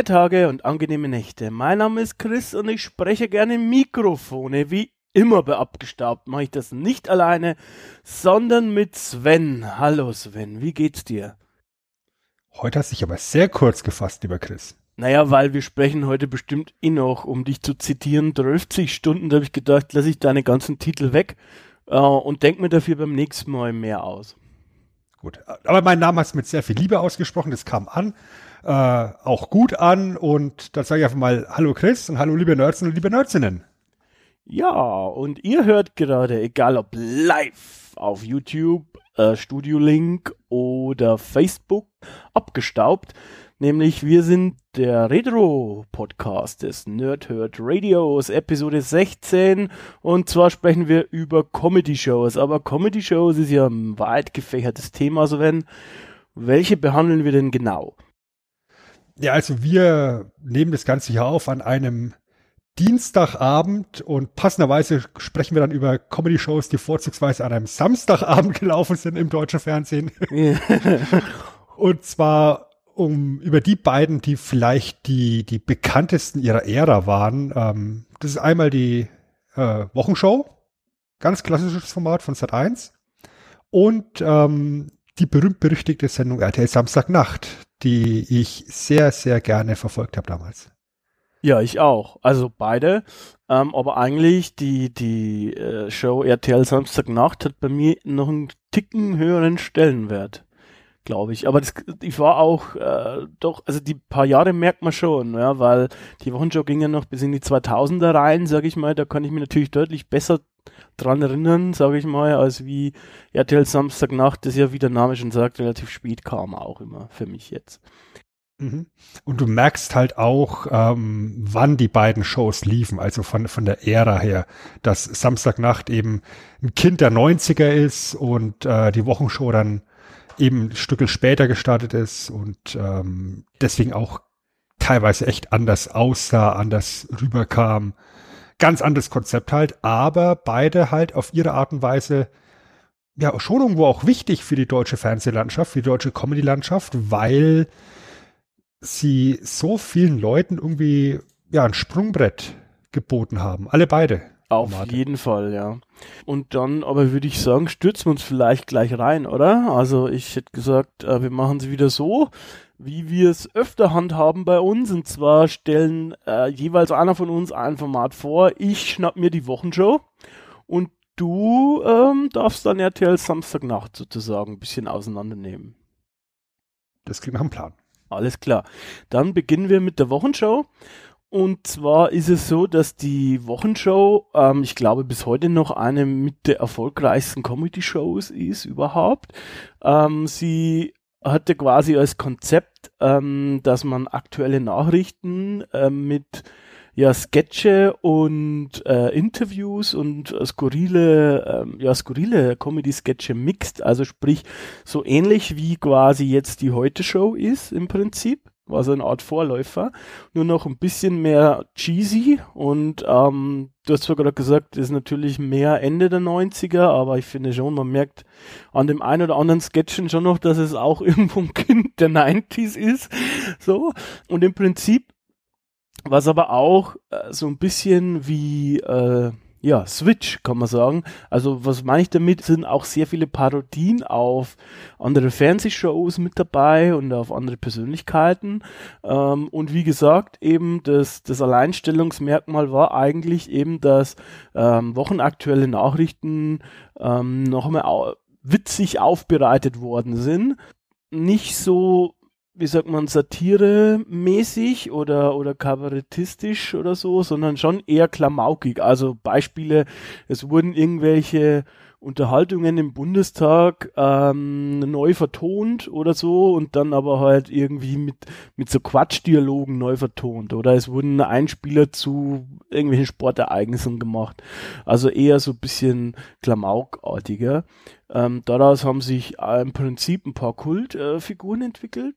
Lange Tage und angenehme Nächte. Mein Name ist Chris und ich spreche gerne Mikrofone. Wie immer bei Abgestaubt mache ich das nicht alleine, sondern mit Sven. Hallo Sven, wie geht's dir? Heute hast du dich aber sehr kurz gefasst, lieber Chris. Naja, weil wir sprechen heute bestimmt eh noch, um dich zu zitieren, 30 Stunden, da habe ich gedacht, lasse ich deine ganzen Titel weg äh, und denk mir dafür beim nächsten Mal mehr aus. Gut, aber mein Name hast du mit sehr viel Liebe ausgesprochen, das kam an äh, auch gut an. Und dann sage ich einfach mal Hallo Chris und Hallo liebe Nerds und liebe Nerdsinnen. Ja, und ihr hört gerade, egal ob live auf YouTube, äh, Studio Link oder Facebook, abgestaubt. Nämlich wir sind der Retro-Podcast des Nerdhurt Radios, Episode 16. Und zwar sprechen wir über Comedy-Shows. Aber Comedy-Shows ist ja ein weit gefächertes Thema, so wenn. Welche behandeln wir denn genau? Ja, also wir nehmen das Ganze hier auf an einem Dienstagabend und passenderweise sprechen wir dann über Comedy-Shows, die vorzugsweise an einem Samstagabend gelaufen sind im deutschen Fernsehen. und zwar um über die beiden, die vielleicht die, die bekanntesten ihrer Ära waren. Ähm, das ist einmal die äh, Wochenshow, ganz klassisches Format von Sat 1 und ähm, die berühmt-berüchtigte Sendung RTL Samstagnacht, die ich sehr, sehr gerne verfolgt habe damals. Ja, ich auch. Also beide. Ähm, aber eigentlich die, die äh, Show RTL Samstagnacht hat bei mir noch einen Ticken höheren Stellenwert, glaube ich. Aber das, ich war auch äh, doch, also die paar Jahre merkt man schon, ja, weil die Wochenshow ging ja noch bis in die 2000er rein, sage ich mal. Da kann ich mich natürlich deutlich besser dran erinnern, sage ich mal, als wie RTL Samstagnacht, das ja, wie der Name schon sagt, relativ spät kam auch immer für mich jetzt. Mhm. Und du merkst halt auch, ähm, wann die beiden Shows liefen, also von, von der Ära her, dass Samstagnacht eben ein Kind der 90er ist und äh, die Wochenshow dann eben ein Stückel später gestartet ist und ähm, deswegen auch teilweise echt anders aussah, anders rüberkam ganz anderes Konzept halt, aber beide halt auf ihre Art und Weise ja schon irgendwo auch wichtig für die deutsche Fernsehlandschaft, für die deutsche Comedy-Landschaft, weil sie so vielen Leuten irgendwie ja ein Sprungbrett geboten haben. Alle beide. Auf Formate. jeden Fall, ja. Und dann, aber würde ich sagen, stürzen wir uns vielleicht gleich rein, oder? Also ich hätte gesagt, äh, wir machen es wieder so wie wir es öfter handhaben bei uns. Und zwar stellen äh, jeweils einer von uns ein Format vor. Ich schnapp mir die Wochenshow und du ähm, darfst dann RTL Samstagnacht sozusagen ein bisschen auseinandernehmen. Das klingt nach einem Plan. Alles klar. Dann beginnen wir mit der Wochenshow. Und zwar ist es so, dass die Wochenshow, ähm, ich glaube, bis heute noch eine mit der erfolgreichsten Comedy-Shows ist überhaupt. Ähm, sie hatte quasi als Konzept, ähm, dass man aktuelle Nachrichten äh, mit ja, Sketche und äh, Interviews und äh, skurrile, ähm, ja, skurrile Comedy-Sketche mixt, also sprich so ähnlich wie quasi jetzt die Heute-Show ist im Prinzip war so eine Art Vorläufer, nur noch ein bisschen mehr cheesy und ähm, du hast zwar gerade gesagt, ist natürlich mehr Ende der 90er, aber ich finde schon, man merkt an dem einen oder anderen Sketchen schon noch, dass es auch irgendwo ein Kind der 90s ist, so. Und im Prinzip was aber auch äh, so ein bisschen wie äh, ja, Switch, kann man sagen. Also, was meine ich damit? Sind auch sehr viele Parodien auf andere Fernsehshows mit dabei und auf andere Persönlichkeiten. Ähm, und wie gesagt, eben das, das Alleinstellungsmerkmal war eigentlich eben, dass ähm, wochenaktuelle Nachrichten ähm, noch einmal au witzig aufbereitet worden sind. Nicht so wie sagt man, Satire-mäßig oder, oder kabarettistisch oder so, sondern schon eher klamaukig. Also Beispiele, es wurden irgendwelche Unterhaltungen im Bundestag ähm, neu vertont oder so und dann aber halt irgendwie mit, mit so Quatschdialogen neu vertont. Oder es wurden Einspieler zu irgendwelchen Sportereignissen gemacht. Also eher so ein bisschen Klamaukartiger. Ähm, daraus haben sich im Prinzip ein paar Kultfiguren äh, entwickelt.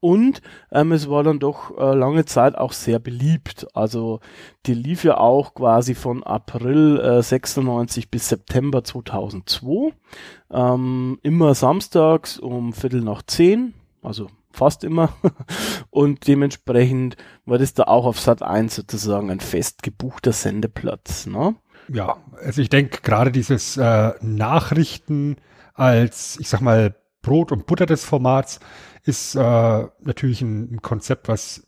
Und ähm, es war dann doch äh, lange Zeit auch sehr beliebt. Also die lief ja auch quasi von April äh, 96 bis September 2002. Ähm, immer samstags um Viertel nach zehn, also fast immer. Und dementsprechend war das da auch auf Sat 1 sozusagen ein fest gebuchter Sendeplatz. Ne? Ja, also ich denke gerade dieses äh, Nachrichten als, ich sag mal, Brot und Butter des Formats ist äh, natürlich ein, Konzept, was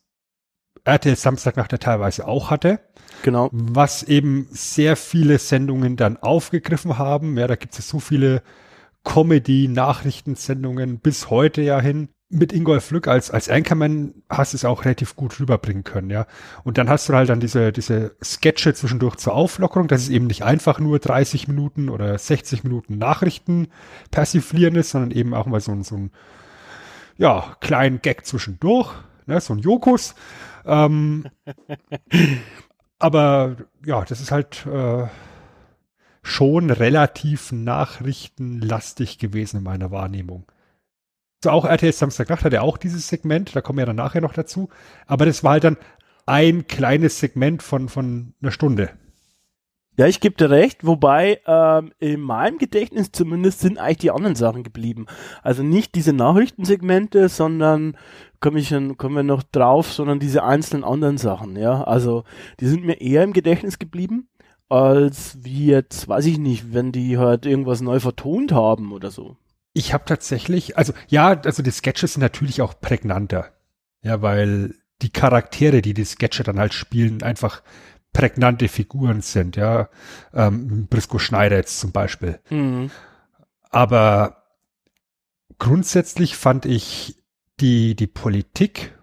RTL Samstagnacht ja teilweise auch hatte. Genau. Was eben sehr viele Sendungen dann aufgegriffen haben. Ja, da gibt es so viele Comedy-Nachrichtensendungen bis heute ja hin. Mit Ingolf Lück als, als Anchorman hast es auch relativ gut rüberbringen können, ja. Und dann hast du halt dann diese, diese Sketche zwischendurch zur Auflockerung, dass es eben nicht einfach nur 30 Minuten oder 60 Minuten Nachrichten persiflieren ist, sondern eben auch mal so, so ein ja, kleinen Gag zwischendurch, ne, so ein Jokus. Ähm, aber ja, das ist halt äh, schon relativ nachrichtenlastig gewesen in meiner Wahrnehmung. So auch RTL Samstagnacht hat ja auch dieses Segment, da kommen wir dann nachher noch dazu. Aber das war halt dann ein kleines Segment von, von einer Stunde. Ja, ich gebe dir recht, wobei ähm, in meinem Gedächtnis zumindest sind eigentlich die anderen Sachen geblieben. Also nicht diese Nachrichtensegmente, sondern komme ich dann, kommen wir noch drauf, sondern diese einzelnen anderen Sachen, ja. Also die sind mir eher im Gedächtnis geblieben, als wie jetzt, weiß ich nicht, wenn die halt irgendwas neu vertont haben oder so. Ich habe tatsächlich, also ja, also die Sketches sind natürlich auch prägnanter. Ja, weil die Charaktere, die die Sketche dann halt spielen, einfach prägnante Figuren sind, ja. Ähm, Brisco Schneider jetzt zum Beispiel. Mhm. Aber grundsätzlich fand ich die, die Politik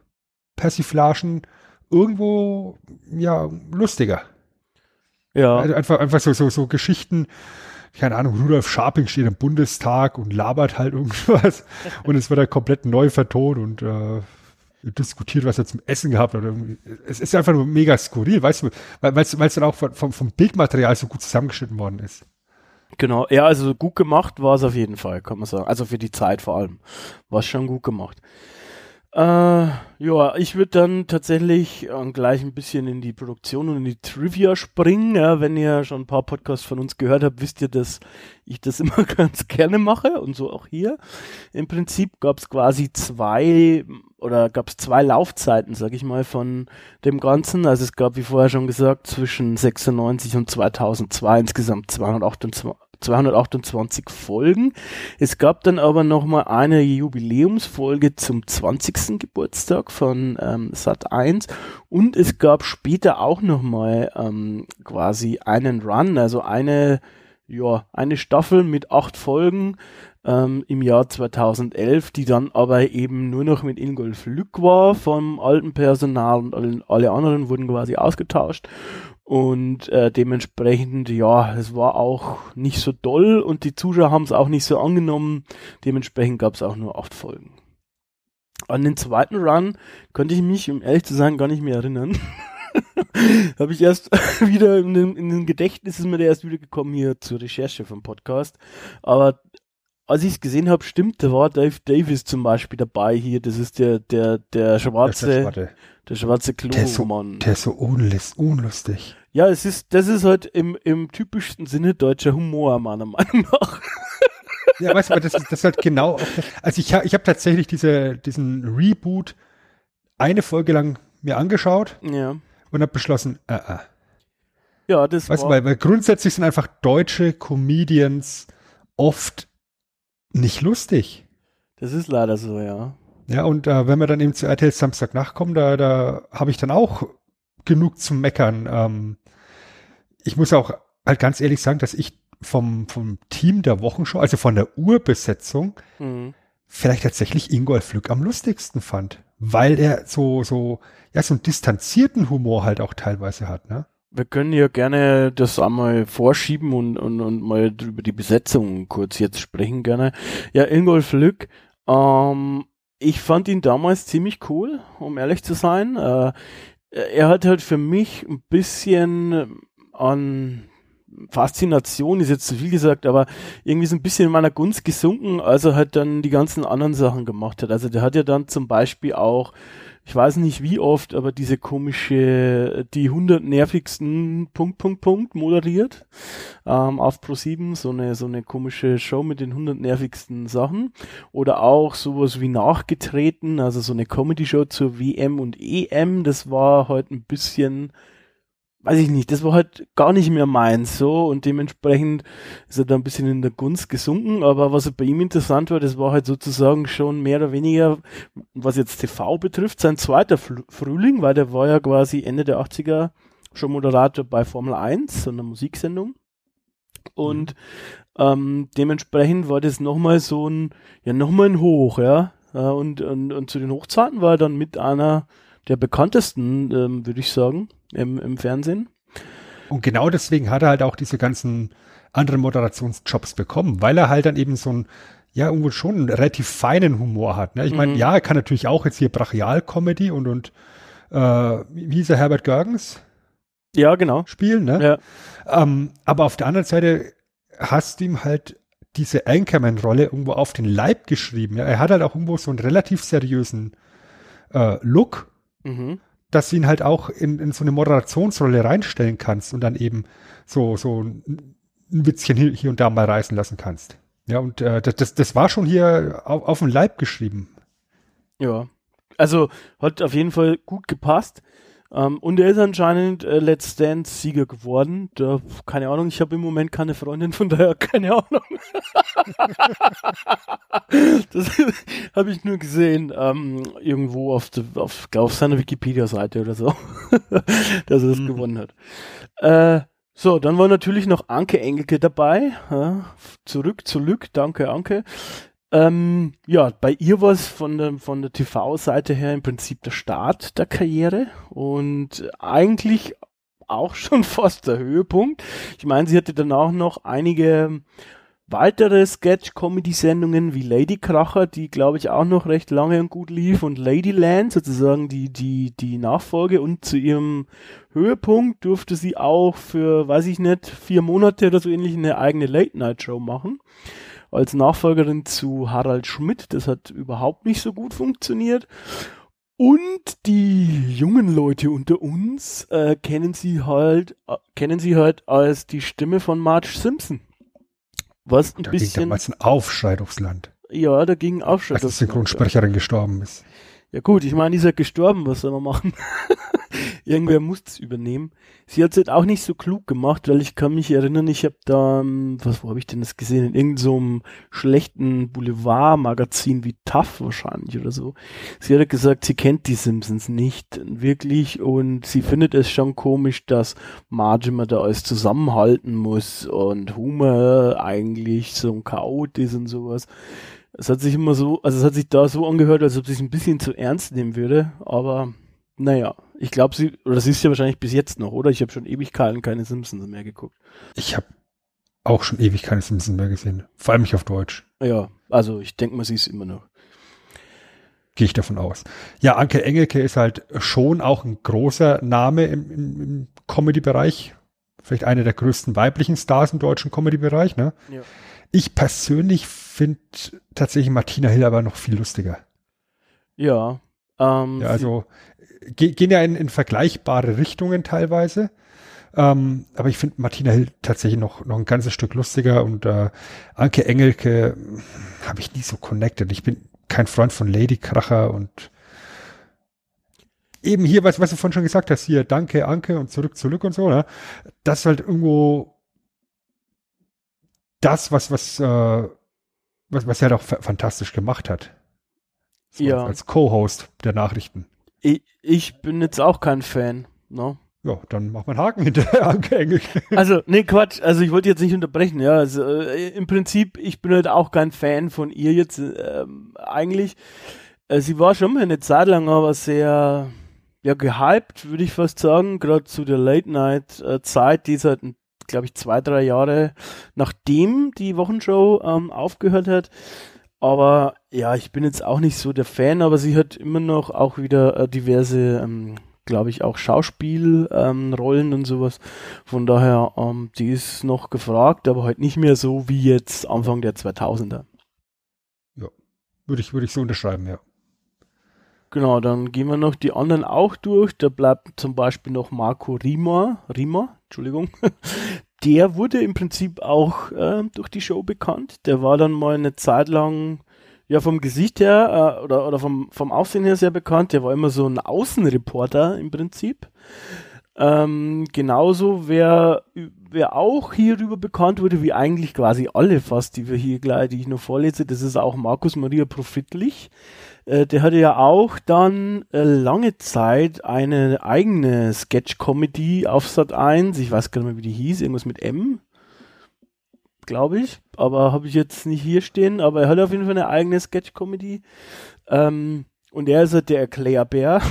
Persiflagen irgendwo, ja, lustiger. Ja. Also einfach, einfach so, so, so Geschichten, keine Ahnung, Rudolf Scharping steht im Bundestag und labert halt irgendwas und es wird halt komplett neu vertont und äh, diskutiert, was er zum Essen gehabt hat. Es ist einfach nur mega skurril, weißt du, weil es dann auch vom, vom Bildmaterial so gut zusammengeschnitten worden ist. Genau, ja, also gut gemacht war es auf jeden Fall, kann man sagen. Also für die Zeit vor allem. War es schon gut gemacht. Äh, ja, ich würde dann tatsächlich äh, gleich ein bisschen in die Produktion und in die Trivia springen. Ja, wenn ihr schon ein paar Podcasts von uns gehört habt, wisst ihr, dass ich das immer ganz gerne mache und so auch hier. Im Prinzip gab es quasi zwei oder gab es zwei Laufzeiten, sag ich mal, von dem Ganzen. Also es gab, wie vorher schon gesagt, zwischen 96 und 2002 insgesamt 228 228 Folgen. Es gab dann aber noch mal eine Jubiläumsfolge zum 20. Geburtstag von ähm, Sat 1 und es gab später auch noch mal ähm, quasi einen Run, also eine ja eine Staffel mit acht Folgen ähm, im Jahr 2011, die dann aber eben nur noch mit Ingolf Lück war vom alten Personal und alle, alle anderen wurden quasi ausgetauscht. Und äh, dementsprechend, ja, es war auch nicht so doll und die Zuschauer haben es auch nicht so angenommen. Dementsprechend gab es auch nur acht Folgen. An den zweiten Run könnte ich mich, um ehrlich zu sein, gar nicht mehr erinnern. habe ich erst wieder in den, in den Gedächtnis ist mir der erst wieder gekommen hier zur Recherche vom Podcast. Aber als ich es gesehen habe, stimmt, da war Dave Davis zum Beispiel dabei hier. Das ist der, der, der schwarze, der, der schwarze Klo-Mann. Der, ist so, der ist so unlustig. Ja, es ist, das ist halt im, im typischsten Sinne deutscher Humor, meiner Meinung nach. Ja, weißt du, das ist, das ist halt genau, also ich, ich habe tatsächlich diese, diesen Reboot eine Folge lang mir angeschaut. Ja. Und habe beschlossen, äh, äh. Ja, das weißt war. Du, weil, weil grundsätzlich sind einfach deutsche Comedians oft nicht lustig. Das ist leider so, ja. Ja, und äh, wenn wir dann eben zu RTL Samstag nachkommen, da, da habe ich dann auch genug zu meckern. Ähm, ich muss auch halt ganz ehrlich sagen, dass ich vom, vom Team der Wochenshow, also von der Urbesetzung, mhm. vielleicht tatsächlich Ingolf Lück am lustigsten fand. Weil er so, so, ja, so einen distanzierten Humor halt auch teilweise hat, ne? Wir können ja gerne das einmal vorschieben und, und, und mal über die Besetzung kurz jetzt sprechen gerne. Ja, Ingolf Lück, ähm, ich fand ihn damals ziemlich cool, um ehrlich zu sein. Äh, er hat halt für mich ein bisschen an Faszination ist jetzt zu viel gesagt, aber irgendwie so ein bisschen in meiner Gunst gesunken, als er halt dann die ganzen anderen Sachen gemacht hat. Also der hat ja dann zum Beispiel auch ich weiß nicht wie oft, aber diese komische, die 100 nervigsten Punkt, Punkt, Punkt moderiert ähm, auf Pro7, so eine, so eine komische Show mit den 100 nervigsten Sachen. Oder auch sowas wie nachgetreten, also so eine Comedy-Show zur WM und EM, das war halt ein bisschen weiß ich nicht, das war halt gar nicht mehr meins so. Und dementsprechend ist er da ein bisschen in der Gunst gesunken, aber was bei ihm interessant war, das war halt sozusagen schon mehr oder weniger, was jetzt TV betrifft, sein zweiter Frühling, weil der war ja quasi Ende der 80er schon Moderator bei Formel 1, so einer Musiksendung. Und mhm. ähm, dementsprechend war das nochmal so ein, ja nochmal ein Hoch, ja, und, und, und zu den Hochzeiten war er dann mit einer der bekanntesten, ähm, würde ich sagen, im, im Fernsehen. Und genau deswegen hat er halt auch diese ganzen anderen Moderationsjobs bekommen, weil er halt dann eben so ein, ja, irgendwo schon einen relativ feinen Humor hat. Ne? Ich meine, mhm. ja, er kann natürlich auch jetzt hier Brachial-Comedy und, und äh, wie hieß er, Herbert Görgens? Ja, genau. Spielen, ne? Ja. Ähm, aber auf der anderen Seite hast du ihm halt diese Anchorman-Rolle irgendwo auf den Leib geschrieben. Ja? Er hat halt auch irgendwo so einen relativ seriösen äh, Look. Mhm dass du ihn halt auch in, in so eine Moderationsrolle reinstellen kannst und dann eben so, so ein Witzchen hier, hier und da mal reißen lassen kannst. Ja, und äh, das, das war schon hier auf, auf den Leib geschrieben. Ja, also hat auf jeden Fall gut gepasst. Ähm, und er ist anscheinend äh, Let's Dance-Sieger geworden. Da, keine Ahnung, ich habe im Moment keine Freundin, von daher keine Ahnung. das habe ich nur gesehen, ähm, irgendwo auf, de, auf, auf seiner Wikipedia-Seite oder so, dass er das mhm. gewonnen hat. Äh, so, dann war natürlich noch Anke Engelke dabei. Ja, zurück zu Lück, danke Anke. Ähm, ja, bei ihr war es von der, von der TV-Seite her im Prinzip der Start der Karriere und eigentlich auch schon fast der Höhepunkt. Ich meine, sie hatte dann auch noch einige weitere Sketch-Comedy-Sendungen wie Lady Kracher, die glaube ich auch noch recht lange und gut lief und Ladyland, sozusagen die, die, die Nachfolge und zu ihrem Höhepunkt durfte sie auch für, weiß ich nicht, vier Monate oder so ähnlich eine eigene Late-Night-Show machen als Nachfolgerin zu Harald Schmidt. Das hat überhaupt nicht so gut funktioniert. Und die jungen Leute unter uns äh, kennen sie halt, äh, kennen sie halt als die Stimme von Marge Simpson. Was ein da bisschen. Ging damals ein Aufschrei durchs Land. Ja, da ging ein Aufschrei. Als die Synchronsprecherin gestorben ist. Ja gut, ich meine, die ist ja gestorben, was soll man machen? Irgendwer muss es übernehmen. Sie hat es halt auch nicht so klug gemacht, weil ich kann mich erinnern, ich habe da, ähm, was, wo habe ich denn das gesehen? In irgendeinem so schlechten Boulevard-Magazin wie Tough wahrscheinlich oder so. Sie hat gesagt, sie kennt die Simpsons nicht wirklich und sie findet es schon komisch, dass Marge immer da alles zusammenhalten muss und Homer eigentlich so ein Chaot ist und sowas. Es hat sich immer so, also es hat sich da so angehört, als ob sie es ein bisschen zu ernst nehmen würde, aber naja, ich glaube, sie, oder sie ist ja wahrscheinlich bis jetzt noch, oder? Ich habe schon Ewigkeiten keine Simpsons mehr geguckt. Ich habe auch schon ewig keine Simpsons mehr gesehen. Vor allem nicht auf Deutsch. Ja, also ich denke mal, sie ist immer noch. Gehe ich davon aus. Ja, Anke Engelke ist halt schon auch ein großer Name im, im, im Comedy-Bereich. Vielleicht eine der größten weiblichen Stars im deutschen Comedy-Bereich, ne? Ja. Ich persönlich finde tatsächlich Martina Hill aber noch viel lustiger. Ja. Ähm, ja also ge gehen ja in, in vergleichbare Richtungen teilweise. Ähm, aber ich finde Martina Hill tatsächlich noch, noch ein ganzes Stück lustiger und äh, Anke Engelke hm, habe ich nie so connected. Ich bin kein Freund von Lady Kracher und eben hier, was, was du vorhin schon gesagt hast, hier Danke, Anke und zurück, zurück und so, ne? Das ist halt irgendwo das, was, was, äh, was, was er doch fantastisch gemacht hat. So ja. Als Co-Host der Nachrichten. Ich, ich bin jetzt auch kein Fan, ne? Ja, dann mach mal einen Haken hinterher angehängt. Also, nee, Quatsch. Also, ich wollte jetzt nicht unterbrechen, ja. Also, äh, im Prinzip, ich bin halt auch kein Fan von ihr jetzt, ähm, eigentlich. Äh, sie war schon mal eine Zeit lang aber sehr, ja, gehypt, würde ich fast sagen, gerade zu der Late-Night-Zeit, die seit, glaube ich, zwei, drei Jahre nachdem die Wochenshow ähm, aufgehört hat. Aber ja, ich bin jetzt auch nicht so der Fan, aber sie hat immer noch auch wieder äh, diverse, ähm, glaube ich, auch Schauspielrollen ähm, und sowas. Von daher, ähm, die ist noch gefragt, aber halt nicht mehr so wie jetzt Anfang der 2000er. Ja, würde ich, würde ich so unterschreiben, ja. Genau, dann gehen wir noch die anderen auch durch. Da bleibt zum Beispiel noch Marco Rima, Rima, Entschuldigung. Der wurde im Prinzip auch äh, durch die Show bekannt. Der war dann mal eine Zeit lang ja vom Gesicht her äh, oder, oder vom, vom Aussehen her sehr bekannt. Der war immer so ein Außenreporter im Prinzip. Ähm, genauso wer, wer auch hierüber bekannt wurde, wie eigentlich quasi alle fast, die wir hier gleich, die ich noch vorlese, das ist auch Markus Maria Profitlich. Äh, der hatte ja auch dann äh, lange Zeit eine eigene Sketch-Comedy auf Sat 1. Ich weiß gar nicht mehr, wie die hieß. Irgendwas mit M. Glaube ich. Aber habe ich jetzt nicht hier stehen. Aber er hat auf jeden Fall eine eigene Sketch-Comedy. Ähm, und er ist halt der Erklärbär.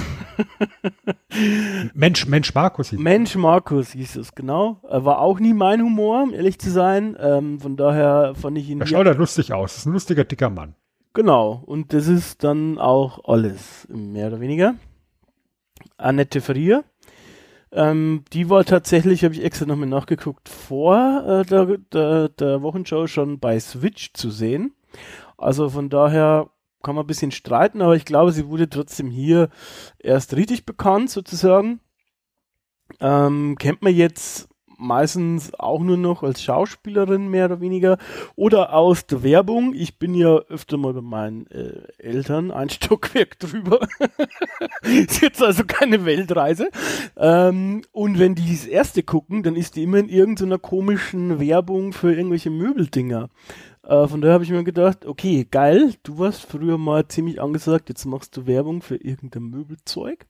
Mensch, Mensch Markus hieß Mensch Markus hieß es, genau. War auch nie mein Humor, um ehrlich zu sein. Ähm, von daher fand ich ihn. Er schaut ja lustig aus. Das ist ein lustiger, dicker Mann. Genau, und das ist dann auch alles, mehr oder weniger. Annette Frier. Ähm, die war tatsächlich, habe ich extra nochmal nachgeguckt, vor äh, der, der, der Wochenshow schon bei Switch zu sehen. Also von daher kann man ein bisschen streiten, aber ich glaube, sie wurde trotzdem hier erst richtig bekannt, sozusagen. Ähm, kennt man jetzt meistens auch nur noch als Schauspielerin mehr oder weniger oder aus der Werbung. Ich bin ja öfter mal bei meinen äh, Eltern ein Stockwerk drüber. ist jetzt also keine Weltreise. Ähm, und wenn die das erste gucken, dann ist die immer in irgendeiner komischen Werbung für irgendwelche Möbeldinger. Äh, von daher habe ich mir gedacht, okay, geil, du warst früher mal ziemlich angesagt, jetzt machst du Werbung für irgendein Möbelzeug.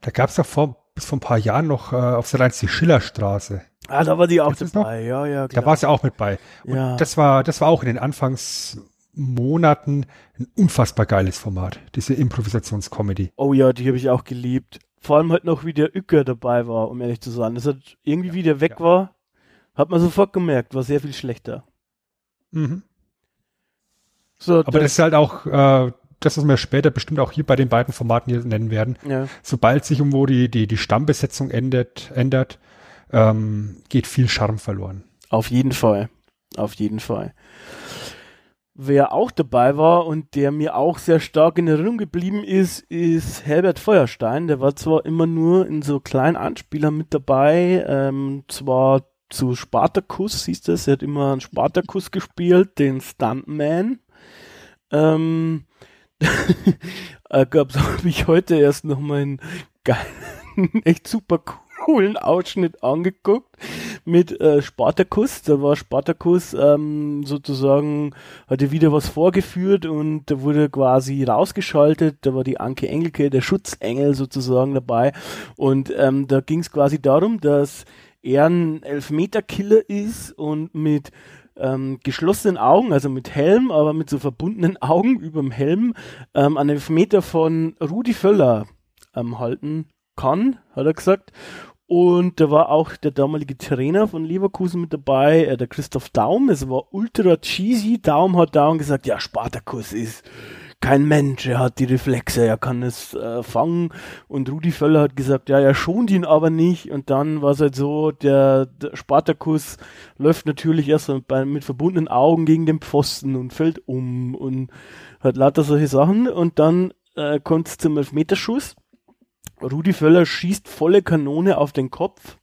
Da gab es doch vor bis vor ein paar Jahren noch äh, auf der 1 die Schillerstraße. Ah, da war die auch dabei, ja, ja, klar. Da war sie auch mit bei. Und ja. das war, das war auch in den Anfangsmonaten ein unfassbar geiles Format, diese Improvisationscomedy. Oh ja, die habe ich auch geliebt. Vor allem halt noch, wie der Ücker dabei war, um ehrlich zu sein. Das hat irgendwie, ja, wie der weg ja. war, hat man sofort gemerkt, war sehr viel schlechter. Mhm. So, Aber das ist halt auch, äh, das, was wir später bestimmt auch hier bei den beiden Formaten hier nennen werden. Ja. Sobald sich irgendwo die, die, die Stammbesetzung endet, ändert, ähm, geht viel Charme verloren. Auf jeden Fall. Auf jeden Fall. Wer auch dabei war und der mir auch sehr stark in Erinnerung geblieben ist, ist Herbert Feuerstein. Der war zwar immer nur in so kleinen Anspielern mit dabei, ähm, zwar zu Spartacus hieß das, er hat immer einen Spartacus gespielt, den Stuntman. Ähm, äh, gab's habe ich heute erst noch mal einen geilen, echt super coolen Ausschnitt angeguckt mit äh, Spartacus. Da war Spartacus ähm, sozusagen, hatte wieder was vorgeführt und da wurde quasi rausgeschaltet. Da war die Anke Engelke, der Schutzengel sozusagen dabei. Und ähm, da ging es quasi darum, dass er ein Elfmeter-Killer ist und mit ähm, geschlossenen Augen, also mit Helm, aber mit so verbundenen Augen über dem Helm, ähm, einen Elfmeter von Rudi Völler ähm, halten kann, hat er gesagt. Und da war auch der damalige Trainer von Leverkusen mit dabei, äh, der Christoph Daum. Es war ultra cheesy. Daum hat Daum gesagt, ja, Spartakus ist kein Mensch, er hat die Reflexe, er kann es äh, fangen. Und Rudi Völler hat gesagt, ja, er schont ihn aber nicht. Und dann war es halt so, der, der Spartakus läuft natürlich erst bei, mit verbundenen Augen gegen den Pfosten und fällt um und hat lauter solche Sachen. Und dann äh, kommt es zum Elfmeterschuss. Rudi Völler schießt volle Kanone auf den Kopf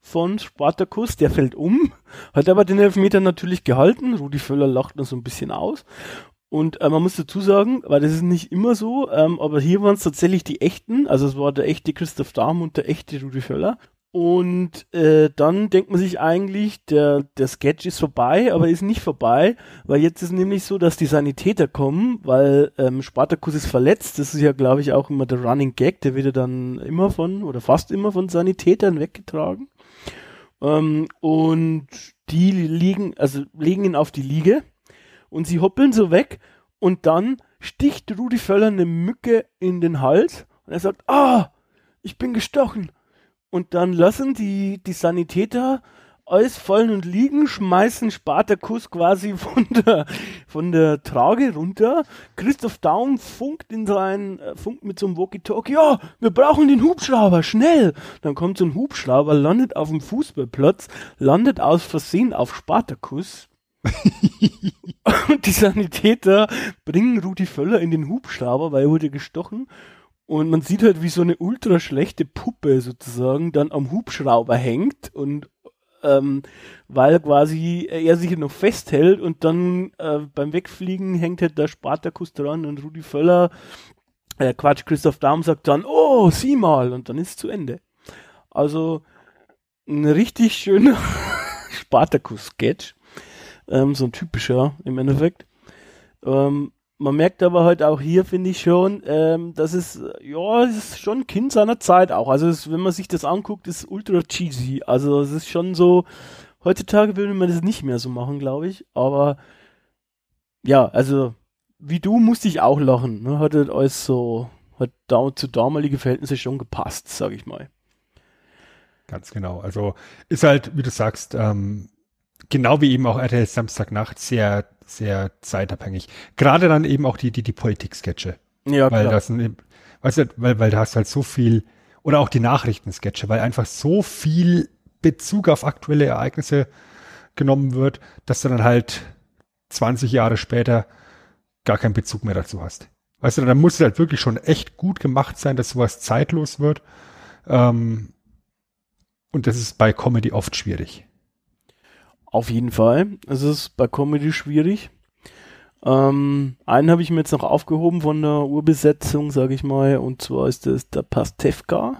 von Spartakus, der fällt um, hat aber den Elfmeter natürlich gehalten. Rudi Völler lacht noch so ein bisschen aus. Und äh, man muss dazu sagen, weil das ist nicht immer so, ähm, aber hier waren es tatsächlich die echten, also es war der echte Christoph Dahm und der echte Rudi Völler. Und äh, dann denkt man sich eigentlich, der, der Sketch ist vorbei, aber ist nicht vorbei, weil jetzt ist nämlich so, dass die Sanitäter kommen, weil ähm, Spartacus ist verletzt. Das ist ja, glaube ich, auch immer der Running Gag, der wird ja dann immer von, oder fast immer von Sanitätern weggetragen. Ähm, und die liegen, also legen ihn auf die Liege und sie hoppeln so weg und dann sticht Rudi Völler eine Mücke in den Hals Und er sagt, ah, ich bin gestochen. Und dann lassen die, die Sanitäter alles fallen und liegen, schmeißen Spartakus quasi von der, von der Trage runter. Christoph Daum funkt in sein, äh, funkt mit so einem Walkie-Talkie, ja, wir brauchen den Hubschrauber, schnell! Dann kommt so ein Hubschrauber, landet auf dem Fußballplatz, landet aus Versehen auf Spartakus. und die Sanitäter bringen Rudi Völler in den Hubschrauber, weil er wurde gestochen. Und man sieht halt, wie so eine ultra schlechte Puppe sozusagen dann am Hubschrauber hängt und ähm, weil quasi er sich noch festhält und dann äh, beim Wegfliegen hängt halt der Spartakus dran und Rudi Völler, äh, Quatsch, Christoph Daum sagt dann, oh, sieh mal, und dann ist es zu Ende. Also ein richtig schöner Spartakus-Sketch, ähm, so ein typischer im Endeffekt. Ähm, man merkt aber halt auch hier, finde ich schon, ähm, dass es, ja, es ist schon Kind seiner Zeit auch. Also es, wenn man sich das anguckt, ist ultra cheesy. Also es ist schon so, heutzutage würde man das nicht mehr so machen, glaube ich. Aber ja, also wie du musste ich auch lachen. Ne? Hat halt alles so, hat da, zu damalige Verhältnisse schon gepasst, sage ich mal. Ganz genau. Also ist halt, wie du sagst, ähm, genau wie eben auch RTL Samstagnacht sehr sehr zeitabhängig. Gerade dann eben auch die, die, die Politik-Sketche. Ja, weil klar. das, weißt du, weil, weil da hast halt so viel, oder auch die Nachrichtensketche, weil einfach so viel Bezug auf aktuelle Ereignisse genommen wird, dass du dann halt 20 Jahre später gar keinen Bezug mehr dazu hast. Weißt du, dann muss es halt wirklich schon echt gut gemacht sein, dass sowas zeitlos wird. Ähm, und das ist bei Comedy oft schwierig. Auf jeden Fall. Es ist bei Comedy schwierig. Ähm, einen habe ich mir jetzt noch aufgehoben von der Urbesetzung, sage ich mal, und zwar ist das der Pastewka.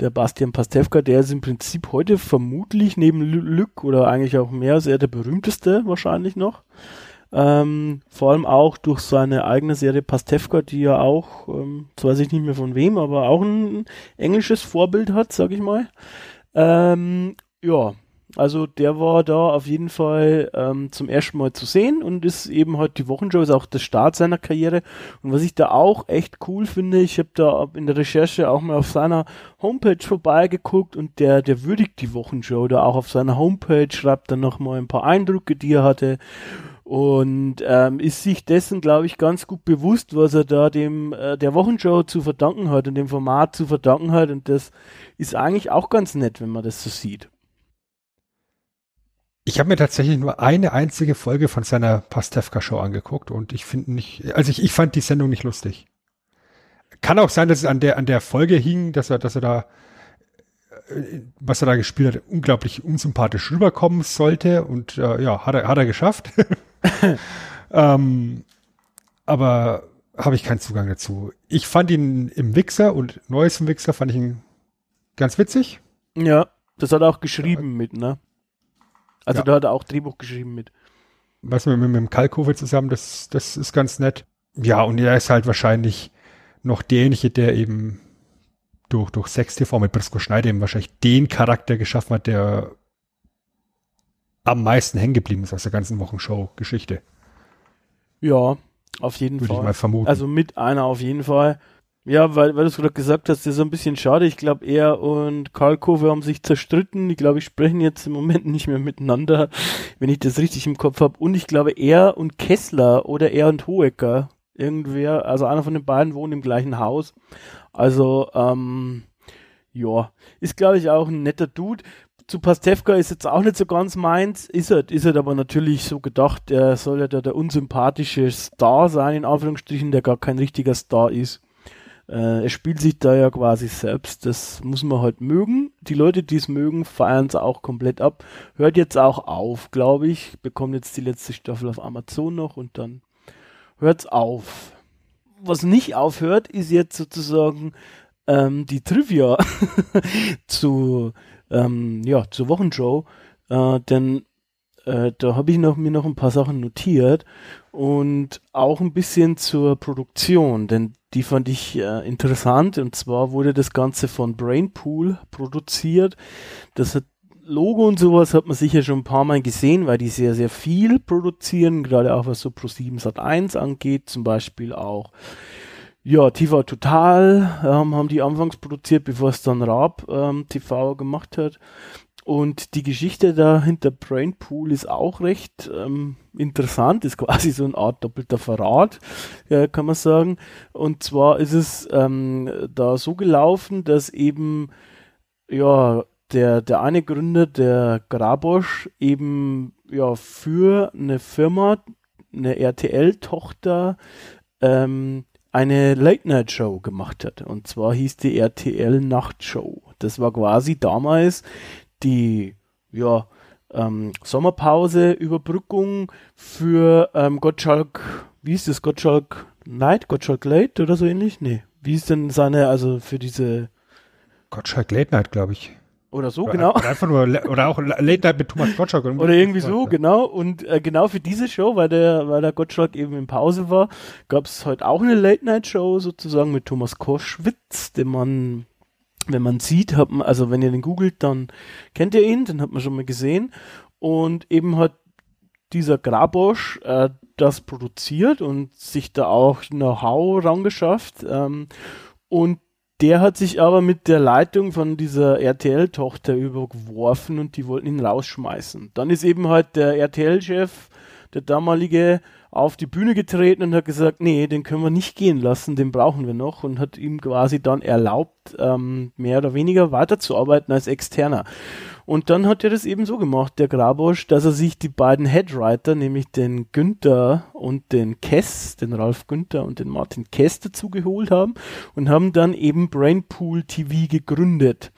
Der Bastian Pastewka, der ist im Prinzip heute vermutlich neben Lück oder eigentlich auch mehr, sehr der berühmteste wahrscheinlich noch. Ähm, vor allem auch durch seine eigene Serie Pastewka, die ja auch, ähm, jetzt weiß ich nicht mehr von wem, aber auch ein englisches Vorbild hat, sag ich mal. Ähm, ja, also der war da auf jeden Fall ähm, zum ersten Mal zu sehen und ist eben halt die Wochenshow, ist auch der Start seiner Karriere. Und was ich da auch echt cool finde, ich habe da in der Recherche auch mal auf seiner Homepage vorbeigeguckt und der, der würdigt die Wochenshow da auch auf seiner Homepage, schreibt dann nochmal ein paar Eindrücke, die er hatte und ähm, ist sich dessen, glaube ich, ganz gut bewusst, was er da dem äh, der Wochenshow zu verdanken hat und dem Format zu verdanken hat. Und das ist eigentlich auch ganz nett, wenn man das so sieht. Ich habe mir tatsächlich nur eine einzige Folge von seiner Pastewka-Show angeguckt und ich finde nicht, also ich, ich fand die Sendung nicht lustig. Kann auch sein, dass es an der, an der Folge hing, dass er, dass er da, äh, was er da gespielt hat, unglaublich unsympathisch rüberkommen sollte und äh, ja, hat er, hat er geschafft. ähm, aber habe ich keinen Zugang dazu. Ich fand ihn im Wixer und Neues im Wixer fand ich ihn ganz witzig. Ja, das hat er auch geschrieben ja. mit, ne? Also ja. da hat er auch Drehbuch geschrieben mit. Was mit, mit, mit dem Kalkove zusammen, das, das ist ganz nett. Ja, und er ist halt wahrscheinlich noch derjenige, der eben durch, durch Sex TV mit Brisco Schneider eben wahrscheinlich den Charakter geschaffen hat, der am meisten hängen geblieben ist aus der ganzen Wochenshow-Geschichte. Ja, auf jeden Würde Fall. Würde ich mal vermuten. Also mit einer auf jeden Fall. Ja, weil, weil du es gerade gesagt hast, das ist ein bisschen schade. Ich glaube, er und Karl Kove haben sich zerstritten. Ich glaube, ich sprechen jetzt im Moment nicht mehr miteinander, wenn ich das richtig im Kopf habe. Und ich glaube, er und Kessler oder er und Hohecker, irgendwer, also einer von den beiden wohnt im gleichen Haus. Also, ähm, ja, ist glaube ich auch ein netter Dude. Zu Pastewka ist jetzt auch nicht so ganz meins, ist er, ist er aber natürlich so gedacht, er soll ja der, der unsympathische Star sein, in Anführungsstrichen, der gar kein richtiger Star ist. Äh, er spielt sich da ja quasi selbst. Das muss man halt mögen. Die Leute, die es mögen, feiern es auch komplett ab. Hört jetzt auch auf, glaube ich. Bekommt jetzt die letzte Staffel auf Amazon noch und dann hört's auf. Was nicht aufhört, ist jetzt sozusagen ähm, die Trivia zu ähm, ja zur Wochenshow, äh, denn äh, da habe ich noch, mir noch ein paar Sachen notiert und auch ein bisschen zur Produktion, denn die fand ich äh, interessant und zwar wurde das Ganze von Brainpool produziert. Das hat Logo und sowas hat man sicher schon ein paar Mal gesehen, weil die sehr, sehr viel produzieren, gerade auch was so Pro7 Sat 1 angeht, zum Beispiel auch ja, TV Total ähm, haben die anfangs produziert, bevor es dann Raab ähm, TV gemacht hat. Und die Geschichte da hinter Brainpool ist auch recht ähm, interessant, ist quasi so eine Art doppelter Verrat, ja, kann man sagen. Und zwar ist es ähm, da so gelaufen, dass eben ja der, der eine Gründer, der Grabosch, eben ja für eine Firma, eine RTL-Tochter, ähm, eine Late-Night-Show gemacht hat. Und zwar hieß die RTL Nachtshow. Das war quasi damals die ja, ähm, Sommerpause, Überbrückung für ähm, Gottschalk, wie ist das, Gottschalk Night, Gottschalk Late oder so ähnlich? Nee. Wie ist denn seine, also für diese Gottschalk Late Night, glaube ich. Oder so, oder, genau. Oder einfach nur, oder auch Late Night mit Thomas Gottschalk. oder irgendwie so, ja. genau. Und äh, genau für diese Show, weil der, weil der Gottschalk eben in Pause war, gab es heute auch eine Late Night Show sozusagen mit Thomas Koschwitz, den man wenn man sieht, hat man, also wenn ihr den googelt, dann kennt ihr ihn, den hat man schon mal gesehen. Und eben hat dieser Grabosch äh, das produziert und sich da auch Know-how rangeschafft. Ähm, und der hat sich aber mit der Leitung von dieser RTL-Tochter überworfen und die wollten ihn rausschmeißen. Dann ist eben halt der RTL-Chef, der damalige, auf die Bühne getreten und hat gesagt, nee, den können wir nicht gehen lassen, den brauchen wir noch und hat ihm quasi dann erlaubt, ähm, mehr oder weniger weiterzuarbeiten als Externer. Und dann hat er das eben so gemacht, der Grabosch, dass er sich die beiden Headwriter, nämlich den Günther und den Kess, den Ralf Günther und den Martin Kess dazu geholt haben und haben dann eben Brainpool TV gegründet.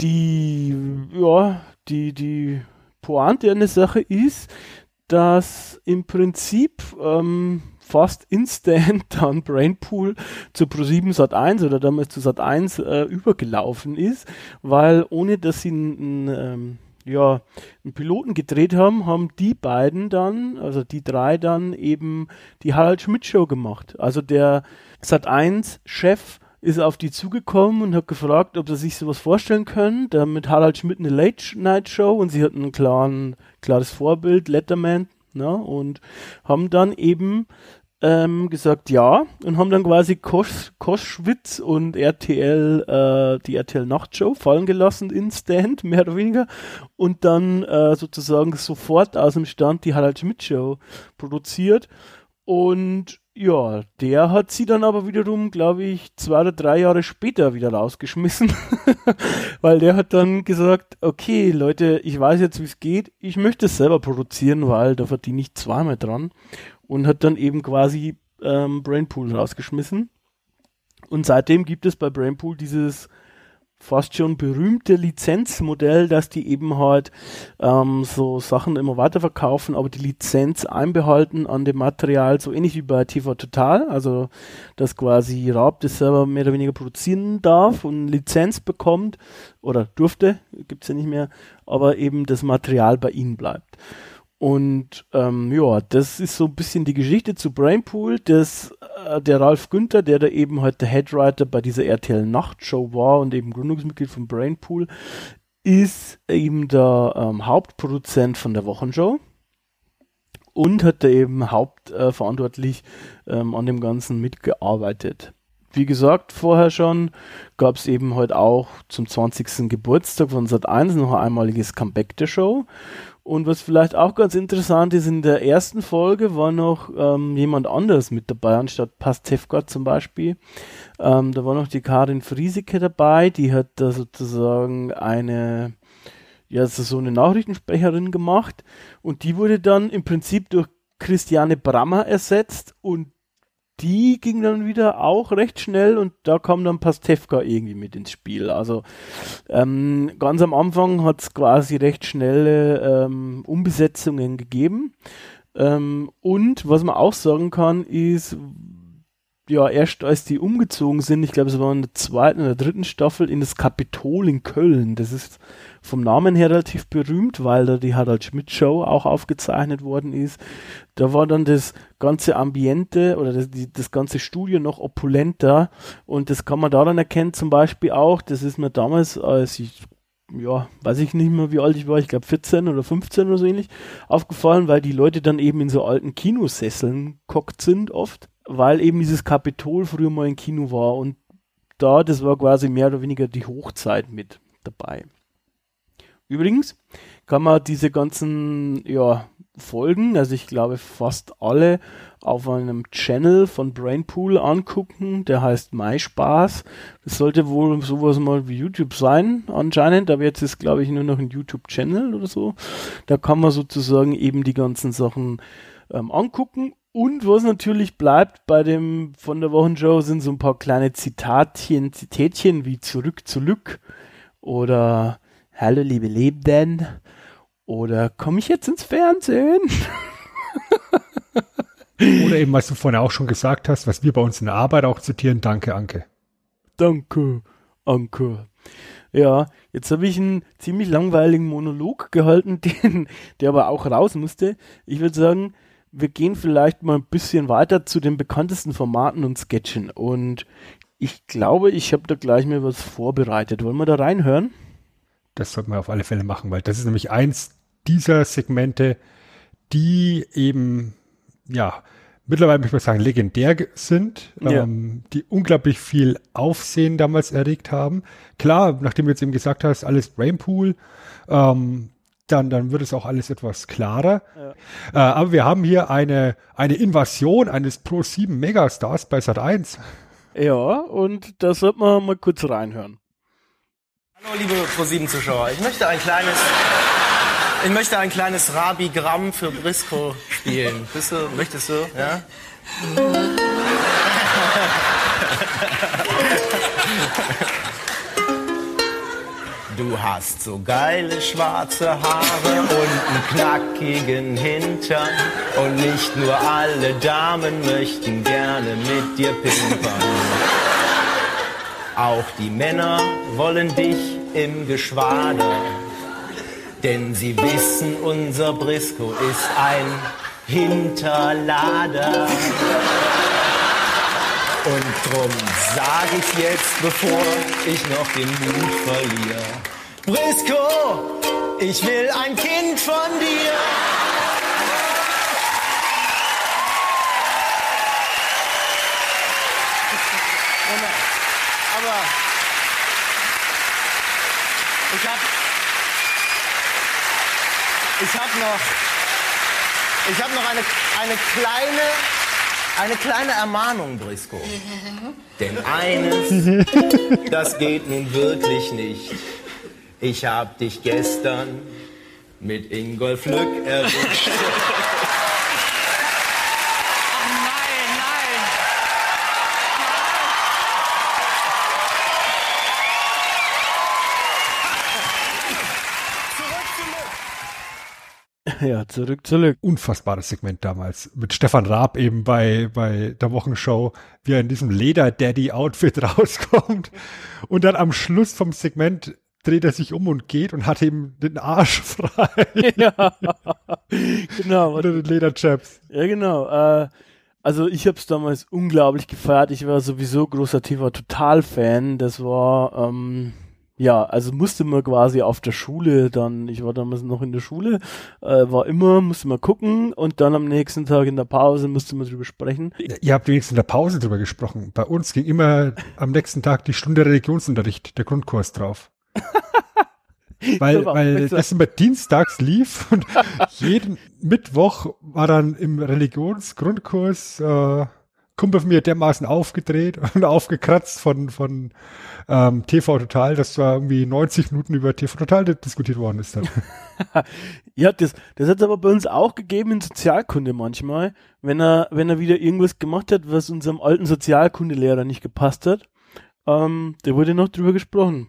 Die, ja, die, die Pointe an der Sache ist, dass im Prinzip ähm, fast instant dann Brainpool zu Pro7 Sat1 oder damals zu Sat1 äh, übergelaufen ist, weil ohne dass sie einen, ähm, ja, einen Piloten gedreht haben, haben die beiden dann, also die drei dann eben die Harald Schmidt Show gemacht. Also der Sat1 Chef ist auf die zugekommen und hat gefragt, ob sie sich sowas vorstellen können. Da mit Harald Schmidt eine Late-Night-Show und sie hatten ein klaren, klares Vorbild, Letterman, ne, und haben dann eben ähm, gesagt ja und haben dann quasi Kosch, Koschwitz und RTL, äh, die RTL Nachtshow fallen gelassen in Stand, mehr oder weniger, und dann äh, sozusagen sofort aus dem Stand die Harald Schmidt Show produziert und ja, der hat sie dann aber wiederum, glaube ich, zwei oder drei Jahre später wieder rausgeschmissen, weil der hat dann gesagt, okay, Leute, ich weiß jetzt, wie es geht, ich möchte es selber produzieren, weil da verdiene ich zweimal dran. Und hat dann eben quasi ähm, Brainpool rausgeschmissen. Und seitdem gibt es bei Brainpool dieses fast schon berühmte Lizenzmodell, dass die eben halt ähm, so Sachen immer weiterverkaufen, aber die Lizenz einbehalten an dem Material, so ähnlich wie bei TV Total, also dass quasi Raab das selber mehr oder weniger produzieren darf und Lizenz bekommt oder durfte, gibt's ja nicht mehr, aber eben das Material bei ihnen bleibt. Und ähm, ja, das ist so ein bisschen die Geschichte zu Brainpool. Das, äh, der Ralf Günther, der da eben heute halt Headwriter bei dieser RTL Nachtshow war und eben Gründungsmitglied von Brainpool, ist eben der ähm, Hauptproduzent von der Wochenshow und hat da eben hauptverantwortlich äh, ähm, an dem Ganzen mitgearbeitet. Wie gesagt, vorher schon gab es eben heute auch zum 20. Geburtstag von Sat1 noch ein einmaliges Comeback der Show und was vielleicht auch ganz interessant ist, in der ersten Folge war noch ähm, jemand anderes mit dabei, anstatt Pastewka zum Beispiel. Ähm, da war noch die Karin Frieseke dabei, die hat da sozusagen eine, ja, so eine Nachrichtensprecherin gemacht und die wurde dann im Prinzip durch Christiane Brammer ersetzt und die ging dann wieder auch recht schnell und da kam dann Pastewka irgendwie mit ins Spiel. Also ähm, ganz am Anfang hat es quasi recht schnelle ähm, Umbesetzungen gegeben. Ähm, und was man auch sagen kann, ist, ja, erst als die umgezogen sind, ich glaube, es war in der zweiten oder dritten Staffel, in das Kapitol in Köln. Das ist vom Namen her relativ berühmt, weil da die Harald Schmidt Show auch aufgezeichnet worden ist. Da war dann das ganze Ambiente oder das, die, das ganze Studio noch opulenter und das kann man daran erkennen, zum Beispiel auch, das ist mir damals, als ich ja, weiß ich nicht mehr, wie alt ich war, ich glaube 14 oder 15 oder so ähnlich, aufgefallen, weil die Leute dann eben in so alten Kinosesseln gehockt sind oft weil eben dieses Kapitol früher mal im Kino war und da, das war quasi mehr oder weniger die Hochzeit mit dabei. Übrigens kann man diese ganzen ja, Folgen, also ich glaube fast alle, auf einem Channel von Brainpool angucken, der heißt MySpaß. Das sollte wohl sowas mal wie YouTube sein, anscheinend, aber jetzt ist glaube ich nur noch ein YouTube-Channel oder so. Da kann man sozusagen eben die ganzen Sachen ähm, angucken und was natürlich bleibt bei dem von der Wochenshow sind so ein paar kleine Zitatchen, Zitätchen wie zurück zu Lück oder Hallo liebe Lebenden oder komme ich jetzt ins Fernsehen? Oder eben, was du vorhin auch schon gesagt hast, was wir bei uns in der Arbeit auch zitieren, danke, Anke. Danke, Anke. Ja, jetzt habe ich einen ziemlich langweiligen Monolog gehalten, den, der aber auch raus musste. Ich würde sagen, wir gehen vielleicht mal ein bisschen weiter zu den bekanntesten Formaten und Sketchen. Und ich glaube, ich habe da gleich mal was vorbereitet. Wollen wir da reinhören? Das sollten wir auf alle Fälle machen, weil das ist nämlich eins dieser Segmente, die eben, ja, mittlerweile möchte ich mal sagen, legendär sind, ja. ähm, die unglaublich viel Aufsehen damals erregt haben. Klar, nachdem du jetzt eben gesagt hast, alles Brainpool, ähm, dann, dann wird es auch alles etwas klarer. Ja. Äh, aber wir haben hier eine, eine Invasion eines Pro 7 Megastars bei Sat 1. Ja, und da sollte man mal kurz reinhören. Hallo liebe Pro 7 Zuschauer, ich möchte ein kleines ich möchte ein kleines Rabi-Gramm für Brisco spielen. Bist du, möchtest du? Ja? Du hast so geile schwarze Haare und einen knackigen Hintern. Und nicht nur alle Damen möchten gerne mit dir pimpern. Auch die Männer wollen dich im Geschwader. Denn sie wissen, unser Brisco ist ein Hinterlader. Und drum sag ich jetzt, bevor ich noch den Mut verliere. Brisco, ich will ein Kind von dir. Aber ich hab ich habe noch, ich hab noch eine, eine, kleine, eine kleine Ermahnung, Brisco. Denn eines, das geht nun wirklich nicht. Ich hab dich gestern mit Ingolf Lück erwischt. Ja, zurück, zurück. Unfassbares Segment damals. Mit Stefan Raab eben bei, bei der Wochenshow, wie er in diesem Leder-Daddy-Outfit rauskommt. Und dann am Schluss vom Segment dreht er sich um und geht und hat eben den Arsch frei. Ja, genau. Oder den Lederchaps. Ja, genau. Äh, also ich habe es damals unglaublich gefeiert. Ich war sowieso großer TV-Total-Fan. Das war... Ähm ja, also musste man quasi auf der Schule dann, ich war damals noch in der Schule, äh, war immer, musste man gucken und dann am nächsten Tag in der Pause musste man drüber sprechen. Ihr habt wenigstens in der Pause drüber gesprochen. Bei uns ging immer am nächsten Tag die Stunde Religionsunterricht, der Grundkurs drauf. weil weil das immer dienstags lief und jeden Mittwoch war dann im Religionsgrundkurs äh, Kumpel von mir dermaßen aufgedreht und aufgekratzt von, von ähm, TV Total, dass zwar irgendwie 90 Minuten über TV Total diskutiert worden ist. Dann. ja, das, das hat es aber bei uns auch gegeben in Sozialkunde manchmal, wenn er, wenn er wieder irgendwas gemacht hat, was unserem alten Sozialkundelehrer nicht gepasst hat. Ähm, da wurde noch drüber gesprochen.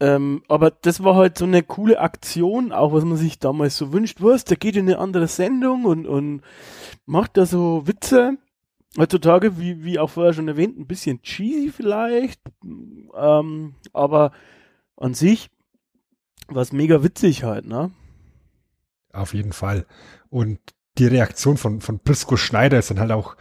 Ähm, aber das war halt so eine coole Aktion, auch was man sich damals so wünscht. Was, der geht in eine andere Sendung und, und macht da so Witze heutzutage, wie, wie auch vorher schon erwähnt, ein bisschen cheesy vielleicht, ähm, aber an sich war es mega witzig halt, ne? Auf jeden Fall. Und die Reaktion von, von Prisco Schneider ist dann halt auch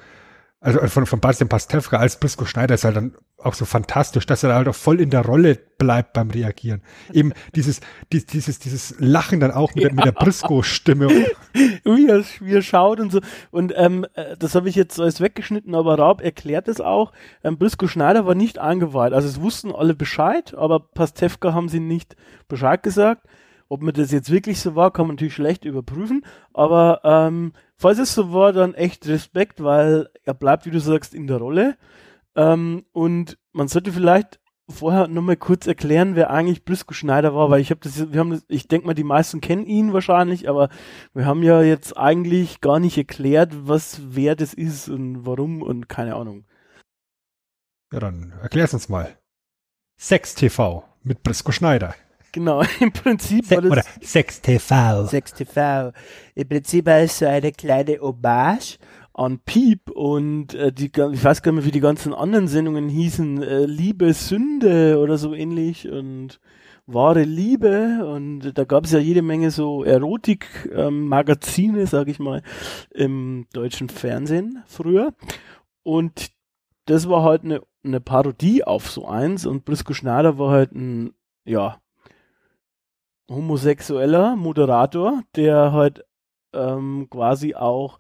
also von, von Bastian Pastewka als Brisco Schneider ist halt dann auch so fantastisch, dass er halt auch voll in der Rolle bleibt beim Reagieren. Eben dieses, die, dieses, dieses Lachen dann auch mit, ja. der, mit der Brisco-Stimme. wie, er, wie er schaut und so. Und ähm, äh, das habe ich jetzt alles weggeschnitten, aber Raab erklärt es auch. Ähm, Brisco Schneider war nicht eingeweiht. Also es wussten alle Bescheid, aber Pastewka haben sie nicht Bescheid gesagt. Ob mir das jetzt wirklich so war, kann man natürlich schlecht überprüfen. Aber ähm, falls es so war, dann echt Respekt, weil er bleibt, wie du sagst, in der Rolle. Ähm, und man sollte vielleicht vorher nochmal kurz erklären, wer eigentlich Brisco Schneider war, weil ich habe das, wir haben das, ich denke mal, die meisten kennen ihn wahrscheinlich, aber wir haben ja jetzt eigentlich gar nicht erklärt, was wer das ist und warum und keine Ahnung. Ja, dann erklär's uns mal. Sex TV mit Brisco Schneider. Genau, im Prinzip Se war das. Oder Sex TV. Sex TV. Im Prinzip war es so eine kleine Hommage an Piep und äh, die, ich weiß gar nicht mehr, wie die ganzen anderen Sendungen hießen, äh, Liebe, Sünde oder so ähnlich und wahre Liebe und da gab es ja jede Menge so Erotik-Magazine, ähm, sag ich mal, im deutschen Fernsehen früher und das war halt eine, eine Parodie auf so eins und Brisco Schneider war halt ein, ja, homosexueller Moderator, der halt ähm, quasi auch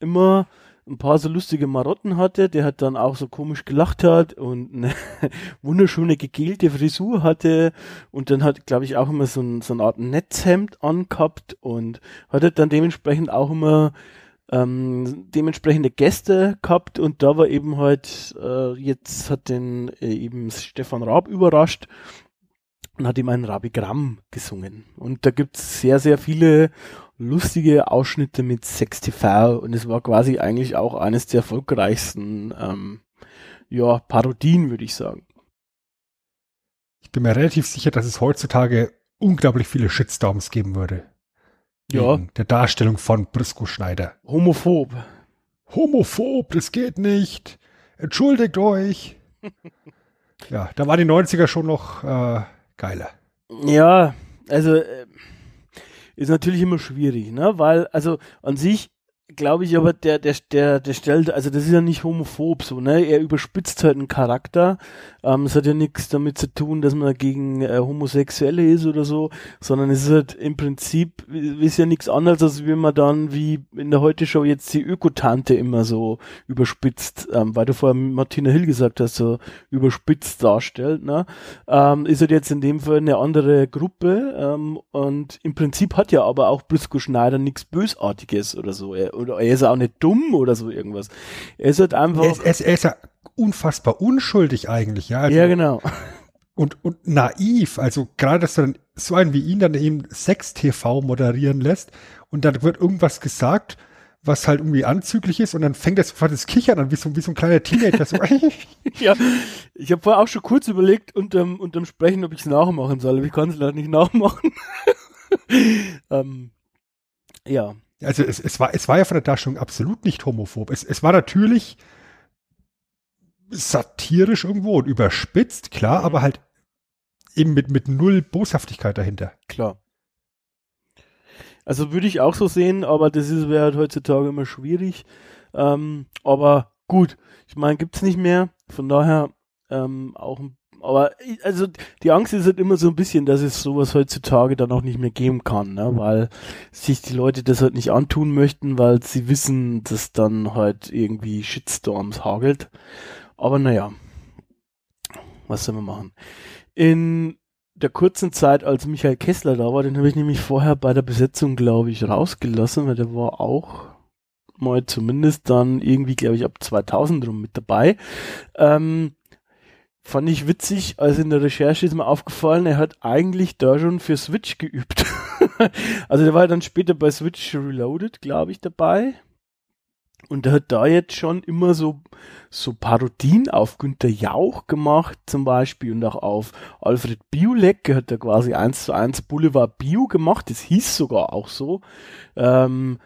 immer ein paar so lustige Marotten hatte, der hat dann auch so komisch gelacht hat und eine wunderschöne gegelte Frisur hatte und dann hat, glaube ich, auch immer so, ein, so eine Art Netzhemd angehabt und hatte dann dementsprechend auch immer ähm, dementsprechende Gäste gehabt und da war eben halt, äh, jetzt hat den äh, eben Stefan Raab überrascht und hat ihm ein Rabigramm gesungen. Und da gibt's sehr, sehr viele lustige Ausschnitte mit Sex TV und es war quasi eigentlich auch eines der erfolgreichsten ähm, ja, Parodien, würde ich sagen. Ich bin mir relativ sicher, dass es heutzutage unglaublich viele Shitstorms geben würde. Ja. Der Darstellung von Brisco Schneider. Homophob. Homophob, das geht nicht. Entschuldigt euch. ja, da war die 90er schon noch äh, geiler. Ja, also äh, ist natürlich immer schwierig, ne? Weil, also an sich glaube ich aber, der, der, der, der stellt, also das ist ja nicht homophob so, ne? Er überspitzt halt einen Charakter. Ähm, es hat ja nichts damit zu tun, dass man gegen äh, Homosexuelle ist oder so, sondern es ist halt im Prinzip, ist ja nichts anderes, als wenn man dann wie in der Heute-Show jetzt die Ökotante immer so überspitzt, ähm, weil du vorher Martina Hill gesagt hast, so überspitzt darstellt, ne? Ähm, ist halt jetzt in dem Fall eine andere Gruppe ähm, und im Prinzip hat ja aber auch Brisco Schneider nichts Bösartiges oder so. Er, oder er ist auch nicht dumm oder so irgendwas. Er ist halt einfach. Er ist, er ist, ja unfassbar unschuldig eigentlich, ja. Also, ja, genau. Und, und naiv, also gerade, dass du dann so einen wie ihn dann eben Sex-TV moderieren lässt und dann wird irgendwas gesagt, was halt irgendwie anzüglich ist und dann fängt er sofort das Kichern an, wie so, wie so ein kleiner Teenager. So. ja, ich habe vorher auch schon kurz überlegt, unterm, unterm Sprechen, ob ich es nachmachen soll, aber ich kann es leider nicht nachmachen. ähm, ja. Also es, es, war, es war ja von der Darstellung absolut nicht homophob. Es, es war natürlich satirisch irgendwo und überspitzt, klar, mhm. aber halt eben mit, mit null Boshaftigkeit dahinter. Klar. Also würde ich auch so sehen, aber das ist wäre halt heutzutage immer schwierig. Ähm, aber gut, ich meine, gibt's nicht mehr. Von daher ähm, auch ein aber also die Angst ist halt immer so ein bisschen, dass es sowas heutzutage dann auch nicht mehr geben kann, ne? weil sich die Leute das halt nicht antun möchten, weil sie wissen, dass dann halt irgendwie Shitstorms hagelt. Aber naja, was soll man machen? In der kurzen Zeit, als Michael Kessler da war, den habe ich nämlich vorher bei der Besetzung, glaube ich, rausgelassen, weil der war auch mal zumindest dann irgendwie, glaube ich, ab 2000 rum mit dabei. Ähm, Fand ich witzig, also in der Recherche ist mir aufgefallen, er hat eigentlich da schon für Switch geübt. also der war dann später bei Switch Reloaded, glaube ich, dabei. Und er hat da jetzt schon immer so, so Parodien auf Günter Jauch gemacht, zum Beispiel, und auch auf Alfred Biolek. Er hat da quasi eins zu eins Boulevard Bio gemacht. Das hieß sogar auch so. Ähm,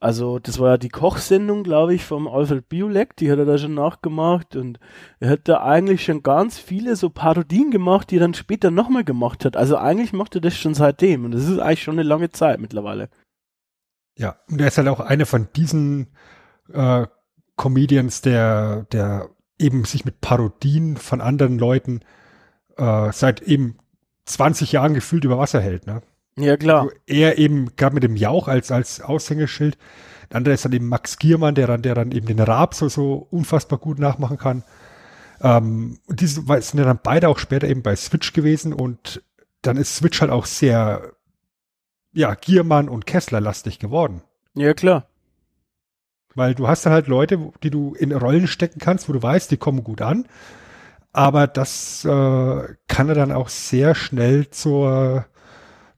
also das war ja die Kochsendung, glaube ich, vom Alfred Biolek, die hat er da schon nachgemacht und er hat da eigentlich schon ganz viele so Parodien gemacht, die er dann später nochmal gemacht hat. Also eigentlich macht er das schon seitdem und das ist eigentlich schon eine lange Zeit mittlerweile. Ja, und er ist halt auch eine von diesen äh, Comedians, der, der eben sich mit Parodien von anderen Leuten äh, seit eben 20 Jahren gefühlt über Wasser hält. Ne? Ja, klar. Also er eben, gerade mit dem Jauch als, als Aushängeschild. Der andere ist dann eben Max Giermann, der dann, der dann eben den Raab so, so unfassbar gut nachmachen kann. Ähm, und diese sind ja dann beide auch später eben bei Switch gewesen und dann ist Switch halt auch sehr, ja, Giermann und Kessler lastig geworden. Ja, klar. Weil du hast dann halt Leute, die du in Rollen stecken kannst, wo du weißt, die kommen gut an. Aber das äh, kann er dann auch sehr schnell zur,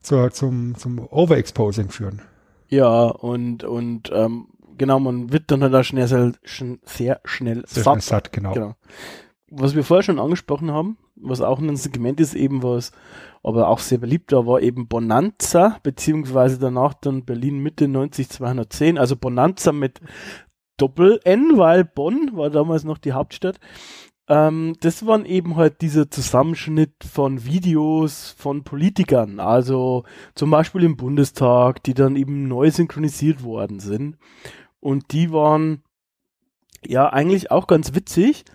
zur, zum, zum Overexposing führen. Ja, und, und ähm, genau, man wird dann halt auch schnell, sehr, sehr schnell sehr satt. Schnell satt genau. genau. Was wir vorher schon angesprochen haben, was auch ein Segment ist, eben was aber auch sehr beliebt war, war eben Bonanza, beziehungsweise danach dann Berlin Mitte 90210, also Bonanza mit Doppel-N, weil Bonn war damals noch die Hauptstadt. Ähm, das waren eben halt dieser Zusammenschnitt von Videos von Politikern, also zum Beispiel im Bundestag, die dann eben neu synchronisiert worden sind. Und die waren ja eigentlich auch ganz witzig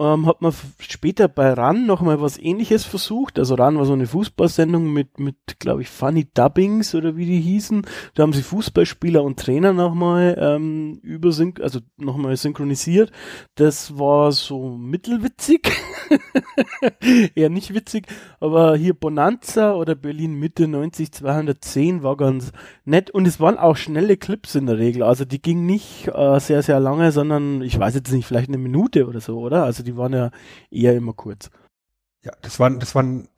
ähm, hat man später bei RAN nochmal was ähnliches versucht. Also RAN war so eine Fußballsendung mit, mit glaube ich, Funny Dubbings oder wie die hießen. Da haben sie Fußballspieler und Trainer nochmal ähm, übersync also nochmal synchronisiert. Das war so mittelwitzig. Eher nicht witzig, aber hier Bonanza oder Berlin Mitte 90 210 war ganz nett und es waren auch schnelle Clips in der Regel. Also die gingen nicht äh, sehr, sehr lange, sondern ich weiß jetzt nicht, vielleicht eine Minute oder so, oder? Also die waren ja eher immer kurz. Ja, das waren, das waren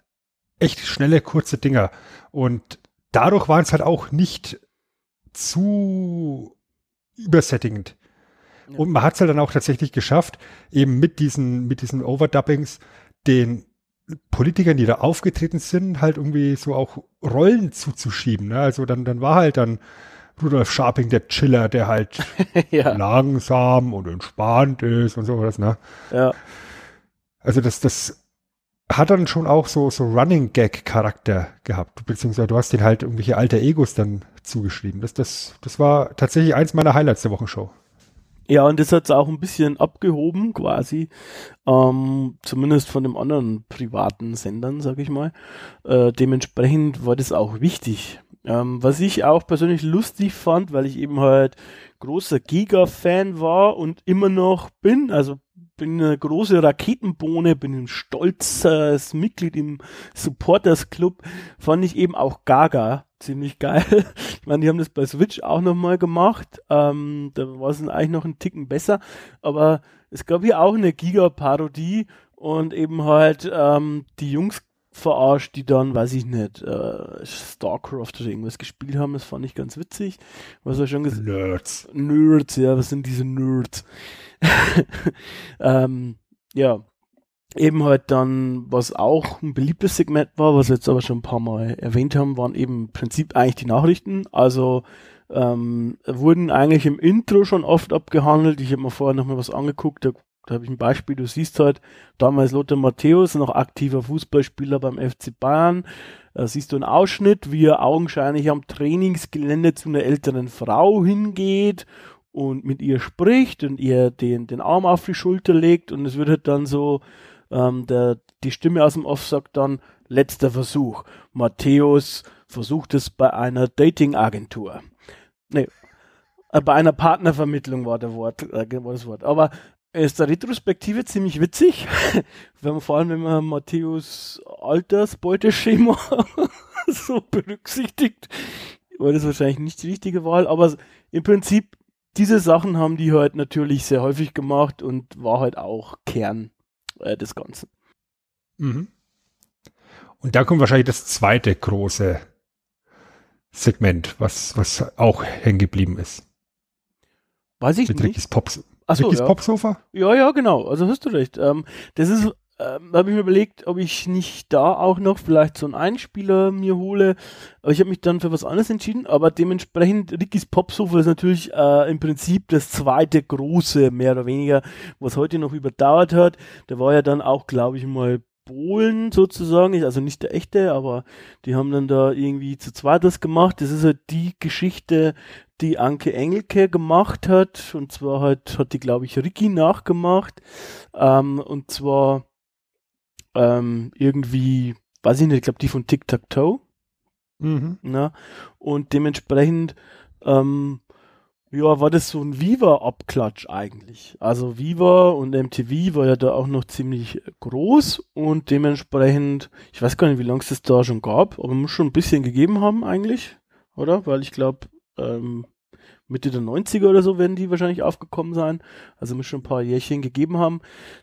echt schnelle, kurze Dinger. Und dadurch waren es halt auch nicht zu übersättigend. Ja. Und man hat es halt dann auch tatsächlich geschafft, eben mit diesen, mit diesen Overdubbings den Politikern, die da aufgetreten sind, halt irgendwie so auch Rollen zuzuschieben. Ne? Also dann, dann war halt dann Rudolf Scharping der Chiller, der halt ja. langsam und entspannt ist und sowas, ne? Ja. Also das, das hat dann schon auch so, so Running Gag Charakter gehabt, beziehungsweise du hast den halt irgendwelche alter Egos dann zugeschrieben. Das, das, das war tatsächlich eins meiner Highlights der Wochenshow. Ja, und das hat es auch ein bisschen abgehoben, quasi, ähm, zumindest von den anderen privaten Sendern, sag ich mal. Äh, dementsprechend war das auch wichtig, ähm, was ich auch persönlich lustig fand, weil ich eben halt großer Giga-Fan war und immer noch bin, also bin eine große Raketenbohne, bin ein stolzes Mitglied im Supporters Club, fand ich eben auch Gaga ziemlich geil. Ich meine, die haben das bei Switch auch nochmal gemacht. Ähm, da war es eigentlich noch ein Ticken besser. Aber es gab hier auch eine Giga-Parodie und eben halt ähm, die Jungs verarscht, die dann, weiß ich nicht, äh, StarCraft oder irgendwas gespielt haben. Das fand ich ganz witzig. Was er schon gesagt Nerds. Nerds, ja, was sind diese Nerds? ähm, ja. Eben halt dann, was auch ein beliebtes Segment war, was wir jetzt aber schon ein paar Mal erwähnt haben, waren eben im Prinzip eigentlich die Nachrichten. Also ähm, wurden eigentlich im Intro schon oft abgehandelt. Ich habe mir vorher nochmal was angeguckt, da da habe ich ein Beispiel, du siehst halt damals Lothar Matthäus, noch aktiver Fußballspieler beim FC Bayern. Da siehst du einen Ausschnitt, wie er augenscheinlich am Trainingsgelände zu einer älteren Frau hingeht und mit ihr spricht und ihr den, den Arm auf die Schulter legt und es wird halt dann so, ähm, der, die Stimme aus dem Off sagt dann, letzter Versuch. Matthäus versucht es bei einer Dating-Agentur. Nee, äh, bei einer Partnervermittlung war, der Wort, äh, war das Wort. Aber ist der Retrospektive ziemlich witzig, wenn man vor allem, wenn man Matthäus Altersbeuteschema so berücksichtigt, war das wahrscheinlich nicht die richtige Wahl, aber im Prinzip diese Sachen haben die halt natürlich sehr häufig gemacht und war halt auch Kern äh, des Ganzen. Mhm. Und da kommt wahrscheinlich das zweite große Segment, was, was auch hängen geblieben ist. Weiß ich Mit nicht. Rickys Pops Achso, Rickys ja. Popsofa? Ja, ja, genau. Also hast du recht. Ähm, das ist, ähm, habe ich mir überlegt, ob ich nicht da auch noch vielleicht so einen Einspieler mir hole. Aber ich habe mich dann für was anderes entschieden. Aber dementsprechend, Rickys Popsofa ist natürlich äh, im Prinzip das zweite große, mehr oder weniger, was heute noch überdauert hat. Der war ja dann auch, glaube ich, mal Bohlen sozusagen, also nicht der echte, aber die haben dann da irgendwie zu zweit das gemacht. Das ist halt die Geschichte die Anke Engelke gemacht hat. Und zwar hat, hat die, glaube ich, Ricky nachgemacht. Ähm, und zwar ähm, irgendwie, weiß ich nicht, ich glaube, die von Tic Tac Toe. Mhm. Ne? Und dementsprechend ähm, ja, war das so ein Viva-Abklatsch eigentlich. Also Viva und MTV war ja da auch noch ziemlich groß und dementsprechend, ich weiß gar nicht, wie lange es das da schon gab, aber muss schon ein bisschen gegeben haben eigentlich, oder? Weil ich glaube, ähm, Mitte der 90er oder so werden die wahrscheinlich aufgekommen sein. Also muss schon ein paar Jährchen gegeben haben.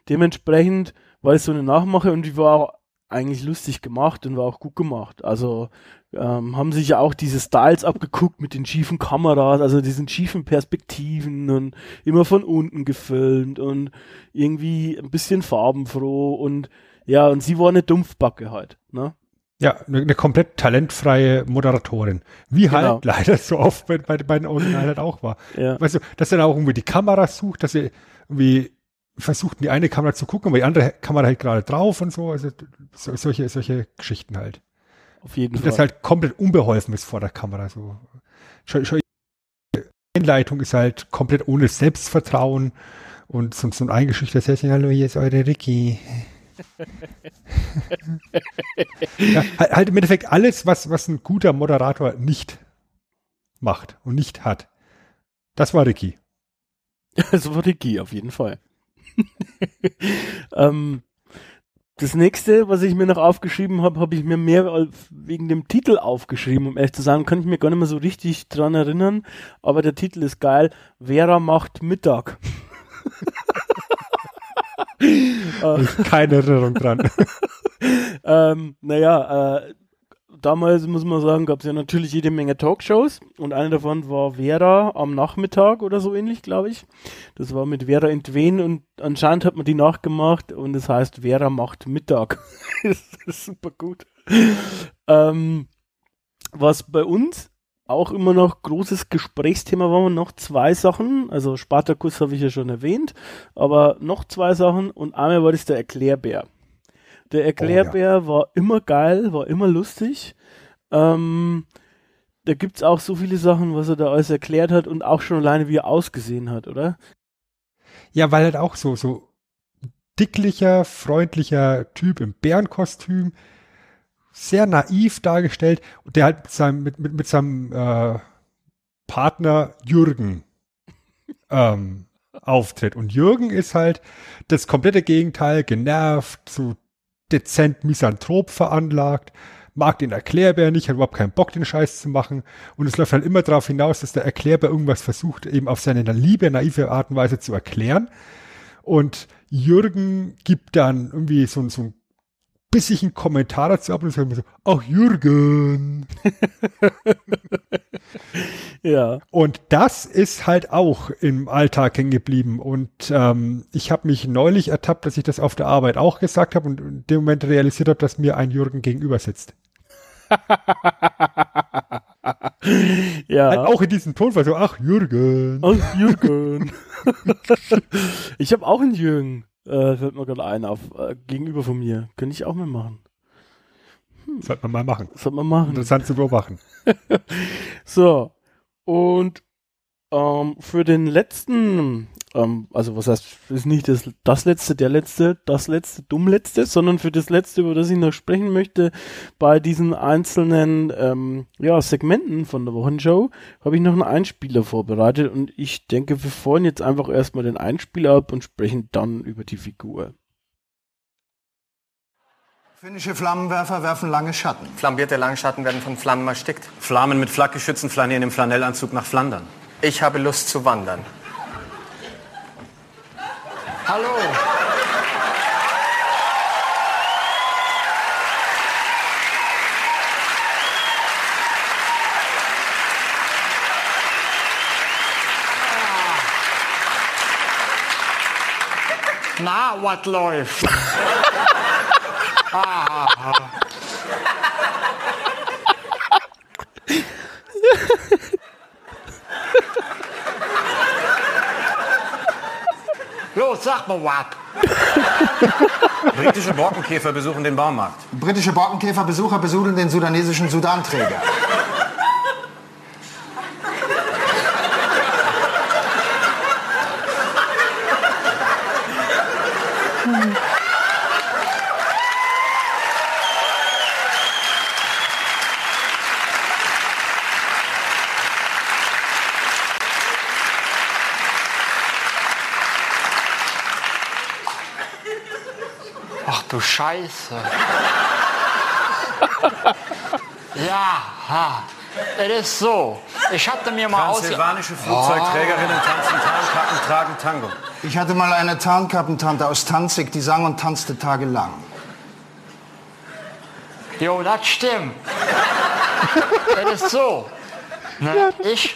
Dementsprechend war es so eine Nachmache und die war auch eigentlich lustig gemacht und war auch gut gemacht. Also ähm, haben sich ja auch diese Styles abgeguckt mit den schiefen Kameras, also diesen schiefen Perspektiven und immer von unten gefilmt und irgendwie ein bisschen farbenfroh und ja, und sie war eine Dumpfbacke halt, ne? Ja, eine, eine komplett talentfreie Moderatorin. Wie Genau. halt leider so oft bei, bei, bei den Originalen halt auch war. Ja. Weißt du, dass er dann auch irgendwie die Kamera sucht, dass er irgendwie versucht, in die eine Kamera zu gucken, aber die andere Kamera halt gerade drauf und so. Also so, solche, solche Geschichten halt. Auf jeden Und Fall. das halt komplett unbeholfen ist vor der Kamera. So. Schon, schon Einleitung ist halt komplett ohne Selbstvertrauen und so, so ein eingeschüchtertes Häschen, hallo, hier ist eure Ricky. ja, halt, halt im Endeffekt alles, was, was ein guter Moderator nicht macht und nicht hat. Das war Ricky. Das war Ricky, auf jeden Fall. ähm, das nächste, was ich mir noch aufgeschrieben habe, habe ich mir mehr wegen dem Titel aufgeschrieben, um ehrlich zu sagen, kann ich mir gar nicht mehr so richtig dran erinnern, aber der Titel ist geil. Vera macht Mittag. Keine Erinnerung dran. ähm, naja, äh, damals muss man sagen, gab es ja natürlich jede Menge Talkshows und eine davon war Vera am Nachmittag oder so ähnlich, glaube ich. Das war mit Vera Entwen und anscheinend hat man die nachgemacht und es heißt Vera macht Mittag. das ist super gut. Ähm, was bei uns auch immer noch großes Gesprächsthema war, noch zwei Sachen. Also Spartacus habe ich ja schon erwähnt, aber noch zwei Sachen und einmal war das der Erklärbär. Der Erklärbär war immer geil, war immer lustig. Ähm, da gibt's auch so viele Sachen, was er da alles erklärt hat und auch schon alleine, wie er ausgesehen hat, oder? Ja, weil halt auch so, so dicklicher, freundlicher Typ im Bärenkostüm, sehr naiv dargestellt und der halt mit seinem, mit, mit, mit seinem äh, Partner Jürgen ähm, auftritt. Und Jürgen ist halt das komplette Gegenteil, genervt, so dezent misanthrop veranlagt, mag den Erklärbär nicht, hat überhaupt keinen Bock, den Scheiß zu machen. Und es läuft halt immer darauf hinaus, dass der Erklärbär irgendwas versucht, eben auf seine liebe, naive Art und Weise zu erklären. Und Jürgen gibt dann irgendwie so, so einen bissigen Kommentar dazu ab und sagt mir so, ach Jürgen. Ja. Und das ist halt auch im Alltag hängen geblieben. Und ähm, ich habe mich neulich ertappt, dass ich das auf der Arbeit auch gesagt habe und in dem Moment realisiert habe, dass mir ein Jürgen gegenüber sitzt. ja. Halt auch in diesem Tonfall so, ach Jürgen. Ach, Jürgen. ich habe auch einen Jürgen. Äh, fällt mir gerade ein, auf, äh, gegenüber von mir. Könnte ich auch mal machen. Sollte man mal machen. Sollte man machen. Interessant zu beobachten. So. Und ähm, für den letzten, ähm, also was heißt, ist nicht das, das letzte, der letzte, das letzte, dumm letzte, sondern für das letzte, über das ich noch sprechen möchte, bei diesen einzelnen ähm, ja, Segmenten von der Wochenshow, habe ich noch einen Einspieler vorbereitet und ich denke, wir fahren jetzt einfach erstmal den Einspieler ab und sprechen dann über die Figur. Finnische Flammenwerfer werfen lange Schatten. Flambierte Langschatten werden von Flammen erstickt. Flammen mit Flakgeschützen flanieren im Flanellanzug nach Flandern. Ich habe Lust zu wandern. Hallo. Na, was läuft? Los, sag mal was. Britische Borkenkäfer besuchen den Baumarkt. Britische Borkenkäferbesucher besudeln den sudanesischen Sudanträger. du Scheiße. ja, ha. es ist so. Ich hatte mir mal aus... Transsilvanische Flugzeugträgerinnen tanzen Tarnkappen, tragen Tango. Ich hatte mal eine Tarnkappentante aus Tanzig, die sang und tanzte tagelang. Jo, das stimmt. das ist so. Ne? Ich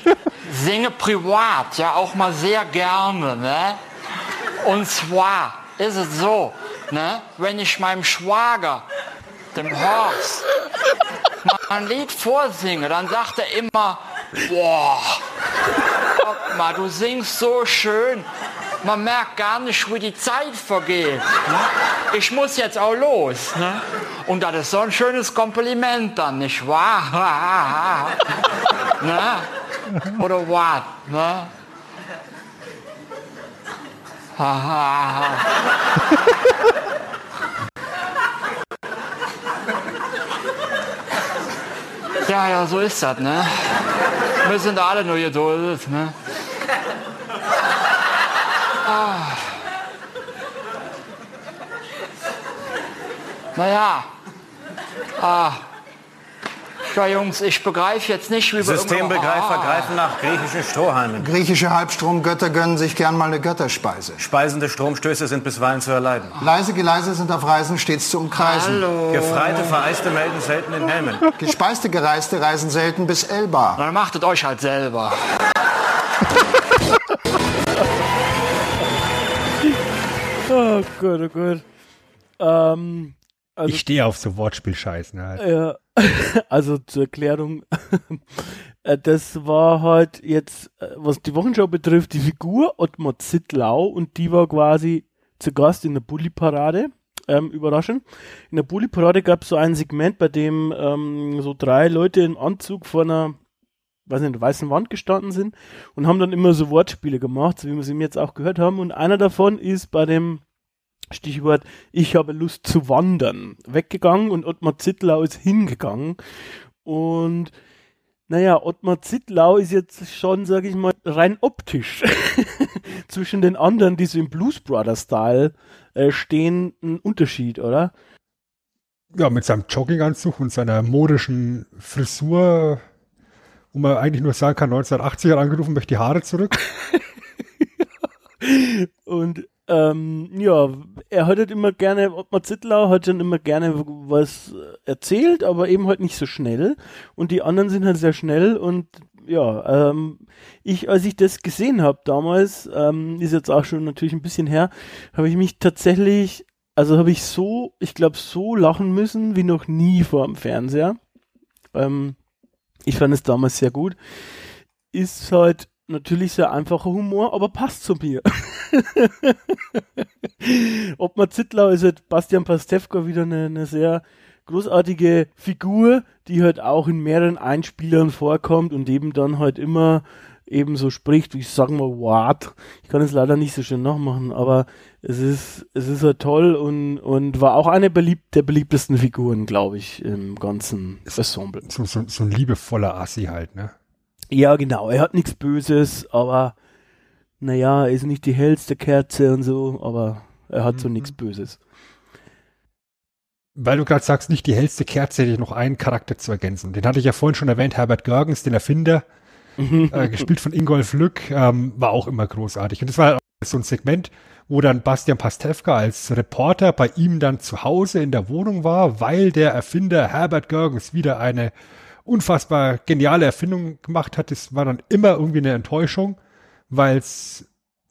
singe privat ja auch mal sehr gerne. Ne? Und zwar ist es so, ne? wenn ich meinem Schwager, dem Horst, mal ein Lied vorsinge, dann sagt er immer, boah, guck mal, du singst so schön. Man merkt gar nicht, wie die Zeit vergeht. Ne? Ich muss jetzt auch los. Ne? Und das ist so ein schönes Kompliment dann, nicht wahr? ne? Oder was? Ne? Ja, ja, so ist das, ne? Wir sind alle nur geduldet, ne? Ah. Naja. Ah. Ja, Jungs, ich begreife jetzt nicht, wie wir Systembegreifer immer- greifen nach griechischen Strohhalmen. Griechische Halbstromgötter gönnen sich gern mal eine Götterspeise. Speisende Stromstöße sind bisweilen zu erleiden. Leise Geleise sind auf Reisen stets zu umkreisen. Oh. Gefreite, Vereiste melden selten in Helmen. Gespeiste Gereiste reisen selten bis Elba. Dann macht es euch halt selber. Oh Gott, oh Gott. Ähm, also, Ich stehe auf so Wortspielscheißen. Halt. Ja, also zur Erklärung, äh, das war halt jetzt, äh, was die Wochenschau betrifft, die Figur Ottmar Zittlau und die war quasi zu Gast in der Bulli-Parade. Ähm, überraschend. In der Bulli-Parade gab es so ein Segment, bei dem ähm, so drei Leute im Anzug vor einer, weiß nicht, weißen Wand gestanden sind und haben dann immer so Wortspiele gemacht, so wie wir sie jetzt auch gehört haben. Und einer davon ist bei dem Stichwort, ich habe Lust zu wandern, weggegangen und Ottmar Zittlau ist hingegangen. Und naja, Ottmar Zittlau ist jetzt schon, sage ich mal, rein optisch zwischen den anderen, die so im Blues Brothers Style äh, stehen, ein Unterschied, oder? Ja, mit seinem Jogginganzug und seiner modischen Frisur, wo man eigentlich nur sagen kann, 1980 hat angerufen, möchte die Haare zurück. Und ähm, ja, er hat halt immer gerne, Ottmar Zittlau hat dann immer gerne was erzählt, aber eben halt nicht so schnell. Und die anderen sind halt sehr schnell und ja, ähm, ich, als ich das gesehen habe damals, ähm, ist jetzt auch schon natürlich ein bisschen her, habe ich mich tatsächlich, also habe ich so, ich glaube, so lachen müssen wie noch nie vor dem Fernseher. Ähm, ich fand es damals sehr gut. Ist halt natürlich sehr einfacher Humor, aber passt zu mir. Ob man Zittlau ist halt Bastian Pastewka wieder eine, eine sehr großartige Figur, die halt auch in mehreren Einspielern vorkommt und eben dann halt immer eben so spricht, wie ich sagen mal, what. Ich kann es leider nicht so schön nachmachen, aber es ist, es ist halt toll und, und war auch eine beliebt, der beliebtesten Figuren, glaube ich, im ganzen Ensemble. So, so, so ein liebevoller Assi halt, ne? Ja, genau. Er hat nichts Böses, aber naja, er ist nicht die hellste Kerze und so, aber er hat so nichts Böses. Weil du gerade sagst, nicht die hellste Kerze, hätte ich noch einen Charakter zu ergänzen. Den hatte ich ja vorhin schon erwähnt, Herbert Görgens, den Erfinder, äh, gespielt von Ingolf Lück, ähm, war auch immer großartig. Und das war so ein Segment, wo dann Bastian Pastewka als Reporter bei ihm dann zu Hause in der Wohnung war, weil der Erfinder Herbert Görgens wieder eine unfassbar geniale Erfindung gemacht hat. Das war dann immer irgendwie eine Enttäuschung, weil es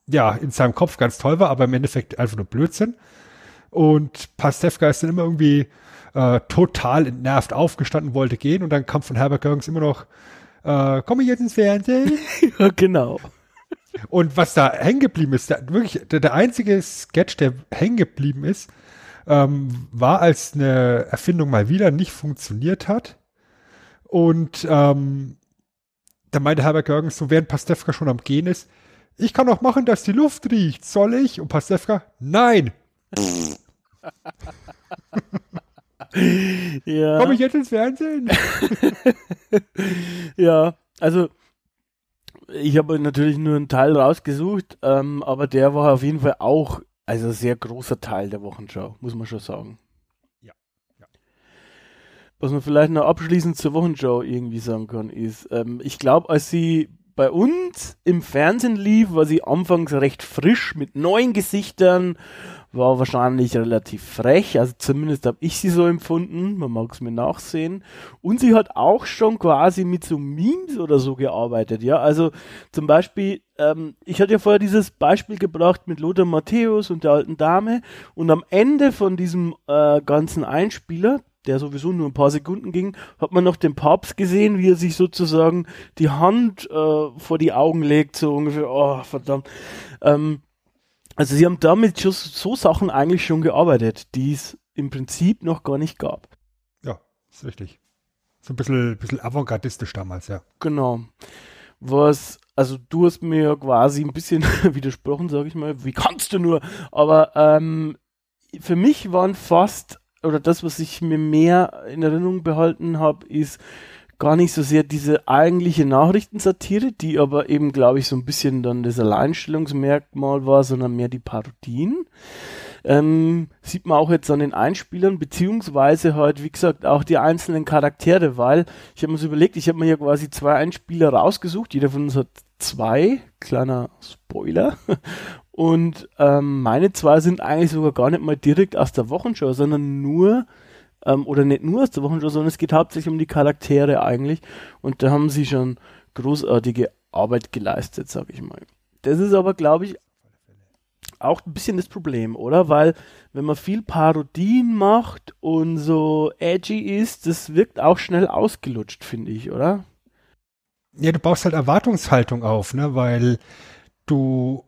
ja in seinem Kopf ganz toll war, aber im Endeffekt einfach nur Blödsinn. Und Pastewka ist dann immer irgendwie äh, total entnervt aufgestanden, wollte gehen und dann kam von Herbert Görgens immer noch, äh, komme ich jetzt ins Fernsehen? ja, genau. Und was da hängen geblieben ist, der, wirklich der, der einzige Sketch, der hängen geblieben ist, ähm, war, als eine Erfindung mal wieder nicht funktioniert hat. Und ähm, da meinte Herbert Görgens, so während Pastewka schon am Gehen ist, ich kann auch machen, dass die Luft riecht, soll ich? Und Pastewka, nein, Ja. komme ich jetzt ins Fernsehen? Ja, also ich habe natürlich nur einen Teil rausgesucht, ähm, aber der war auf jeden Fall auch Also sehr großer Teil der Wochenschau, muss man schon sagen. Was man vielleicht noch abschließend zur Wochenschau irgendwie sagen kann, ist, ähm, ich glaube, als sie bei uns im Fernsehen lief, war sie anfangs recht frisch mit neuen Gesichtern, war wahrscheinlich relativ frech, also zumindest habe ich sie so empfunden, man mag es mir nachsehen. Und sie hat auch schon quasi mit so Memes oder so gearbeitet, ja. Also zum Beispiel, ähm, ich hatte ja vorher dieses Beispiel gebracht mit Lothar Matthäus und der alten Dame und am Ende von diesem äh, ganzen Einspieler, der sowieso nur ein paar Sekunden ging, hat man noch den Papst gesehen, wie er sich sozusagen die Hand äh, vor die Augen legt, so ungefähr, oh, verdammt. Ähm, also sie haben damit schon so Sachen eigentlich schon gearbeitet, die es im Prinzip noch gar nicht gab. Ja, ist richtig. So ein bisschen, bisschen avantgardistisch damals, ja. Genau. Was, also du hast mir quasi ein bisschen widersprochen, sage ich mal. Wie kannst du nur? Aber ähm, für mich waren fast oder das, was ich mir mehr in Erinnerung behalten habe, ist gar nicht so sehr diese eigentliche Nachrichtensatire, die aber eben, glaube ich, so ein bisschen dann das Alleinstellungsmerkmal war, sondern mehr die Parodien. Ähm, sieht man auch jetzt an den Einspielern, beziehungsweise halt, wie gesagt, auch die einzelnen Charaktere, weil ich habe mir so überlegt, ich habe mir ja quasi zwei Einspieler rausgesucht, jeder von uns hat zwei, kleiner Spoiler, und ähm, meine zwei sind eigentlich sogar gar nicht mal direkt aus der Wochenschau, sondern nur, ähm, oder nicht nur aus der Wochenschau, sondern es geht hauptsächlich um die Charaktere eigentlich. Und da haben sie schon großartige Arbeit geleistet, sag ich mal. Das ist aber, glaube ich, auch ein bisschen das Problem, oder? Weil wenn man viel Parodien macht und so edgy ist, das wirkt auch schnell ausgelutscht, finde ich, oder? Ja, du baust halt Erwartungshaltung auf, ne? Weil du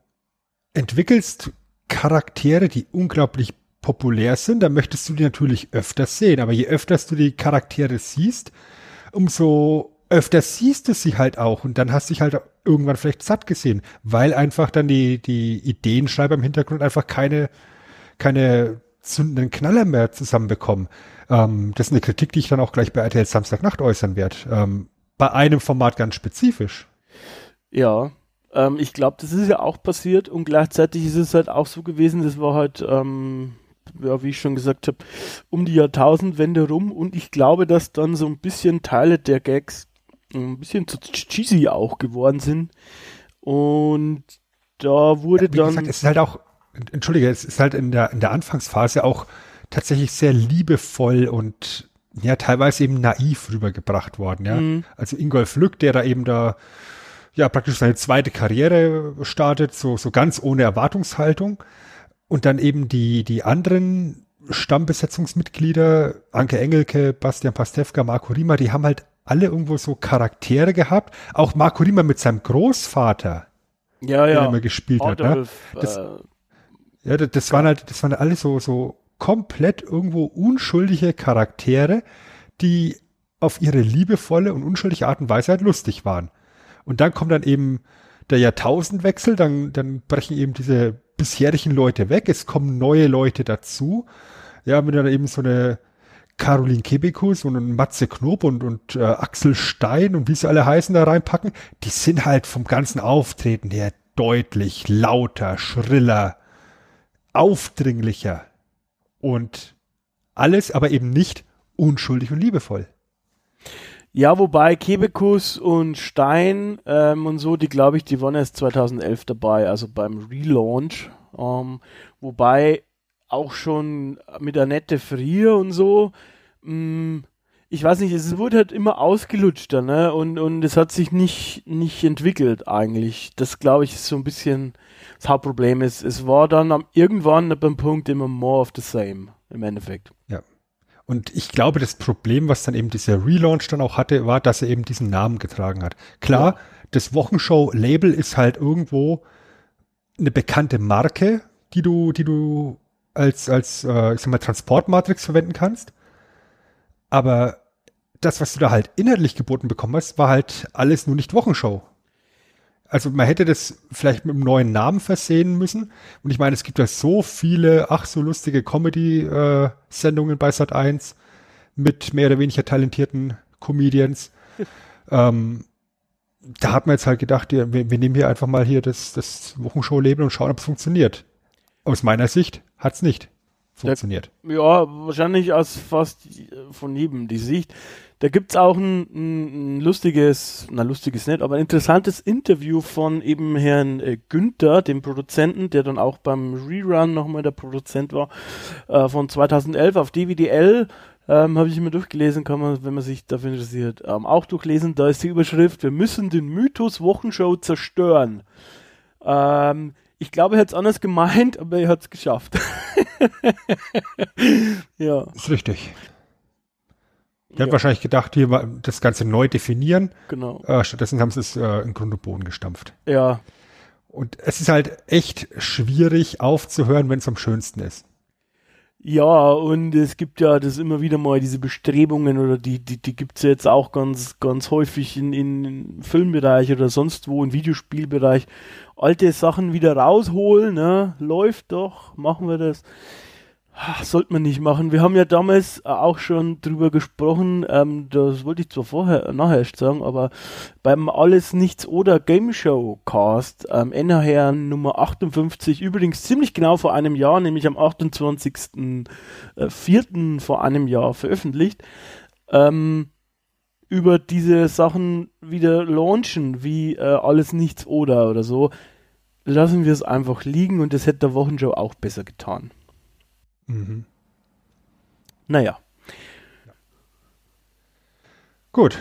entwickelst Charaktere, die unglaublich populär sind, da möchtest du die natürlich öfters sehen. Aber je öfters du die Charaktere siehst, umso öfter siehst du sie halt auch und dann hast du dich halt irgendwann vielleicht satt gesehen, weil einfach dann die, die Ideenschreiber im Hintergrund einfach keine, keine zündenden Knaller mehr zusammenbekommen. Ähm, das ist eine Kritik, die ich dann auch gleich bei RTL Samstagnacht äußern werde. Ähm, bei einem Format ganz spezifisch. Ja, ähm, ich glaube, das ist ja auch passiert und gleichzeitig ist es halt auch so gewesen, das war halt, ähm, ja, wie ich schon gesagt habe, um die Jahrtausendwende rum und ich glaube, dass dann so ein bisschen Teile der Gags ein bisschen zu cheesy auch geworden sind und da wurde ja, wie dann... Gesagt, es ist halt auch, entschuldige, es ist halt in der, in der Anfangsphase auch tatsächlich sehr liebevoll und ja, teilweise eben naiv rübergebracht worden, ja. Mhm. Also Ingolf Lück, der da eben da ja praktisch seine zweite Karriere startet, so, so ganz ohne Erwartungshaltung. Und dann eben die, die anderen Stammbesetzungsmitglieder, Anke Engelke, Bastian Pastewka, Marco Rima, die haben halt alle irgendwo so Charaktere gehabt. Auch Marco Rima mit seinem Großvater, ja, ja. der immer gespielt Adolf, hat. Ne? Das, äh, ja, das, das waren halt, das waren alle so, so komplett irgendwo unschuldige Charaktere, die auf ihre liebevolle und unschuldige Art und Weise halt lustig waren. Und dann kommt dann eben der Jahrtausendwechsel, dann, dann brechen eben diese bisherigen Leute weg, es kommen neue Leute dazu. Ja, wenn dann eben so eine Caroline Kebekus und Matze Knob und, und äh, Axel Stein und wie sie alle heißen da reinpacken, die sind halt vom ganzen Auftreten her deutlich lauter, schriller, aufdringlicher und alles aber eben nicht unschuldig und liebevoll. Ja, wobei Kebekus und Stein ähm, und so, die glaube ich, die waren erst 2011 dabei, also beim Relaunch. Ähm, wobei auch schon mit Annette Frier und so, mh, mm, ich weiß nicht, es wurde halt immer ausgelutschter, ne? Und, und es hat sich nicht, nicht entwickelt eigentlich. Das glaube ich ist so ein bisschen das Hauptproblem. Es, es war dann am, irgendwann beim Punkt immer more of the same im Endeffekt. Und ich glaube, das Problem, was dann eben dieser Relaunch dann auch hatte, war, dass er eben diesen Namen getragen hat. Klar, ja. das Wochenshow-Label ist halt irgendwo eine bekannte Marke, die du, die du als, als, äh, ich sag mal, Transportmatrix verwenden kannst. Aber das, was du da halt inhaltlich geboten bekommen hast, war halt alles nur nicht Wochenshow also man hätte das vielleicht mit einem neuen Namen versehen müssen. Und ich meine, es gibt ja so viele, ach so lustige Comedy-Sendungen äh, bei Sat 1 mit mehr oder weniger talentierten Comedians. ähm, da hat man jetzt halt gedacht, wir, wir, nehmen hier einfach mal hier das, das Wochenshow-Leben und schauen, ob es funktioniert. aus meiner Sicht hat's nicht funktioniert. Ja, wahrscheinlich aus fast von jedem die Sicht. Da gibt's auch ein, ein, ein lustiges, na lustiges nicht, aber ein interessantes Interview von eben Herrn äh, Günther, dem Produzenten, der dann auch beim Rerun nochmal der Produzent war, äh, von 2011 auf DVDL. Ähm, Habe ich immer durchgelesen, kann man, wenn man sich dafür interessiert, ähm, auch durchlesen. Da ist die Überschrift, wir müssen den Mythos Wochenshow zerstören. Ähm, ich glaube, er hat es anders gemeint, aber er hat es geschafft. ja. Ist richtig. Der hat wahrscheinlich gedacht, hier mal das Ganze neu definieren. Genau. Äh, stattdessen haben sie es äh, in Grund und Boden gestampft. Ja. Und es ist halt echt schwierig aufzuhören, wenn es am schönsten ist. Ja, und es gibt ja das immer wieder mal diese Bestrebungen oder die, die, die gibt's ja jetzt auch ganz, ganz häufig in, in Filmbereich oder sonst wo, im Videospielbereich. Alte Sachen wieder rausholen, ne? Läuft doch, machen wir das. Ach, sollte man nicht machen. Wir haben ja damals auch schon drüber gesprochen, ähm, das wollte ich zwar vorher, nachher erst sagen, aber beim Alles Nichts oder Game Show Cast, ähm, NHR Nummer 58, übrigens ziemlich genau vor einem Jahr, nämlich am 28.04. vor einem Jahr veröffentlicht, ähm, über diese Sachen wieder launchen, wie äh, Alles Nichts oder oder so, lassen wir es einfach liegen und das hätte der Wochenshow auch besser getan. Mhm. Naja. Gut.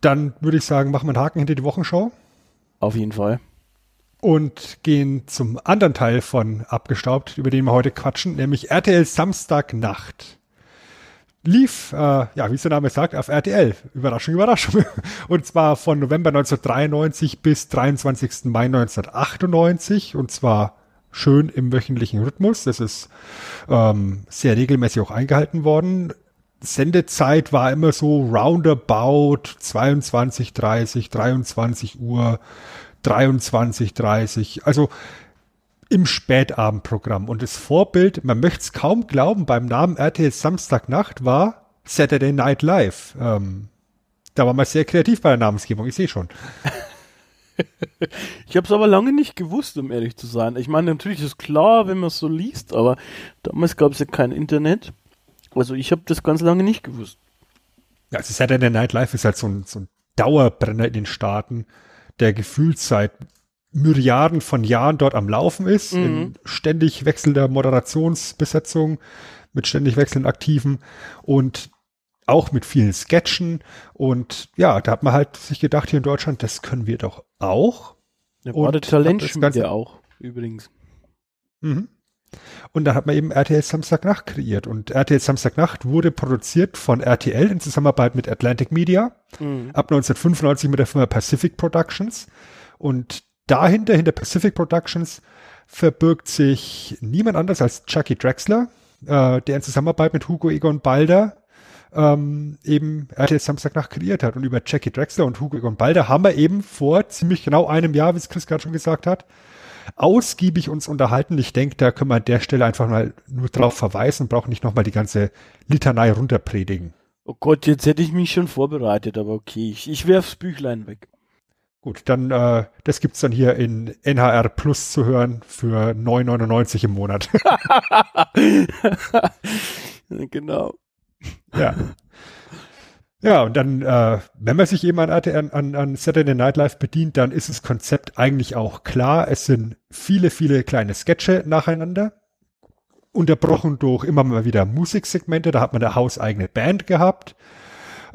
Dann würde ich sagen, machen wir einen Haken hinter die Wochenschau Auf jeden Fall. und gehen zum anderen Teil von Abgestaubt, über den wir heute quatschen, nämlich RTL Samstagnacht. Lief, äh, ja, wie es der Name sagt, auf RTL. Überraschung, Überraschung. Und zwar von November 1993 bis 23. Mai 1998. Und zwar schön im wöchentlichen Rhythmus. Das ist ähm, sehr regelmäßig auch eingehalten worden. Sendezeit war immer so roundabout 22, 30, 23 Uhr, 23, 30. Also im Spätabendprogramm. Und das Vorbild, man möchte es kaum glauben, beim Namen RTL Samstagnacht war Saturday Night Live. Ähm, da war man sehr kreativ bei der Namensgebung, ich sehe schon. Ich habe es aber lange nicht gewusst, um ehrlich zu sein. Ich meine, natürlich ist klar, wenn man es so liest, aber damals gab es ja kein Internet. Also ich habe das ganz lange nicht gewusst. Ja, also Saturday Night Live ist halt so ein, so ein Dauerbrenner in den Staaten, der gefühlt seit Myriaden von Jahren dort am Laufen ist, Mhm. in ständig wechselnder Moderationsbesetzung, mit ständig wechselnden Aktiven und auch mit vielen Sketchen. Und ja, da hat man halt sich gedacht, hier in Deutschland, das können wir doch auch. Ja, Und Talentschmiede auch, übrigens. Mhm. Und da hat man eben RTL Samstagnacht kreiert. Und RTL Samstagnacht wurde produziert von RTL in Zusammenarbeit mit Atlantic Media. Mhm. Ab 1995 mit der Firma Pacific Productions. Und dahinter, hinter Pacific Productions, verbirgt sich niemand anders als Chucky Drexler, äh, der in Zusammenarbeit mit Hugo Egon Balder ähm, eben RTL Samstagnacht kreiert hat. Und über Jackie Drexler und Hugo Egon Balder haben wir eben vor ziemlich genau einem Jahr, wie es Chris gerade schon gesagt hat, ausgiebig uns unterhalten. Ich denke, da können wir an der Stelle einfach mal nur drauf verweisen und brauchen nicht nochmal die ganze Litanei runterpredigen. Oh Gott, jetzt hätte ich mich schon vorbereitet, aber okay, ich, ich werf's Büchlein weg. Gut, dann äh, das gibt's dann hier in NHR Plus zu hören für 9,99 im Monat. genau. Ja. Ja, und dann, äh, wenn man sich eben an, an, an Saturday Night Live bedient, dann ist das Konzept eigentlich auch klar. Es sind viele, viele kleine Sketche nacheinander, unterbrochen durch immer mal wieder Musiksegmente. Da hat man eine hauseigene Band gehabt.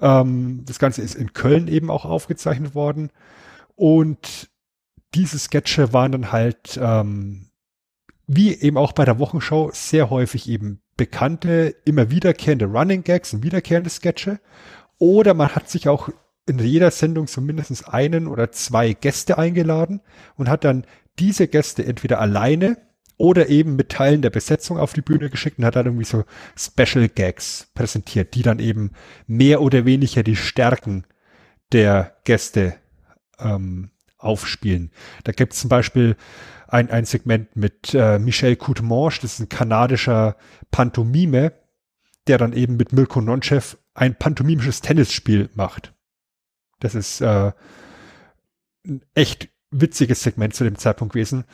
Ähm, das Ganze ist in Köln eben auch aufgezeichnet worden. Und diese Sketche waren dann halt, ähm, wie eben auch bei der Wochenshow, sehr häufig eben bekannte, immer wiederkehrende Running Gags und wiederkehrende Sketche. Oder man hat sich auch in jeder Sendung so einen oder zwei Gäste eingeladen und hat dann diese Gäste entweder alleine oder eben mit Teilen der Besetzung auf die Bühne geschickt und hat dann irgendwie so Special Gags präsentiert, die dann eben mehr oder weniger die Stärken der Gäste ähm, aufspielen. Da gibt es zum Beispiel ein, ein Segment mit äh, Michel Courtemanche, das ist ein kanadischer Pantomime, der dann eben mit Mirko Nonchev ein pantomimisches Tennisspiel macht. Das ist äh, ein echt witziges Segment zu dem Zeitpunkt gewesen.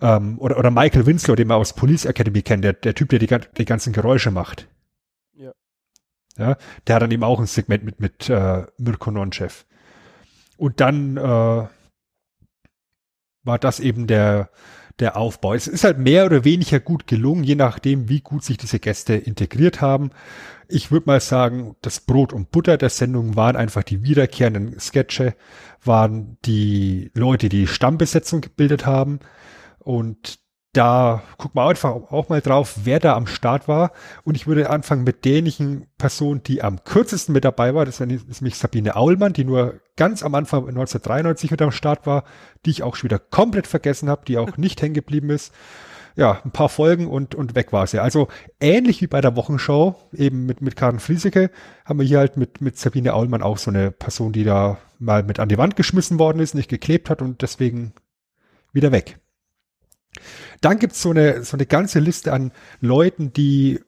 Ähm, oder, oder Michael Winslow, den man aus Police Academy kennt, der, der Typ, der die, die ganzen Geräusche macht. Ja. Ja, der hat dann eben auch ein Segment mit, mit äh, Mirko Nonchev. Und dann äh, war das eben der, der Aufbau. Es ist halt mehr oder weniger gut gelungen, je nachdem, wie gut sich diese Gäste integriert haben. Ich würde mal sagen, das Brot und Butter der Sendung waren einfach die wiederkehrenden Sketche, waren die Leute, die Stammbesetzung gebildet haben. Und da gucken wir einfach auch mal drauf, wer da am Start war. Und ich würde anfangen mit derjenigen Person, die am kürzesten mit dabei war. Das ist nämlich Sabine Aulmann, die nur ganz am Anfang 1993 mit am Start war, die ich auch schon wieder komplett vergessen habe, die auch nicht hängen geblieben ist. Ja, ein paar Folgen und, und weg war sie. Also ähnlich wie bei der Wochenshow, eben mit, mit Karen Frieseke, haben wir hier halt mit, mit Sabine Aulmann auch so eine Person, die da mal mit an die Wand geschmissen worden ist, nicht geklebt hat und deswegen wieder weg. Dann gibt's so eine, so eine ganze Liste an Leuten, die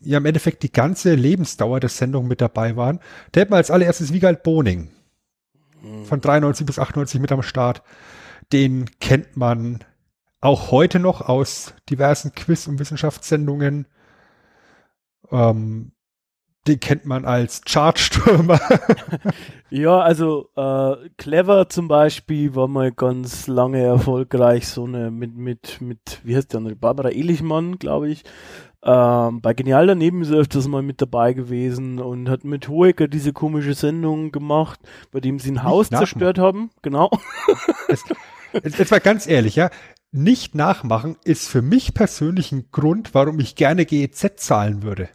ja im Endeffekt die ganze Lebensdauer der Sendung mit dabei waren. Da hätten wir als allererstes Wiegald Boning von 93 bis 98 mit am Start. Den kennt man auch heute noch aus diversen Quiz- und Wissenschaftssendungen. Ähm, den kennt man als Chartstürmer. ja, also äh, Clever zum Beispiel war mal ganz lange erfolgreich, so eine mit, mit, mit, wie heißt die andere, Barbara Elichmann, glaube ich. Ähm, bei Genial daneben ist er öfters mal mit dabei gewesen und hat mit Hoeker diese komische Sendung gemacht, bei dem sie ein Haus nachmachen. zerstört haben. Genau. Jetzt, jetzt mal ganz ehrlich, ja. Nicht nachmachen ist für mich persönlich ein Grund, warum ich gerne GEZ zahlen würde.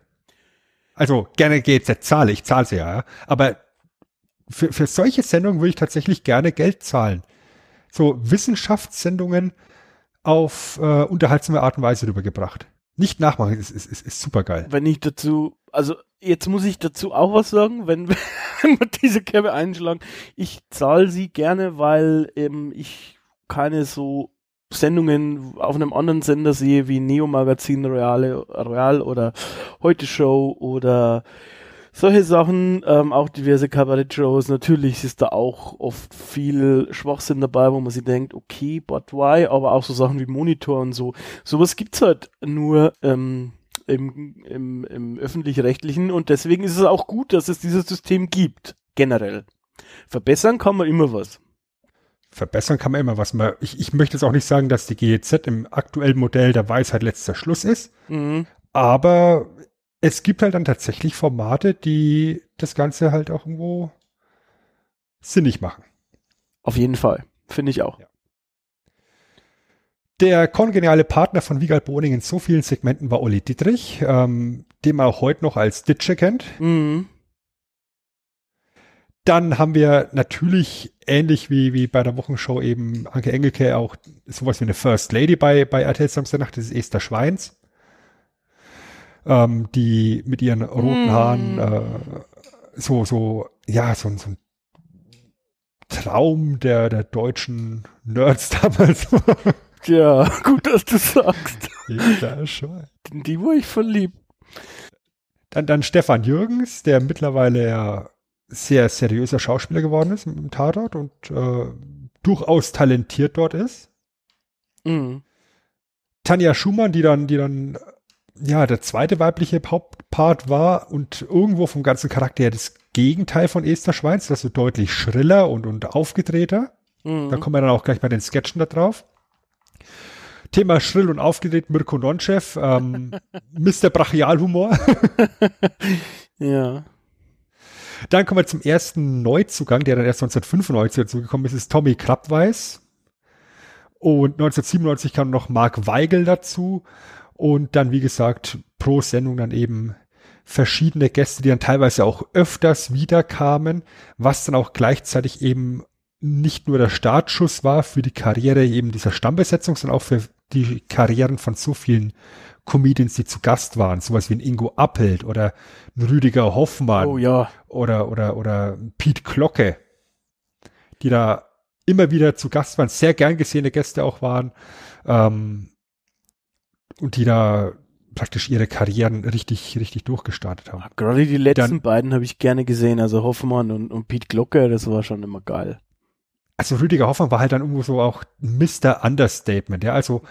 Also gerne GZ zahle, ich zahle sie ja, aber für, für solche Sendungen würde ich tatsächlich gerne Geld zahlen. So Wissenschaftssendungen auf äh, unterhaltsame Art und Weise rübergebracht. Nicht nachmachen, ist, ist, ist, ist super geil. Wenn ich dazu, also jetzt muss ich dazu auch was sagen, wenn, wenn wir diese Kerbe einschlagen. Ich zahle sie gerne, weil ähm, ich keine so Sendungen auf einem anderen Sender sehe, wie Neo Magazin Royale, Royal oder Heute Show oder solche Sachen, ähm, auch diverse Kabarett-Shows, natürlich ist da auch oft viel Schwachsinn dabei, wo man sich denkt, okay, but why, aber auch so Sachen wie Monitor und so. Sowas gibt's halt nur ähm, im, im, im öffentlich-rechtlichen und deswegen ist es auch gut, dass es dieses System gibt, generell. Verbessern kann man immer was verbessern kann man immer was. Man, ich, ich möchte jetzt auch nicht sagen, dass die GEZ im aktuellen Modell der Weisheit letzter Schluss ist, mhm. aber es gibt halt dann tatsächlich Formate, die das Ganze halt auch irgendwo sinnig machen. Auf jeden Fall, finde ich auch. Ja. Der kongeniale Partner von Wiegald Boning in so vielen Segmenten war Olli Dietrich, ähm, den man auch heute noch als Ditsche kennt. Mhm. Dann haben wir natürlich ähnlich wie, wie bei der Wochenshow eben Anke Engelke auch sowas wie eine First Lady bei, bei RTL Samstagnacht, das ist Esther Schweins, ähm, die mit ihren roten mm. Haaren äh, so, so, ja, so, so ein Traum der, der deutschen Nerds damals Ja, gut, dass du sagst. Esther Schweins. Die war ich verliebt. Dann, dann Stefan Jürgens, der mittlerweile ja sehr seriöser Schauspieler geworden ist im Tatort und äh, durchaus talentiert dort ist. Mhm. Tanja Schumann, die dann, die dann ja der zweite weibliche Hauptpart war und irgendwo vom ganzen Charakter her das Gegenteil von Esther Schweins, das so deutlich schriller und, und aufgedrehter. Mhm. Da kommen wir dann auch gleich bei den Sketchen da drauf. Thema schrill und aufgedreht, Mirko Nonchev, ähm, Mr. Brachialhumor. ja. Dann kommen wir zum ersten Neuzugang, der dann erst 1995 dazugekommen ist, ist Tommy Klappweiß. Und 1997 kam noch Mark Weigel dazu. Und dann, wie gesagt, pro Sendung dann eben verschiedene Gäste, die dann teilweise auch öfters wiederkamen, was dann auch gleichzeitig eben nicht nur der Startschuss war für die Karriere eben dieser Stammbesetzung, sondern auch für die Karrieren von so vielen Comedians, die zu Gast waren, sowas wie ein Ingo Appelt oder ein Rüdiger Hoffmann oh, ja. oder, oder, oder Pete Glocke, die da immer wieder zu Gast waren, sehr gern gesehene Gäste auch waren ähm, und die da praktisch ihre Karrieren richtig, richtig durchgestartet haben. Gerade die letzten Dann, beiden habe ich gerne gesehen, also Hoffmann und, und Pete Glocke, das war schon immer geil. also Rüdiger Hoffmann war halt dann irgendwo so auch Mr. Understatement, ja, also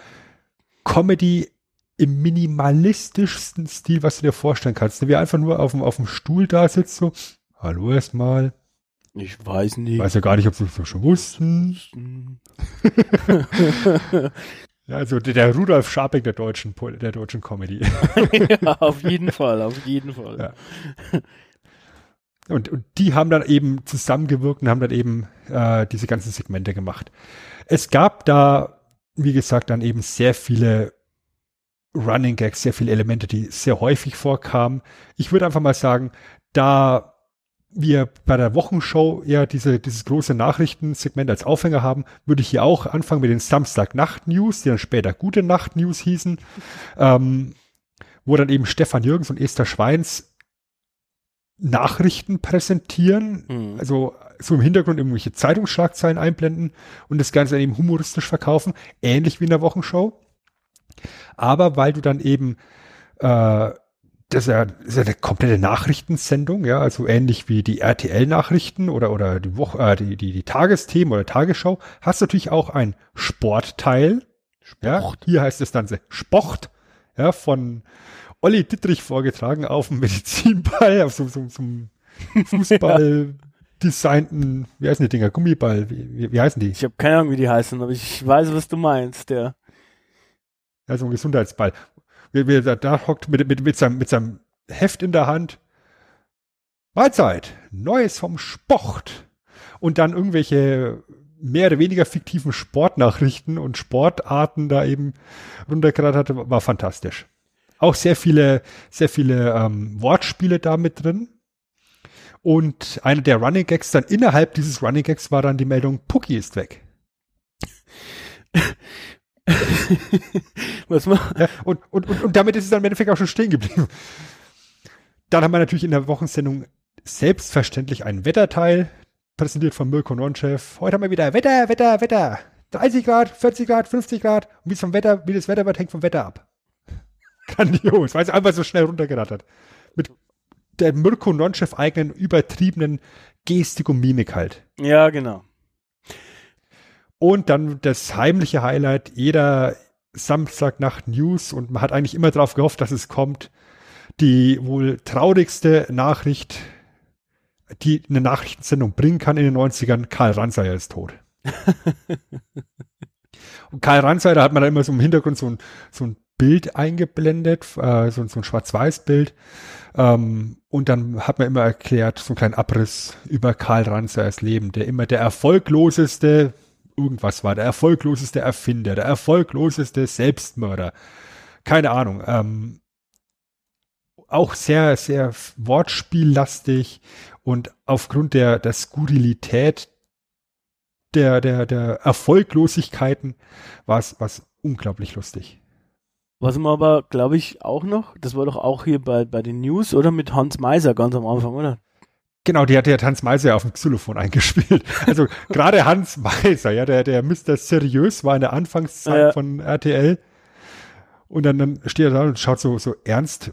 Comedy im minimalistischsten Stil, was du dir vorstellen kannst. Wie einfach nur auf dem, auf dem Stuhl da sitzt, so, hallo erstmal. Ich weiß nicht. Weiß ja gar nicht, ob sie das schon wussten. ja, also der, der Rudolf Scharping der deutschen, der deutschen Comedy. ja, auf jeden Fall, auf jeden Fall. Ja. Und, und die haben dann eben zusammengewirkt und haben dann eben äh, diese ganzen Segmente gemacht. Es gab da, wie gesagt, dann eben sehr viele Running Gags, sehr viele Elemente, die sehr häufig vorkamen. Ich würde einfach mal sagen, da wir bei der Wochenshow ja diese, dieses große Nachrichtensegment als Aufhänger haben, würde ich hier auch anfangen mit den Samstag-Nacht-News, die dann später gute Nacht-News hießen, ähm, wo dann eben Stefan Jürgens und Esther Schweins Nachrichten präsentieren, Mhm. also so im Hintergrund irgendwelche Zeitungsschlagzeilen einblenden und das Ganze dann eben humoristisch verkaufen, ähnlich wie in der Wochenshow. Aber weil du dann eben, äh, das ist ja, das ist ja eine komplette Nachrichtensendung, ja, also ähnlich wie die RTL-Nachrichten oder, oder die Woche, äh, die, die, die Tagesthemen oder Tagesschau, hast du natürlich auch ein Sportteil. Ja, hier heißt es dann so Sport, ja, von Olli Dittrich vorgetragen auf dem Medizinball, auf so, so, so einem Fußball designten, wie heißen die Dinger, Gummiball, wie, wie, wie heißen die? Ich habe keine Ahnung, wie die heißen, aber ich weiß, was du meinst, ja. Ja, so ein Gesundheitsball. Wie, wie, da, da hockt mit, mit, mit, seinem, mit seinem Heft in der Hand. Mahlzeit, Neues vom Sport. Und dann irgendwelche mehr oder weniger fiktiven Sportnachrichten und Sportarten da eben runtergeradet hatte, war fantastisch. Auch sehr viele, sehr viele ähm, Wortspiele da mit drin. Und einer der Running Gags dann innerhalb dieses Running Gags war dann die Meldung, Pucki ist weg. Was man, Ja, und, und, und, und damit ist es dann im Endeffekt auch schon stehen geblieben. Dann haben wir natürlich in der Wochensendung selbstverständlich einen Wetterteil, präsentiert von Mirko Nonchef. Heute haben wir wieder Wetter, Wetter, Wetter. 30 Grad, 40 Grad, 50 Grad. Und wie es vom Wetter, wie das Wetter wird, hängt vom Wetter ab. Grandios, weil es einfach so schnell runtergerattert. Mit der Mirko Nonchef eigenen übertriebenen Gestik und Mimik halt. ja, genau. Und dann das heimliche Highlight jeder Samstagnacht News und man hat eigentlich immer darauf gehofft, dass es kommt. Die wohl traurigste Nachricht, die eine Nachrichtensendung bringen kann in den 90ern, Karl Ranseier ist tot. und Karl Ranseier, da hat man dann immer so im Hintergrund so ein, so ein Bild eingeblendet, äh, so, so ein Schwarz-Weiß-Bild. Ähm, und dann hat man immer erklärt, so einen kleinen Abriss über Karl Ranseiers Leben, der immer der erfolgloseste irgendwas war, der erfolgloseste Erfinder, der erfolgloseste Selbstmörder. Keine Ahnung. Ähm, auch sehr, sehr wortspiellastig und aufgrund der, der Skurrilität der, der, der Erfolglosigkeiten war es unglaublich lustig. Was man aber, glaube ich, auch noch, das war doch auch hier bei, bei den News, oder? Mit Hans Meiser ganz am Anfang, oder? Genau, die hat ja Hans Meiser auf dem Xylophon eingespielt. Also gerade Hans Meiser, ja, der, der Mr. Seriös war in der Anfangszeit Ja. von RTL. Und dann, dann steht er da und schaut so, so ernst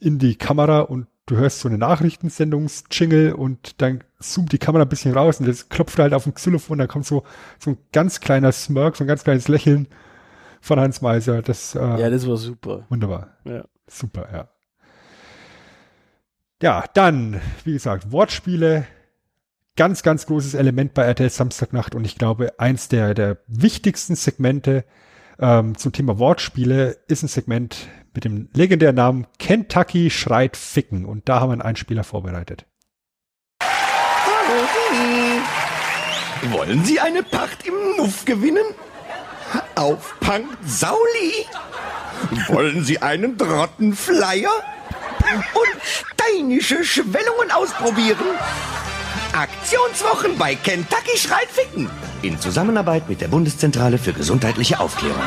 in die Kamera und du hörst so eine Nachrichtensendungs-Jingle und dann zoomt die Kamera ein bisschen raus und das klopft halt auf dem Xylophon, da kommt so, so ein ganz kleiner Smirk, so ein ganz kleines Lächeln von Hans Meiser. Das, äh, Ja, das war super. Wunderbar. Ja. Super, ja. Ja, dann, wie gesagt, Wortspiele. Ganz, ganz großes Element bei RTL Samstagnacht und ich glaube, eins der, der wichtigsten Segmente ähm, zum Thema Wortspiele ist ein Segment mit dem legendären Namen Kentucky schreit Ficken und da haben wir einen Einspieler vorbereitet. Wollen Sie eine Pacht im Nuff gewinnen? Auf Punk Sauli? Wollen Sie einen Drottenflyer? Und steinische Schwellungen ausprobieren? Aktionswochen bei Kentucky Schreit Ficken. In Zusammenarbeit mit der Bundeszentrale für gesundheitliche Aufklärung.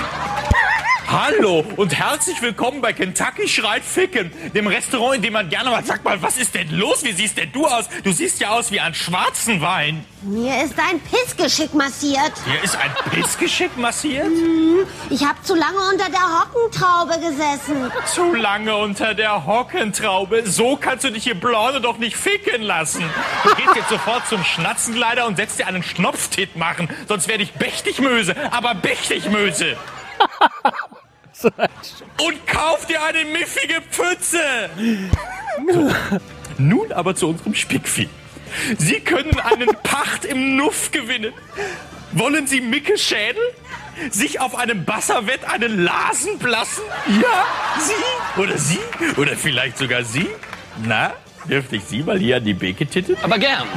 Hallo und herzlich willkommen bei Kentucky Schreit Ficken, dem Restaurant, in dem man gerne mal sagt mal, was ist denn los? Wie siehst denn du aus? Du siehst ja aus wie ein schwarzen Wein. Mir ist ein Pissgeschick massiert. Hier ist ein Pissgeschick massiert? Hm, Ich habe zu lange unter der Hockentraube gesessen. Zu lange unter der Hockentraube. So kannst du dich hier Blonde doch nicht ficken lassen. Du gehst jetzt sofort zum Schnatzenkleider und setzt dir einen Schnopftit machen. Sonst werde ich Bechtigmöse, aber Bechtigmöse. Und kauf dir eine miffige Pfütze. So. Nun aber zu unserem Spickvieh. Sie können einen Pacht im Nuff gewinnen. Wollen Sie Micke Schädel? Sich auf einem Basserwett einen Lasen blassen? Ja, Sie? Oder Sie? Oder vielleicht sogar Sie? Na, dürfte ich Sie mal hier an die Beke titten? Aber gern.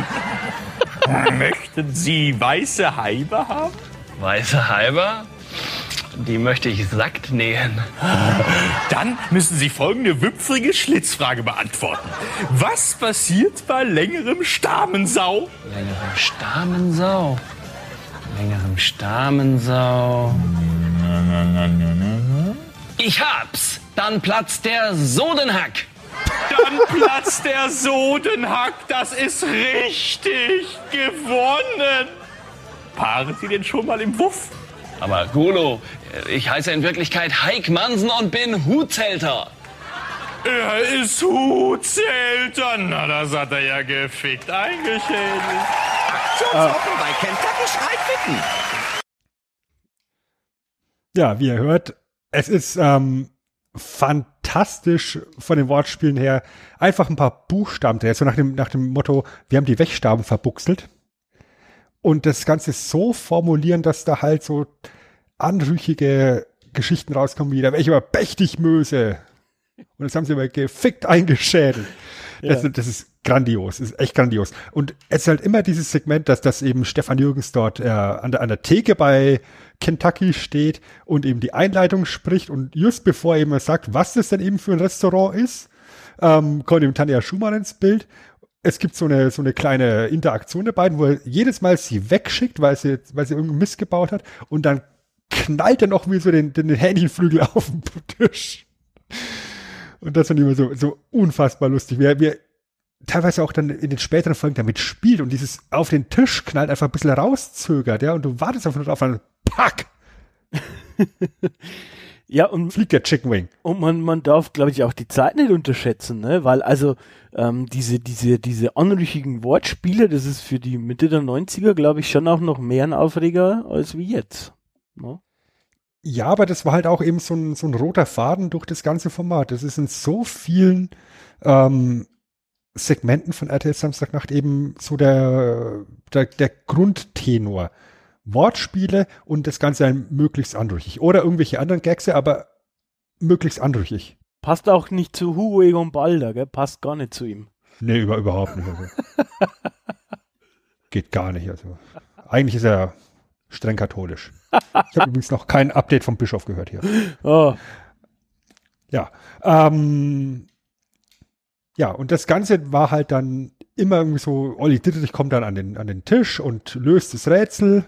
Möchten Sie weiße Heibe haben? Weiße Halber? Die möchte ich sackt nähen. Dann müssen Sie folgende wipfrige Schlitzfrage beantworten. Was passiert bei längerem Stamensau? Längerem Stamensau. Längerem Stamensau. Ich hab's. Dann platzt der Sodenhack. Dann platzt der Sodenhack. Das ist richtig gewonnen. Paaren Sie denn schon mal im Wuff? Aber Gulo, ich heiße in Wirklichkeit Heik Mansen und bin Hutzelter. Er ist Hutzelter. Na, das hat er ja gefickt eingeschädigt. Aktionswochen bei Kentucky Schreit Ficken. Ja, wie ihr hört, es ist ähm, fantastisch von den Wortspielen her. Einfach ein paar Buchstaben drin, so nach dem, nach dem Motto, wir haben die Wegstaben verbuchselt. Und das Ganze so formulieren, dass da halt so anrüchige Geschichten rauskommen wie, da wäre ich aber Bechtigmöse. Und das haben sie aber gefickt eingeschädelt. Das, Ja. das ist grandios, das ist echt grandios. Und es ist halt immer dieses Segment, dass das eben Stefan Jürgens dort äh, an, der, an der Theke bei Kentucky steht und eben die Einleitung spricht und just bevor er eben sagt, was das denn eben für ein Restaurant ist, ähm, kommt eben Tanja Schumann ins Bild. Es gibt so eine, so eine kleine Interaktion der beiden, wo er jedes Mal sie wegschickt, weil sie, weil sie irgendeinen Mist gebaut hat und dann knallt er noch wie so den, den Hähnchenflügel auf den Tisch. Und das fand ich immer so, so unfassbar lustig. Wie wie er teilweise auch dann in den späteren Folgen damit spielt und dieses auf den Tisch knallt einfach ein bisschen rauszögert, ja, und du wartest einfach nur drauf, dann pack, Ja, und, fliegt der Chicken Wing. und man, man darf, glaube ich, auch die Zeit nicht unterschätzen, ne? Weil also ähm, diese, diese, diese anrüchigen Wortspiele, das ist für die Mitte der 90er, glaube ich, schon auch noch mehr ein Aufreger als wie jetzt. Ne? Ja, aber das war halt auch eben so ein, so ein roter Faden durch das ganze Format. Das ist in so vielen ähm, Segmenten von RTL Samstagnacht eben so der, der, der Grundtenor. Wortspiele und das Ganze möglichst anrüchig. Oder irgendwelche anderen Gags, aber möglichst anrüchig. Passt auch nicht zu Hugo Egon Balder, gell? Passt gar nicht zu ihm. Nee, über, überhaupt nicht. Also. Geht gar nicht. Also. Eigentlich ist er streng katholisch. Ich habe übrigens noch kein Update vom Bischof gehört hier. Oh, Ja. Ähm, ja, und das Ganze war halt dann immer irgendwie so, Olli Dittrich kommt dann an den, an den Tisch und löst das Rätsel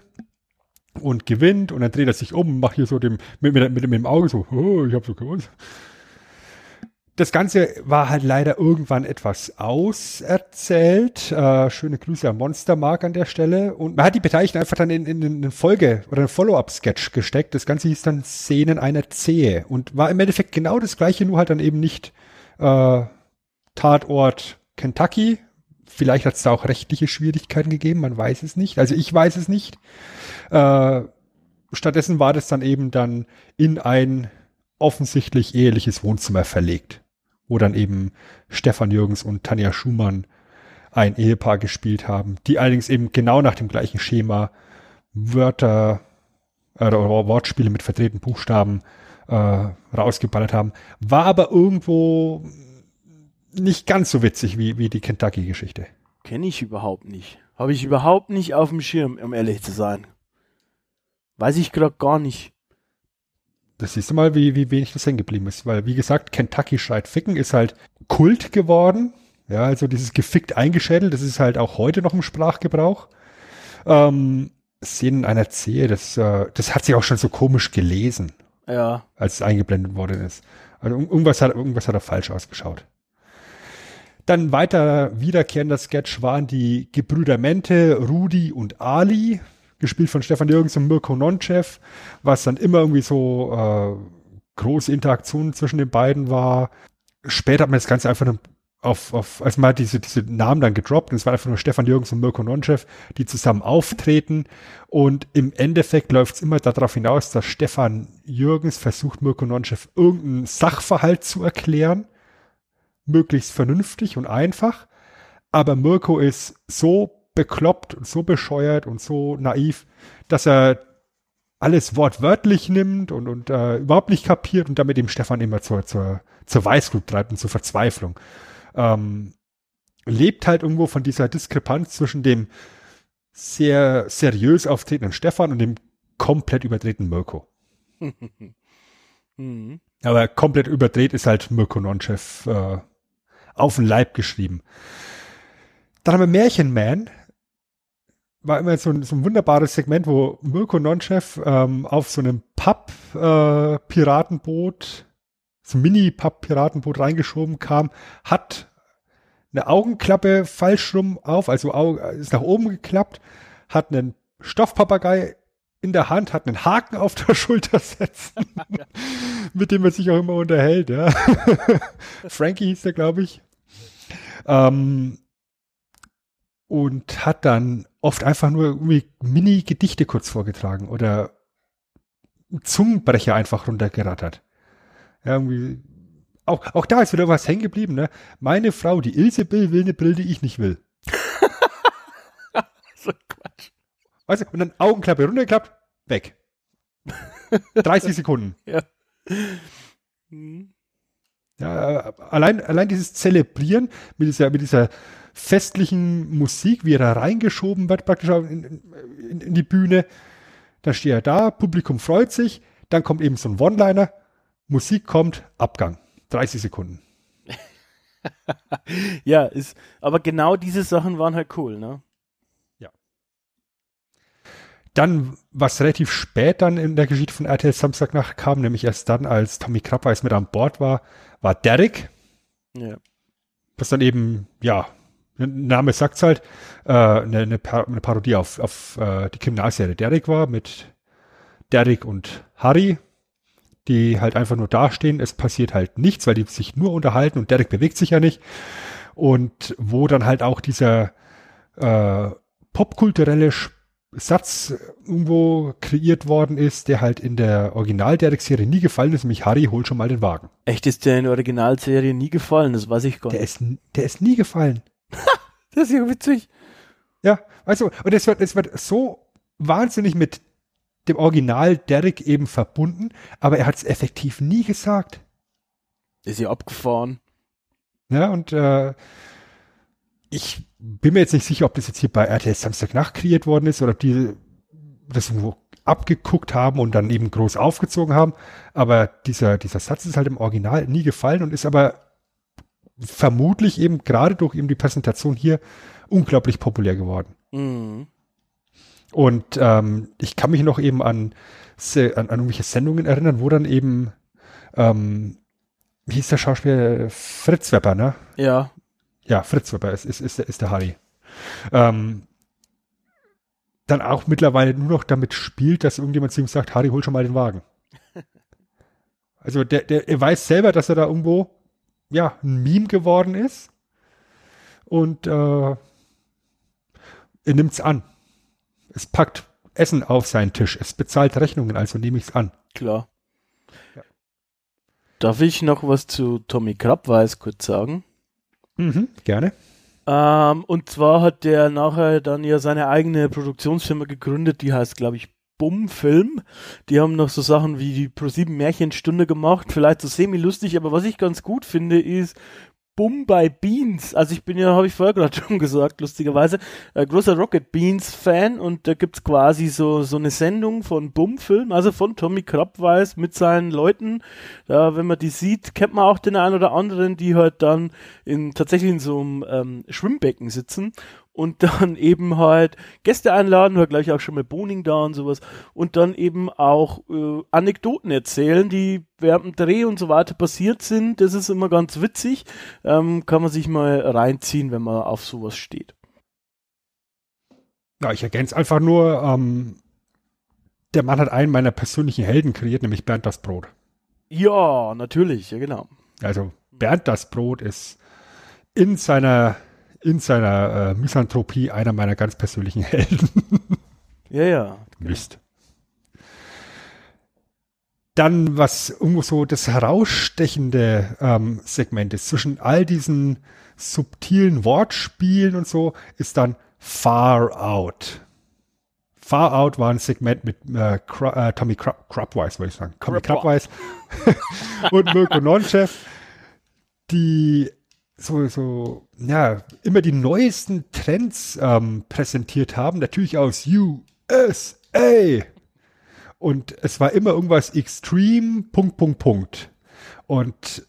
und gewinnt und dann dreht er sich um und macht hier so dem, mit, mit, mit, mit dem Auge so, oh, ich hab so gewusst. Das Ganze war halt leider irgendwann etwas auserzählt. Äh, schöne Grüße an Monster Mark an der Stelle. Und man hat die Beteiligten einfach dann in, in, in eine Folge oder einen Follow-up-Sketch gesteckt. Das Ganze hieß dann Szenen einer Zehe und war im Endeffekt genau das gleiche, nur halt dann eben nicht äh, Tatort Kentucky. Vielleicht hat es da auch rechtliche Schwierigkeiten gegeben, man weiß es nicht. Also ich weiß es nicht. Äh, stattdessen war das dann eben dann in ein offensichtlich eheliches Wohnzimmer verlegt, wo dann eben Stefan Jürgens und Tanja Schumann ein Ehepaar gespielt haben, die allerdings eben genau nach dem gleichen Schema Wörter äh, oder Wortspiele mit verdrehten Buchstaben äh, rausgeballert haben. War aber irgendwo nicht ganz so witzig wie, wie die Kentucky-Geschichte. kenne ich überhaupt nicht. Habe ich überhaupt nicht auf dem Schirm, um ehrlich zu sein. Weiß ich gerade gar nicht. Das siehst du mal, wie, wie wenig das hängen geblieben ist. Weil, wie gesagt, Kentucky schreit Ficken ist halt Kult geworden. Ja, also dieses gefickt eingeschädelt, das ist halt auch heute noch im Sprachgebrauch. Ähm, Szenen einer Zehe, das, äh, das hat sich auch schon so komisch gelesen. Ja. als es eingeblendet worden ist. Also ir- irgendwas hat, irgendwas hat er falsch ausgeschaut. Dann weiter wiederkehrender Sketch waren die Gebrüder Mente, Rudi und Ali, gespielt von Stefan Jürgens und Mirko Nonchev, was dann immer irgendwie so äh, große Interaktionen zwischen den beiden war. Später hat man das Ganze einfach auf, auf als man hat diese, diese Namen dann gedroppt und es war einfach nur Stefan Jürgens und Mirko Nonchev, die zusammen auftreten. Und im Endeffekt läuft es immer darauf hinaus, dass Stefan Jürgens versucht, Mirko Nonchev irgendeinen Sachverhalt zu erklären, möglichst vernünftig und einfach, aber Mirko ist so bekloppt und so bescheuert und so naiv, dass er alles wortwörtlich nimmt und, und äh, überhaupt nicht kapiert und damit dem Stefan immer zur, zur, zur Weißglut treibt und zur Verzweiflung. Ähm, lebt halt irgendwo von dieser Diskrepanz zwischen dem sehr seriös auftretenden Stefan und dem komplett überdrehten Mirko. Mhm. Aber komplett überdreht ist halt Mirko Nonchev äh, auf den Leib geschrieben. Dann haben wir Märchenman. War immer so ein, so ein wunderbares Segment, wo Mirko Nonchev ähm, auf so einem Papp-Piratenboot, so ein Mini-Papp-Piratenboot reingeschoben kam, hat eine Augenklappe falsch rum auf, also ist nach oben geklappt, hat einen Stoffpapagei in der Hand, hat einen Haken auf der Schulter setzen, mit dem er sich auch immer unterhält. Ja. Frankie hieß der, glaube ich. Ähm, und hat dann oft einfach nur irgendwie Mini-Gedichte kurz vorgetragen oder Zungenbrecher einfach runtergerattert. Ja, irgendwie auch, auch da ist wieder was hängen geblieben, ne? Meine Frau, die Ilse Bill, will eine Brille, die ich nicht will. So Quatsch. Weißt du, und dann Augenklappe runtergeklappt, weg. 30 Sekunden. Ja. Mhm. Ja, äh, allein, allein dieses Zelebrieren mit dieser, mit dieser festlichen Musik, wie er da reingeschoben wird, praktisch in, in, in die Bühne. Dann steht er da, Publikum freut sich, dann kommt eben so ein One-Liner, Musik kommt, Abgang. 30 Sekunden. Ja, ist, aber genau diese Sachen waren halt cool, ne? Dann, was relativ spät dann in der Geschichte von RTL Samstagnacht kam, nämlich erst dann, als Tommy Krabbeis mit an Bord war, war Derek, Ja. was dann eben, ja, Name sagt's halt, äh, eine, eine, Par eine Parodie auf, auf äh, die Kriminalserie Derek war, mit Derek und Harry, die halt einfach nur dastehen, es passiert halt nichts, weil die sich nur unterhalten und Derek bewegt sich ja nicht. Und wo dann halt auch dieser äh, popkulturelle Satz irgendwo kreiert worden ist, der halt in der Original-Derek-Serie nie gefallen ist, nämlich Harry, hol schon mal den Wagen. Echt ist der in der Originalserie nie gefallen, das weiß ich gar Der nicht. ist, n- der ist nie gefallen. Das ist ja witzig. Ja, also, und es wird, es wird so wahnsinnig mit dem Original Derek eben verbunden, aber er hat es effektiv nie gesagt. Ist ja abgefahren. Ja, und äh, ich bin mir jetzt nicht sicher, ob das jetzt hier bei RTL Samstagnacht kreiert worden ist oder ob die das irgendwo abgeguckt haben und dann eben groß aufgezogen haben. Aber dieser, dieser Satz ist halt im Original nie gefallen und ist aber vermutlich eben gerade durch eben die Präsentation hier unglaublich populär geworden. Mhm. Und ähm, ich kann mich noch eben an, an, an irgendwelche Sendungen erinnern, wo dann eben, ähm, wie hieß der Schauspieler? Fritz Wepper, ne? Ja. Ja, Fritz Wepper ist, ist, ist, der- ist der Harry. Ähm, dann auch mittlerweile nur noch damit spielt, dass irgendjemand zu ihm sagt, Harry, hol schon mal den Wagen. Also der, der, er weiß selber, dass er da irgendwo, ja, ein Meme geworden ist. Und äh, er nimmt's an. Es packt Essen auf seinen Tisch. Es bezahlt Rechnungen, also nehme ich's an. Klar. Darf ich noch was zu Tommy Krabweis kurz sagen? Mhm, gerne. Ähm, und zwar hat der nachher dann ja seine eigene Produktionsfirma gegründet, die heißt, glaube ich, Bum Film. Die haben noch so Sachen wie die Pro7 Märchenstunde gemacht, vielleicht so semi-lustig, aber was ich ganz gut finde, ist Bum bei Beans. Also ich bin ja, habe ich vorher gerade schon gesagt, lustigerweise, äh, großer Rocket Beans Fan und da gibt's quasi so, so eine Sendung von Bum Film, also von Tommy Krabweis mit seinen Leuten. Da, wenn man die sieht, kennt man auch den einen oder anderen, die halt dann in, tatsächlich in so einem ähm, Schwimmbecken sitzen und dann eben halt Gäste einladen, war gleich auch schon mal Boning da und sowas und dann eben auch äh, Anekdoten erzählen, die während dem Dreh und so weiter passiert sind. Das ist immer ganz witzig, ähm, kann man sich mal reinziehen, wenn man auf sowas steht. Ja, ich ergänze einfach nur, ähm, der Mann hat einen meiner persönlichen Helden kreiert, nämlich Bernd das Brot. Ja, natürlich, ja genau. Also Bernd das Brot ist in seiner in seiner äh, Misanthropie einer meiner ganz persönlichen Helden. ja, ja. Mist. Dann, was irgendwo so das herausstechende ähm, Segment ist, zwischen all diesen subtilen Wortspielen und so, ist dann Far Out. Far Out war ein Segment mit äh, äh, Tommy Crabwise, würde ich sagen. Tommy Crabwise und Mirko Nonchef, die so, so, ja, immer die neuesten Trends ähm, präsentiert haben, natürlich aus USA. Und es war immer irgendwas Extreme, Punkt, Punkt, Punkt. Und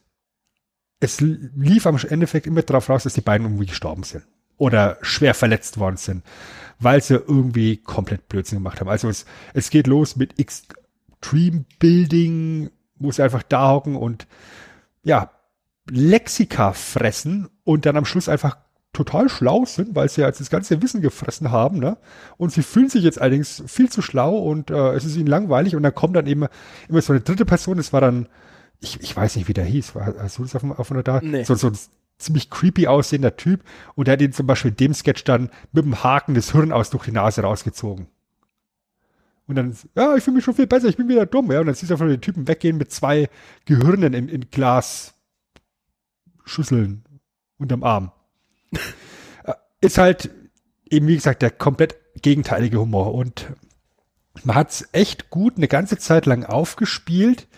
es lief am Endeffekt immer darauf raus, dass die beiden irgendwie gestorben sind. Oder schwer verletzt worden sind. Weil sie irgendwie komplett Blödsinn gemacht haben. Also es, es geht los mit Extreme Building, wo sie einfach da hocken und ja, Lexika fressen und dann am Schluss einfach total schlau sind, weil sie jetzt das ganze Wissen gefressen haben, ne? Und sie fühlen sich jetzt allerdings viel zu schlau und äh, es ist ihnen langweilig und dann kommt dann eben immer so eine dritte Person, das war dann, ich, ich weiß nicht, wie der hieß, war, hast du das auf, auf einer da? Nee. So, so ein ziemlich creepy aussehender Typ und der hat ihn zum Beispiel in dem Sketch dann mit dem Haken das Hirn aus durch die Nase rausgezogen. Und dann, ja, ich fühle mich schon viel besser, ich bin wieder dumm, ja. Und dann siehst du von den Typen weggehen mit zwei Gehirnen in, in Glas Schüsseln unterm Arm. Äh, ist halt eben, wie gesagt, der komplett gegenteilige Humor. Und man hat es echt gut eine ganze Zeit lang aufgespielt.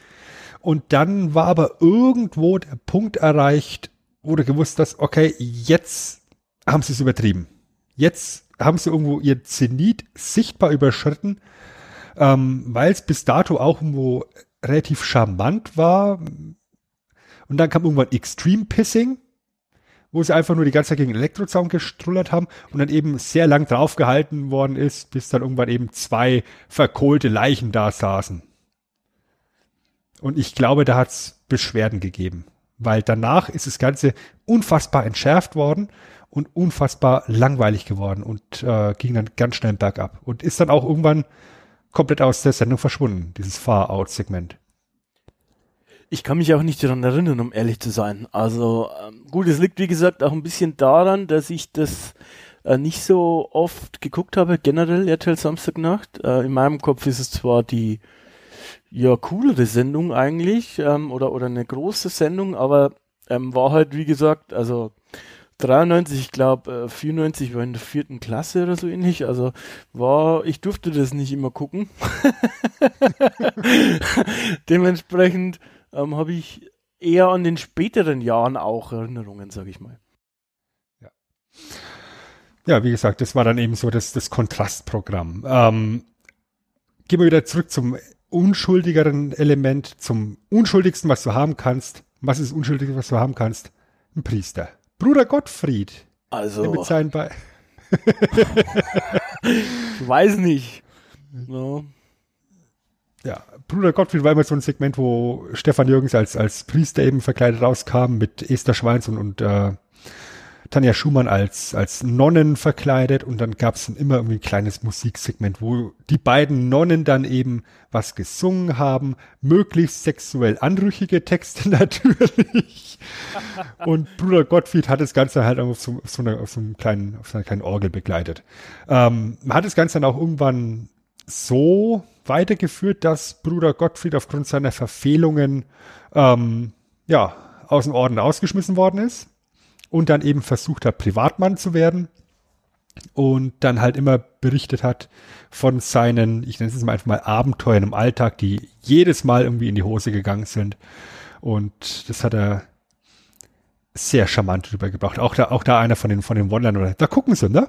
Und dann war aber irgendwo der Punkt erreicht, wo du gewusst hast, okay, jetzt haben sie es übertrieben. Jetzt haben sie irgendwo ihr Zenit sichtbar überschritten, ähm, weil es bis dato auch irgendwo relativ charmant war, und dann kam irgendwann Extreme Pissing, wo sie einfach nur die ganze Zeit gegen Elektrozaun gestrullert haben und dann eben sehr lang draufgehalten worden ist, bis dann irgendwann eben zwei verkohlte Leichen da saßen. Und ich glaube, da hat es Beschwerden gegeben, weil danach ist das Ganze unfassbar entschärft worden und unfassbar langweilig geworden und äh, ging dann ganz schnell bergab und ist dann auch irgendwann komplett aus der Sendung verschwunden, dieses Far-Out-Segment. Ich kann mich auch nicht daran erinnern, um ehrlich zu sein. Also ähm, gut, es liegt wie gesagt auch ein bisschen daran, dass ich das äh, nicht so oft geguckt habe, generell RTL Samstagnacht. Äh, in meinem Kopf ist es zwar die ja coolere Sendung eigentlich ähm, oder oder eine große Sendung, aber ähm, war halt wie gesagt, also 93, ich glaube äh, 94 war in der vierten Klasse oder so ähnlich. Also war, ich durfte das nicht immer gucken. Dementsprechend ähm, habe ich eher an den späteren Jahren auch Erinnerungen, sage ich mal. Ja. ja, wie gesagt, das war dann eben so das, das Kontrastprogramm. Ähm, gehen wir wieder zurück zum unschuldigeren Element, zum unschuldigsten, was du haben kannst. Was ist das Unschuldigste, was du haben kannst? Ein Priester. Bruder Gottfried. Also. Mit seinen Be ich weiß nicht. Ja ja, Bruder Gottfried war immer so ein Segment, wo Stefan Jürgens als, als Priester eben verkleidet rauskam mit Esther Schweins und, und äh, Tanja Schumann als, als Nonnen verkleidet und dann gab es immer irgendwie ein kleines Musiksegment, wo die beiden Nonnen dann eben was gesungen haben, möglichst sexuell anrüchige Texte natürlich. und Bruder Gottfried hat das Ganze halt auf so, auf so, einer, auf so einem kleinen, auf so einer kleinen Orgel begleitet. Ähm, man hat das Ganze dann auch irgendwann so weitergeführt, dass Bruder Gottfried aufgrund seiner Verfehlungen ähm, ja, aus dem Orden ausgeschmissen worden ist und dann eben versucht hat, Privatmann zu werden und dann halt immer berichtet hat von seinen, ich nenne es mal einfach mal Abenteuern im Alltag, die jedes Mal irgendwie in die Hose gegangen sind. Und das hat er sehr charmant rübergebracht. Auch da, auch da einer von den, von den One-Linern. Da gucken sie, ne?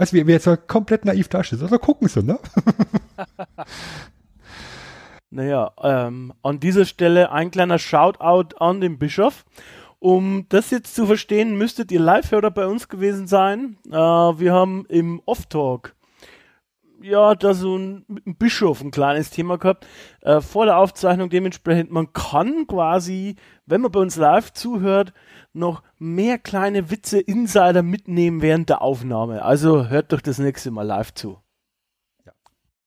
Du, wie, wie jetzt komplett naiv dasteht. Also gucken sie, ne? naja, ähm, an dieser Stelle ein kleiner Shoutout an den Bischof. Um das jetzt zu verstehen, müsstet ihr Live-Hörer bei uns gewesen sein. Äh, wir haben im Off-Talk ja, da so ein, ein Bischof ein kleines Thema gehabt. Äh, vor der Aufzeichnung dementsprechend, man kann quasi, wenn man bei uns live zuhört, noch mehr kleine Witze, Insider mitnehmen während der Aufnahme. Also hört doch das nächste Mal live zu.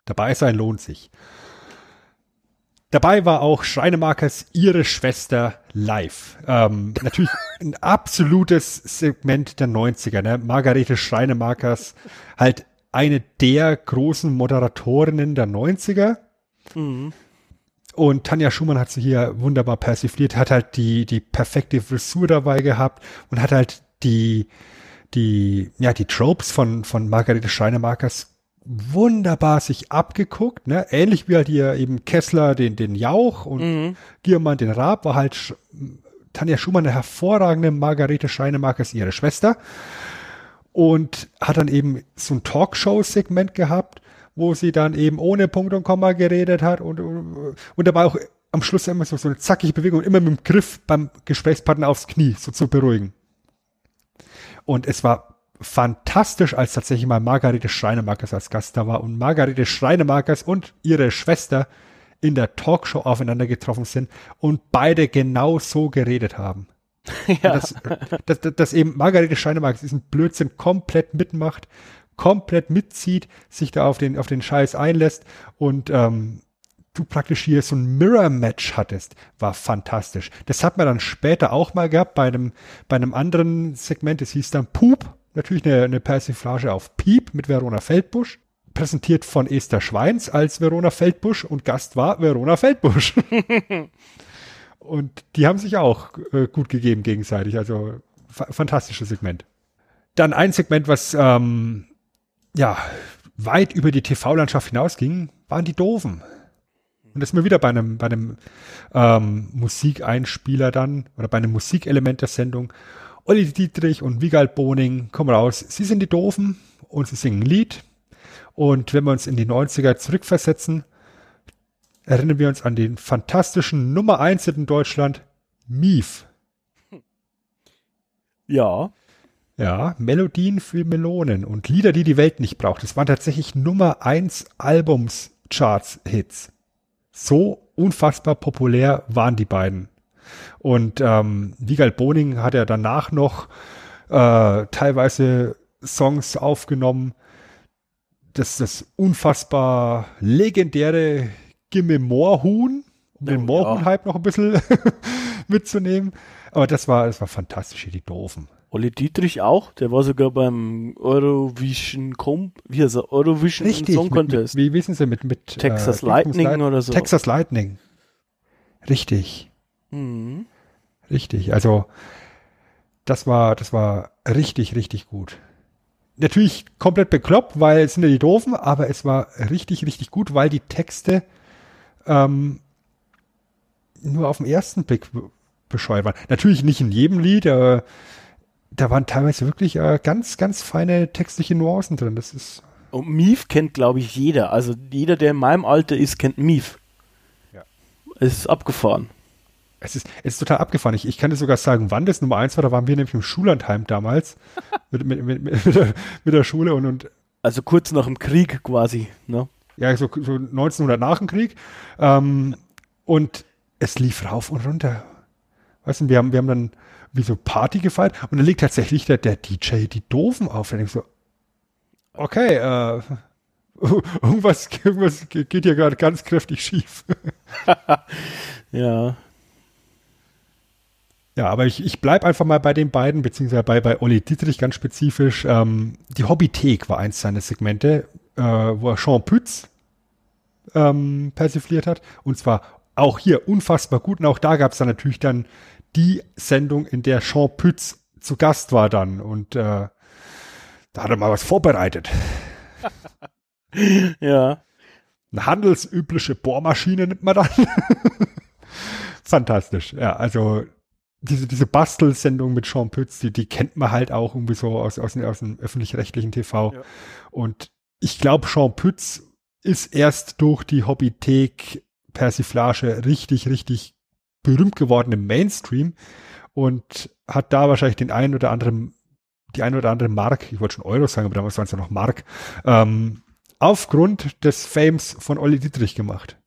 Dabei sein lohnt sich. Dabei war auch Schreinemarkers ihre Schwester live. Ähm, natürlich ein absolutes Segment der 90er. Ne? Margarete Schreinemarkers, halt eine der großen Moderatorinnen der 90er. Mhm. Und Tanja Schumann hat sie hier wunderbar persifliert, hat halt die, die perfekte Frisur dabei gehabt und hat halt die, die, ja, die Tropes von, von Margarete Schreinemarkers wunderbar sich abgeguckt, ne? Ähnlich wie halt hier eben Kessler den, den Jauch und Mhm. Giermann den Raab, war halt Sch Tanja Schumann eine hervorragende Margarete Schreinemarkers ihre Schwester und hat dann eben so ein Talkshow-Segment gehabt, wo sie dann eben ohne Punkt und Komma geredet hat und, und, und dabei auch am Schluss immer so, so eine zackige Bewegung immer mit dem Griff beim Gesprächspartner aufs Knie, so zu beruhigen. Und es war fantastisch, als tatsächlich mal Margarete Schreinemarkers als Gast da war und Margarete Schreinemarkers und ihre Schwester in der Talkshow aufeinander getroffen sind und beide genau so geredet haben. Ja. Dass, dass, dass, eben Margarete Schreinemarkers diesen Blödsinn komplett mitmacht, komplett mitzieht, sich da auf den, auf den Scheiß einlässt und ähm, du praktisch hier so ein Mirror-Match hattest, war fantastisch. Das hat man dann später auch mal gehabt bei einem, bei einem anderen Segment, das hieß dann Poop, natürlich eine, eine Persiflage auf Piep mit Verona Feldbusch, präsentiert von Esther Schweins als Verona Feldbusch und Gast war Verona Feldbusch. und die haben sich auch äh, gut gegeben gegenseitig, also fa fantastisches Segment. Dann ein Segment, was ähm, ja weit über die TV-Landschaft hinausging, waren die Doofen. Und das sind wir wieder bei einem, bei einem ähm, Musikeinspieler dann oder bei einem Musikelement der Sendung. Olli Dietrich und Wiegald Boning kommen raus. Sie sind die Doofen und sie singen ein Lied. Und wenn wir uns in die 90er zurückversetzen, erinnern wir uns an den fantastischen Nummer 1 in Deutschland, Mief. Ja. Ja, Melodien für Melonen und Lieder, die die Welt nicht braucht. Das waren tatsächlich Nummer 1 Albums-Charts-Hits. So unfassbar populär waren die beiden. Und ähm, Wiegald Boning hat ja danach noch äh, teilweise Songs aufgenommen. Das das unfassbar legendäre Gimme Moorhuhn, um den Oh, ja. Moorhuhn-Hype noch ein bisschen mitzunehmen. Aber das war, das war fantastisch, die Doofen. Olli Dietrich auch, der war sogar beim Eurovision Com wie heißt er? Eurovision Richtig, Song mit, Contest. mit, wie wissen Sie, mit, mit Texas äh, Lightning Light- oder so. Texas Lightning. Richtig, Mhm. richtig. Also das war, das war richtig, richtig gut. Natürlich komplett bekloppt, weil es sind ja die Doofen, aber es war richtig, richtig gut, weil die Texte ähm, nur auf den ersten Blick be- bescheuert waren. Natürlich nicht in jedem Lied, aber da waren teilweise wirklich äh, ganz, ganz feine textliche Nuancen drin. Das ist Und Mief kennt, glaube ich, jeder. Also jeder, der in meinem Alter ist, kennt Mief. Ja. Es ist abgefahren. Es ist, es ist total abgefahren. Ich, ich kann dir sogar sagen, wann das Nummer eins war. Da waren wir nämlich im Schullandheim damals mit, mit, mit, mit der Schule und, und Also kurz nach dem Krieg quasi. Ne? Ja, so, so 1900 nach dem Krieg. Ähm, und es lief rauf und runter. Weißt du, wir haben, wir haben dann wie so Party gefeiert und dann legt tatsächlich der, der DJ die Doofen auf. Und ich so, okay, äh, irgendwas, irgendwas geht hier gerade ganz kräftig schief. Ja. Ja, aber ich, ich bleib einfach mal bei den beiden, beziehungsweise bei, bei Olli Dietrich ganz spezifisch. Ähm, die Hobbythek war eins seiner Segmente, äh, wo er Jean Pütz ähm, persifliert hat. Und zwar auch hier unfassbar gut. Und auch da gab es dann natürlich dann die Sendung, in der Jean Pütz zu Gast war dann. Und äh, da hat er mal was vorbereitet. Ja. Eine handelsübliche Bohrmaschine nimmt man dann. Fantastisch. Ja, also diese, diese Bastelsendung mit Sean Pütz, die, die kennt man halt auch irgendwie so aus, aus, aus dem öffentlich-rechtlichen TV. Ja. Und ich glaube, Sean Pütz ist erst durch die Hobbythek Persiflage richtig, richtig berühmt geworden im Mainstream. und hat da wahrscheinlich den einen oder anderen, die ein oder andere Mark, ich wollte schon Euro sagen, aber damals waren es ja noch Mark, ähm, aufgrund des Fames von Olli Dietrich gemacht.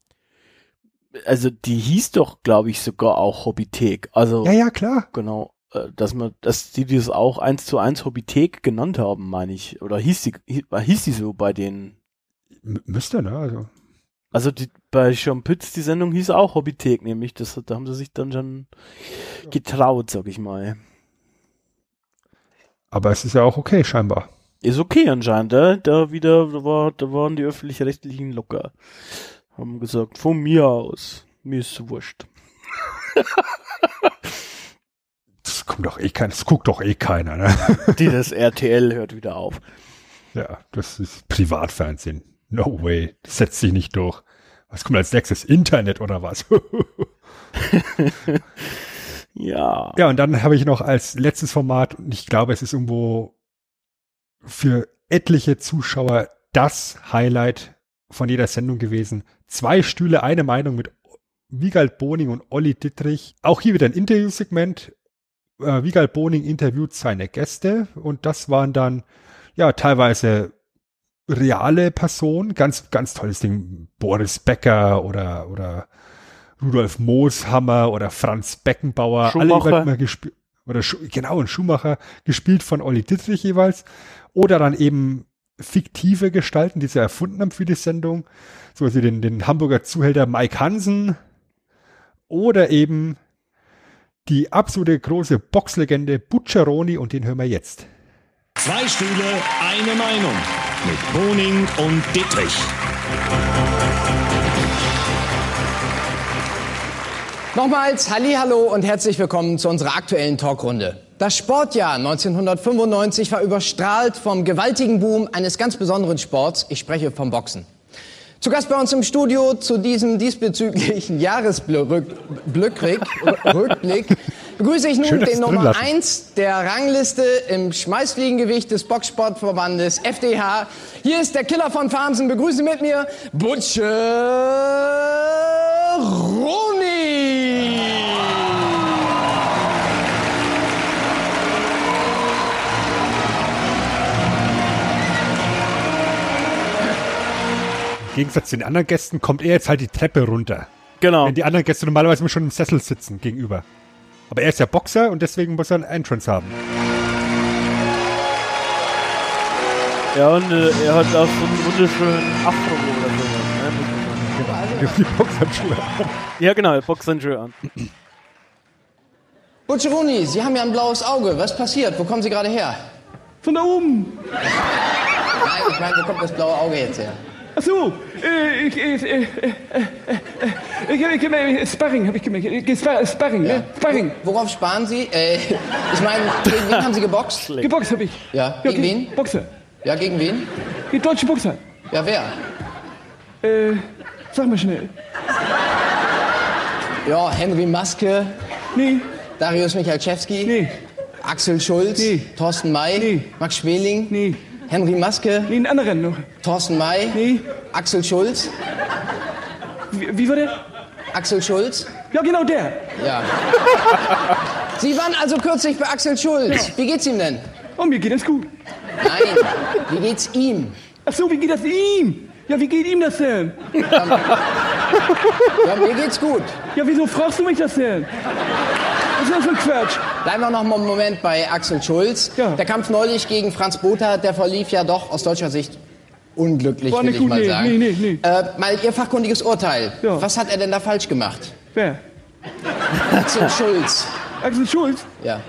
Also die hieß doch, glaube ich, sogar auch Hobbythek. Also Ja, ja, klar. genau, dass man, dass die das auch eins zu eins Hobbythek genannt haben, meine ich. Oder hieß die, hi- hieß die so bei den M müsste, ne? Also, Also die, bei Sean Pütz, die Sendung hieß auch Hobbythek, nämlich. Das, da haben sie sich dann schon getraut, sag ich mal. aber es ist ja auch okay, scheinbar. Ist okay anscheinend, da, da wieder, da, war, da waren die öffentlich-rechtlichen locker. Haben gesagt, von mir aus, mir ist wurscht. Das kommt doch eh keiner, das guckt doch eh keiner, ne? Die, das RTL hört wieder auf. Ja, das ist Privatfernsehen. No way. Das setzt sich nicht durch. Was kommt als nächstes? Internet oder was? Ja. ja, und dann habe ich noch als letztes Format, und ich glaube, es ist irgendwo für etliche Zuschauer das Highlight von jeder Sendung gewesen. Zwei Stühle, eine Meinung mit Wiegald Boning und Olli Dittrich. Auch hier wieder ein Interviewsegment. Äh, Wiegald Boning interviewt seine Gäste und das waren dann ja teilweise reale Personen, ganz, ganz tolles Ding. Boris Becker oder, oder Rudolf Mooshammer oder Franz Beckenbauer, alle Schumacher. jeweils mal gespielt, oder Schu genau, ein Schumacher, gespielt von Olli Dittrich jeweils. Oder dann eben fiktive Gestalten, die sie erfunden haben für die Sendung. So wie den, den Hamburger Zuhälter Mike Hansen. Oder eben die absolute große Boxlegende Bucciaroni und den hören wir jetzt. Zwei Stühle, eine Meinung. Mit Boning und Dittrich. Nochmals Hallo und herzlich willkommen zu unserer aktuellen Talkrunde. Das Sportjahr 1995 war überstrahlt vom gewaltigen Boom eines ganz besonderen Sports. Ich spreche vom Boxen. Zu Gast bei uns im Studio zu diesem diesbezüglichen Jahresrückblick Rückblick, begrüße ich nun Schön, den Nummer lassen. 1 der Rangliste im Schmeißfliegengewicht des Boxsportverbandes FDH. Hier ist der Killer von Farmsen. Begrüße mit mir Butcher Roni. Gegensatz zu den anderen Gästen kommt er jetzt halt die Treppe runter. Genau. Wenn die anderen Gäste normalerweise immer schon im Sessel sitzen gegenüber. Aber er ist ja Boxer und deswegen muss er einen Entrance haben. Ja, und äh, er hat auch so einen wunderschönen Afro oder sowas. Ne? Der die Boxhandschuhe an. Ja, genau, er Schuh an. Butcheroni, Sie haben ja ein blaues Auge. Was passiert? Wo kommen Sie gerade her? Von da oben. Nein, ich meine, wo kommt das blaue Auge jetzt her? Ach so, äh, ich, ich, äh, äh, äh, äh, ich, ich, ich, Sparring habe ich gemacht. Äh, Spar- Sparring, ne? Sparring. Worauf sparen Sie? Äh, ich meine, gegen wen haben Sie geboxt? Geboxt habe ich. Ja, gegen wen? Boxer. Ja, gegen wen? Die deutsche Boxer. Ja, wer? Äh, sag mal schnell. Ja, Henry Maske. Nee. Darius Michalczewski. Nee. Axel Schulz. Nee. Thorsten May. Nee. Max Schmeling. Nee. Henry Maske. Nee, einen anderen noch. Thorsten May. Nee. Axel Schulz. Wie, wie war der? Axel Schulz. Ja, genau der. Ja. Sie waren also kürzlich bei Axel Schulz. Wie geht's ihm denn? Oh, mir geht das gut. Nein, wie geht's ihm? Ach so, wie geht das ihm? Ja, wie geht ihm das denn? Ja, mir geht's gut. Ja, wieso fragst du mich das denn? Ist das für ein Quatsch? Bleiben wir noch mal einen Moment bei Axel Schulz. Ja. Der Kampf neulich gegen Franz Botha, der verlief ja doch aus deutscher Sicht unglücklich, War will nicht ich gut, mal nee, sagen. nee, nee. Äh, mal Ihr fachkundiges Urteil. Ja. Was hat er denn da falsch gemacht? Wer? Axel Schulz. Axel Schulz? Ja.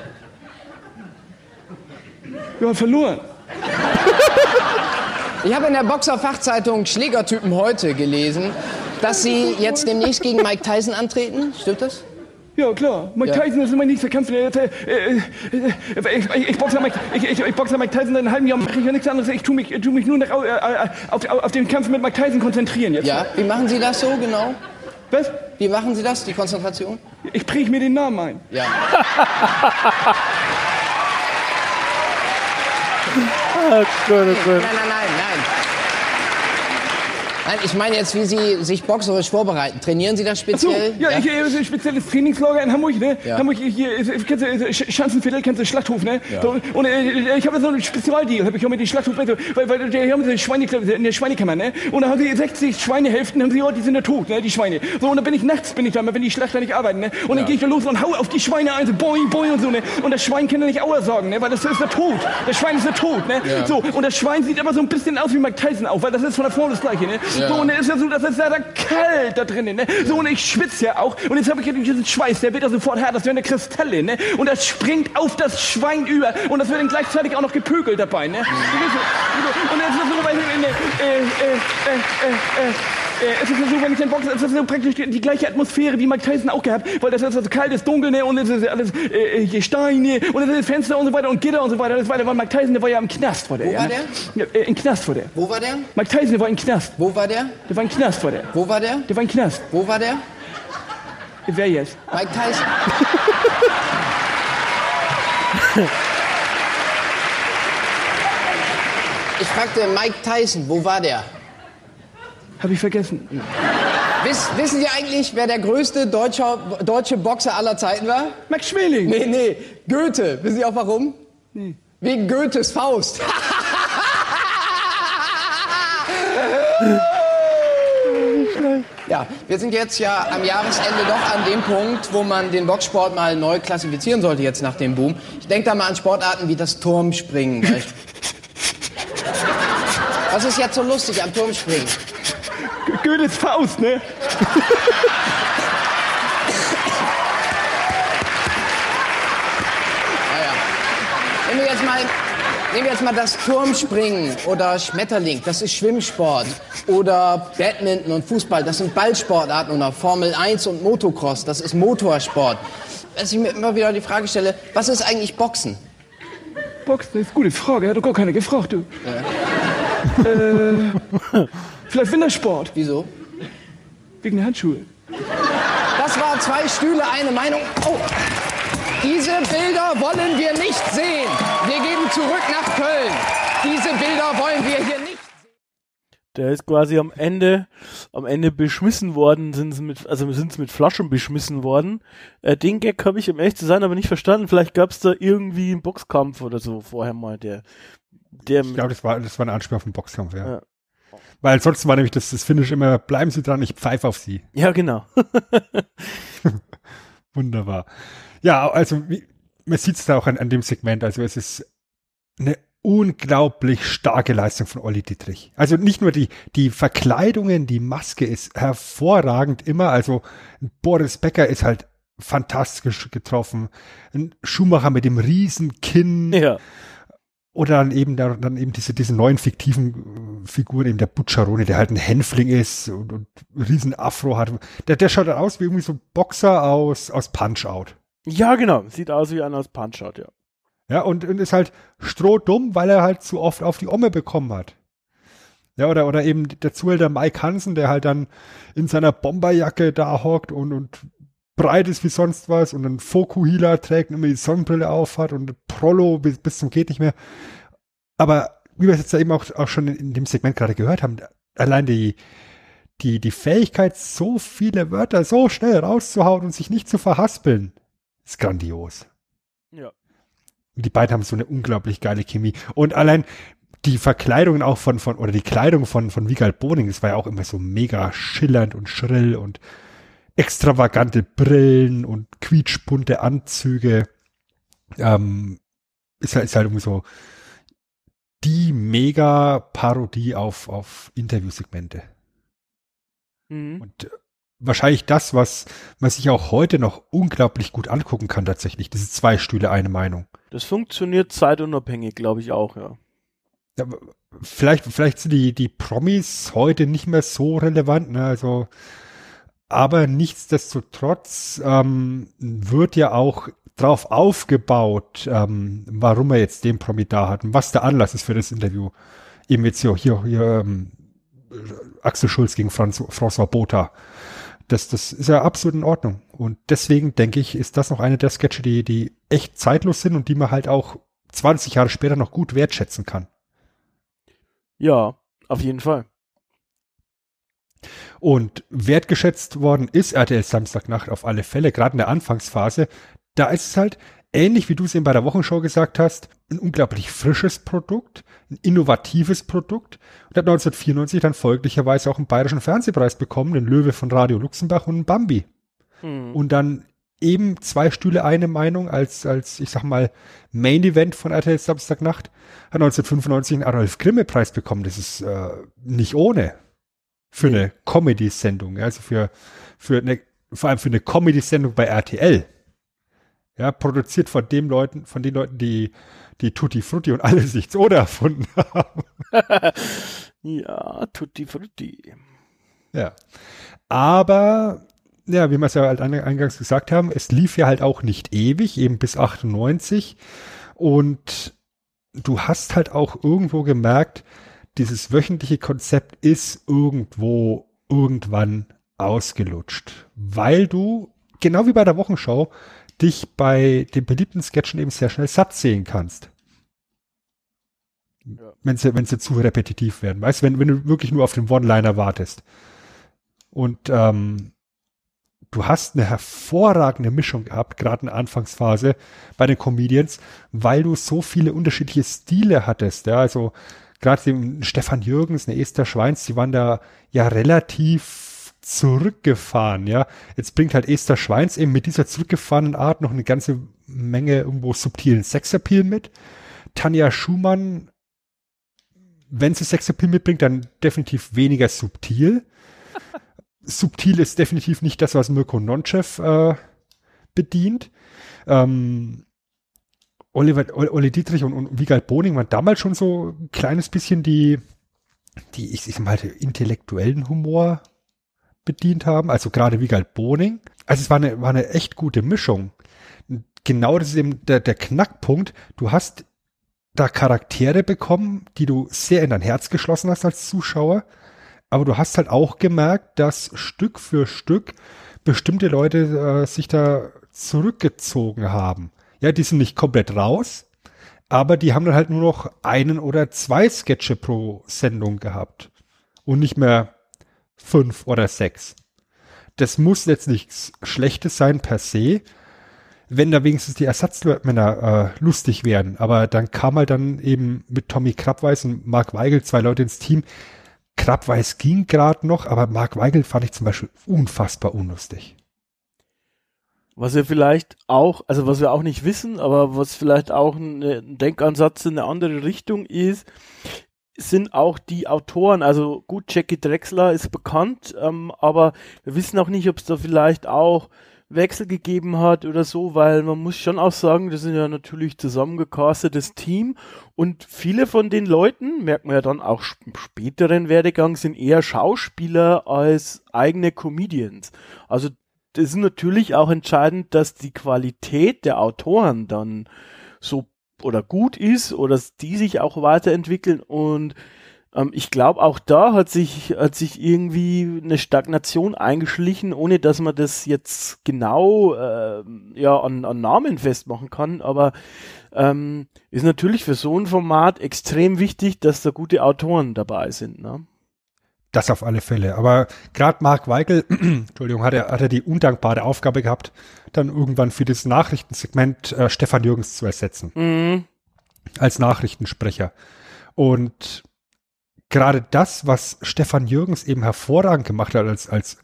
Ja, verloren. Ich habe in der Boxer-Fachzeitung Schlägertypen heute gelesen, dass Sie jetzt demnächst gegen Mike Tyson antreten. Stimmt das? Ja, klar. Mike Ja. Tyson ist mein nächster Kampf. Äh, äh, ich, ich, boxe Mike, ich, ich, ich boxe Mike Tyson seit einem halben Jahr, mache ich ja nichts anderes. Ich tue mich, tu mich nur noch, äh, äh, auf, auf den Kampf mit Mike Tyson konzentrieren jetzt. Ja. Wie machen Sie das so genau? Was? Wie machen Sie das, die Konzentration? Ich präge mir den Namen ein. Ja. Ah, Gott, oh Gott. Nein, nein, nein, nein. Ich meine jetzt, wie Sie sich boxerisch vorbereiten. Trainieren Sie das Ach so, speziell? ja, ich ist ein spezielles Trainingslager in Hamburg, ne? Ja. Hamburg, hier, kennst du, äh, Sch- Schanzenviertel, kennst du Schlachthof, ne? Ja. So, und äh, ich habe so einen Spezialdeal, habe ich auch mit den Schlachthof, weil, weil die haben so Schweine in der Schweinekammer, ne? Und da haben sie 60 Schweinehälften, haben sie, oh, die sind ja tot, ne, die Schweine. So, und dann bin ich nachts, bin ich da, wenn die Schlachter nicht arbeiten, ne? Und dann gehe ich da los und hau auf die Schweine ein, so boing, boing und so, ne? Und das Schwein kann ja nicht Aua sagen, ne? Weil das ist ja tot. Das Schwein ist ja tot, ne? Ja. So, und das Schwein sieht aber so ein bisschen aus wie Mike Tyson auch, weil das ist von der Form das gleiche, ne? Ja. So, und dann ist ja so, das ist ja da kalt da drinnen, ne? So, und ich schwitze ja auch. Und jetzt habe ich ja diesen Schweiß, der wird ja sofort hart, das wäre eine Kristalle, ne? Und das springt auf das Schwein über. Und das wird dann gleichzeitig auch noch gepökelt dabei, ne? Und dann ist das so, weil, äh, äh, äh, äh, äh, äh, es ist ja so, wenn ich den boxe, es ist so praktisch die, die gleiche Atmosphäre wie Mike Tyson auch gehabt, weil das ist so kalt, ist dunkel, ne, und es ist alles äh, hier Steine und es ist Fenster und so weiter und Gitter und so weiter. Das weiter, weil Mike Tyson, der war ja im Knast, war der. Wo ja, war ne? Ja, äh, im Knast war der. Wo war der? Mike Tyson, der war im Knast. Wo war der? Der war im Knast, war der. Wo war der? Der war im Knast. Wo war der? Wer jetzt? Mike Tyson. Ich fragte Mike Tyson, wo war der? Hab ich vergessen. Wiss, wissen Sie eigentlich, wer der größte deutscher, deutsche Boxer aller Zeiten war? Max Schmeling. Nee, nee, Goethe. Wissen Sie auch warum? Nee. Wegen Goethes Faust. Ja, wir sind jetzt ja am Jahresende doch an dem Punkt, wo man den Boxsport mal neu klassifizieren sollte jetzt nach dem Boom. Ich denke da mal an Sportarten wie das Turmspringen. du. Was ist jetzt so lustig am Turmspringen? Goethes Faust, ne? Nehmen wir jetzt mal, nehmen wir jetzt mal das Turmspringen oder Schmetterling, das ist Schwimmsport. Oder Badminton und Fußball, das sind Ballsportarten. Oder Formel 1 und Motocross, das ist Motorsport. Was ich mir immer wieder die Frage stelle, was ist eigentlich Boxen? Boxen ist eine gute Frage, hat doch gar keiner gefragt, du. Äh, vielleicht Wintersport. Wieso? Wegen der Handschuhe. Das war zwei Stühle, eine Meinung. Oh, diese Bilder wollen wir nicht sehen. Zurück nach Köln. Diese Bilder wollen wir hier nicht. Der ist quasi am Ende, am Ende beschmissen worden, sind sie mit, also sind sie mit Flaschen beschmissen worden. Äh, den Gag habe ich, um ehrlich zu sein, aber nicht verstanden. Vielleicht gab es da irgendwie einen Boxkampf oder so vorher mal, der, der. Ich glaube, das war, das war ein Anspiel auf den Boxkampf, ja. Ja. Weil ansonsten war nämlich das, das Finish immer, bleiben Sie dran, ich pfeife auf Sie. Ja, genau. Wunderbar. Ja, also wie, man sieht es da auch an, an dem Segment. Also es ist eine unglaublich starke Leistung von Olli Dietrich. Also nicht nur die, die Verkleidungen, die Maske ist hervorragend immer. Also Boris Becker ist halt fantastisch getroffen. Ein Schumacher mit dem riesen Kinn. Ja. Oder dann eben, da- dann eben diese, diese neuen fiktiven Figuren, eben der Butcheroni, der halt ein Hänfling ist und, und riesen Afro hat. Der, der schaut dann aus wie irgendwie so ein Boxer aus, aus Punch-Out. Ja, genau. Sieht aus wie einer aus Punch-Out, ja. Ja, und, und ist halt strohdumm, weil er halt zu oft auf die Omme bekommen hat. Ja, oder, oder eben der Mike Hansen, der halt dann in seiner Bomberjacke da hockt und, und breit ist wie sonst was und einen Fokuhila trägt und immer die Sonnenbrille aufhat und Prollo bis, bis zum geht nicht mehr. Aber wie wir es jetzt ja eben auch, auch schon in, in dem Segment gerade gehört haben, allein die, die, die Fähigkeit, so viele Wörter so schnell rauszuhauen und sich nicht zu verhaspeln, ist grandios. Ja. Die beiden haben so eine unglaublich geile Chemie. Und allein die Verkleidungen auch von, von, oder die Kleidung von, von Wiegald Boning, das war ja auch immer so mega schillernd und schrill und extravagante Brillen und quietschbunte Anzüge. Ähm, ist halt, ist halt irgendwie so die mega Parodie auf, auf Interviewsegmente. Mhm. Und äh, wahrscheinlich das, was man sich auch heute noch unglaublich gut angucken kann tatsächlich. Diese zwei Stühle, eine Meinung. Das funktioniert zeitunabhängig, glaube ich auch, ja. Ja, vielleicht, vielleicht sind die, die Promis heute nicht mehr so relevant, ne? Also, aber nichtsdestotrotz ähm, wird ja auch drauf aufgebaut, ähm, warum er jetzt den Promi da hat und was der Anlass ist für das Interview. Eben jetzt hier, hier, hier ähm, Axel Schulz gegen Franz, François Botha. Das, das ist ja absolut in Ordnung. Und deswegen denke ich, ist das noch eine der Sketche, die, die echt zeitlos sind und die man halt auch 20 Jahre später noch gut wertschätzen kann. Ja, auf jeden Fall. Und wertgeschätzt worden ist RTL Samstagnacht auf alle Fälle, gerade in der Anfangsphase. Da ist es halt ähnlich wie du es eben bei der Wochenshow gesagt hast, ein unglaublich frisches Produkt, ein innovatives Produkt und hat 1994 dann folglicherweise auch einen bayerischen Fernsehpreis bekommen, den Löwe von Radio Luxemburg und einen Bambi. Hm. Und dann eben zwei Stühle eine Meinung als, als, ich sag mal, Main Event von RTL Samstagnacht, hat 1995 einen Adolf Grimme Preis bekommen. Das ist äh, nicht ohne für eine Comedy-Sendung, also für, für eine, vor allem für eine Comedy-Sendung bei RTL. Ja, produziert von den Leuten, von den Leuten, die, die Tutti Frutti und alles nichts oder erfunden haben. ja, Tutti Frutti. Ja. Aber, ja, wie wir es ja halt eingangs gesagt haben, es lief ja halt auch nicht ewig, eben bis 98. Und du hast halt auch irgendwo gemerkt, dieses wöchentliche Konzept ist irgendwo irgendwann ausgelutscht, weil du, genau wie bei der Wochenschau, dich bei den beliebten Sketchen eben sehr schnell satt sehen kannst. Ja. Wenn sie, wenn sie zu repetitiv werden. Weißt du, wenn, wenn du wirklich nur auf den One-Liner wartest. Und ähm, du hast eine hervorragende Mischung gehabt, gerade in der Anfangsphase bei den Comedians, weil du so viele unterschiedliche Stile hattest. Ja, also gerade dem Stefan Jürgens, eine Esther Schweins, die waren da ja relativ zurückgefahren, ja. Jetzt bringt halt Esther Schweins eben mit dieser zurückgefahrenen Art noch eine ganze Menge irgendwo subtilen Sexappeal mit. Tanja Schumann, wenn sie Sexappeal mitbringt, dann definitiv weniger subtil. subtil ist definitiv nicht das, was Mirko Nonchev äh, bedient. Ähm, Oliver, Olli Dietrich und, und Wiegald Boning waren damals schon so ein kleines bisschen die, die, ich sag mal, intellektuellen Humor bedient haben. Also gerade Wiegald Boning. Also es war eine, war eine echt gute Mischung. Genau das ist eben der, der Knackpunkt. Du hast da Charaktere bekommen, die du sehr in dein Herz geschlossen hast als Zuschauer. Aber du hast halt auch gemerkt, dass Stück für Stück bestimmte Leute äh, sich da zurückgezogen haben. Ja, die sind nicht komplett raus, aber die haben dann halt nur noch einen oder zwei Sketche pro Sendung gehabt und nicht mehr fünf oder sechs. Das muss jetzt nichts Schlechtes sein per se, wenn da wenigstens die Ersatzmänner äh, lustig werden. Aber dann kam halt dann eben mit Tommy Krabweis und Mark Weigel zwei Leute ins Team. Krabweis ging gerade noch, aber Mark Weigel fand ich zum Beispiel unfassbar unlustig. Was wir vielleicht auch, also was wir auch nicht wissen, aber was vielleicht auch ein Denkansatz in eine andere Richtung ist, sind auch die Autoren, also gut, Jackie Drexler ist bekannt, ähm, aber wir wissen auch nicht, ob es da vielleicht auch Wechsel gegeben hat oder so, weil man muss schon auch sagen, das sind ja natürlich zusammengecastetes Team und viele von den Leuten, merkt man ja dann auch im späteren Werdegang, sind eher Schauspieler als eigene Comedians. Also ist natürlich auch entscheidend, dass die Qualität der Autoren dann so oder gut ist oder die sich auch weiterentwickeln und ähm, ich glaube auch da hat sich hat sich irgendwie eine Stagnation eingeschlichen, ohne dass man das jetzt genau äh, ja an, an Namen festmachen kann, aber ähm, ist natürlich für so ein Format extrem wichtig, dass da gute Autoren dabei sind. Ne? Das auf alle Fälle. Aber gerade Mark Weigel, Entschuldigung, hat er, hat er die undankbare Aufgabe gehabt, dann irgendwann für das Nachrichtensegment äh, Stefan Jürgens zu ersetzen. Mhm. Als Nachrichtensprecher. Und gerade das, was Stefan Jürgens eben hervorragend gemacht hat als, als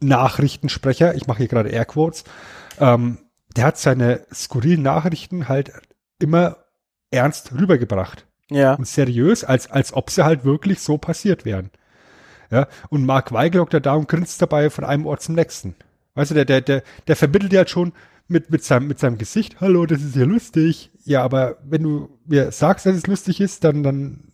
Nachrichtensprecher, ich mache hier gerade Airquotes, ähm, der hat seine skurrilen Nachrichten halt immer ernst rübergebracht. Ja. Und seriös, als, als ob sie halt wirklich so passiert wären. Ja, und Mark Weigel hockt da und grinst dabei von einem Ort zum nächsten. Weißt du, der, der, der, der verbindet ja halt schon mit, mit seinem, mit seinem Gesicht, hallo, das ist ja lustig. Ja, aber wenn du mir sagst, dass es lustig ist, dann, dann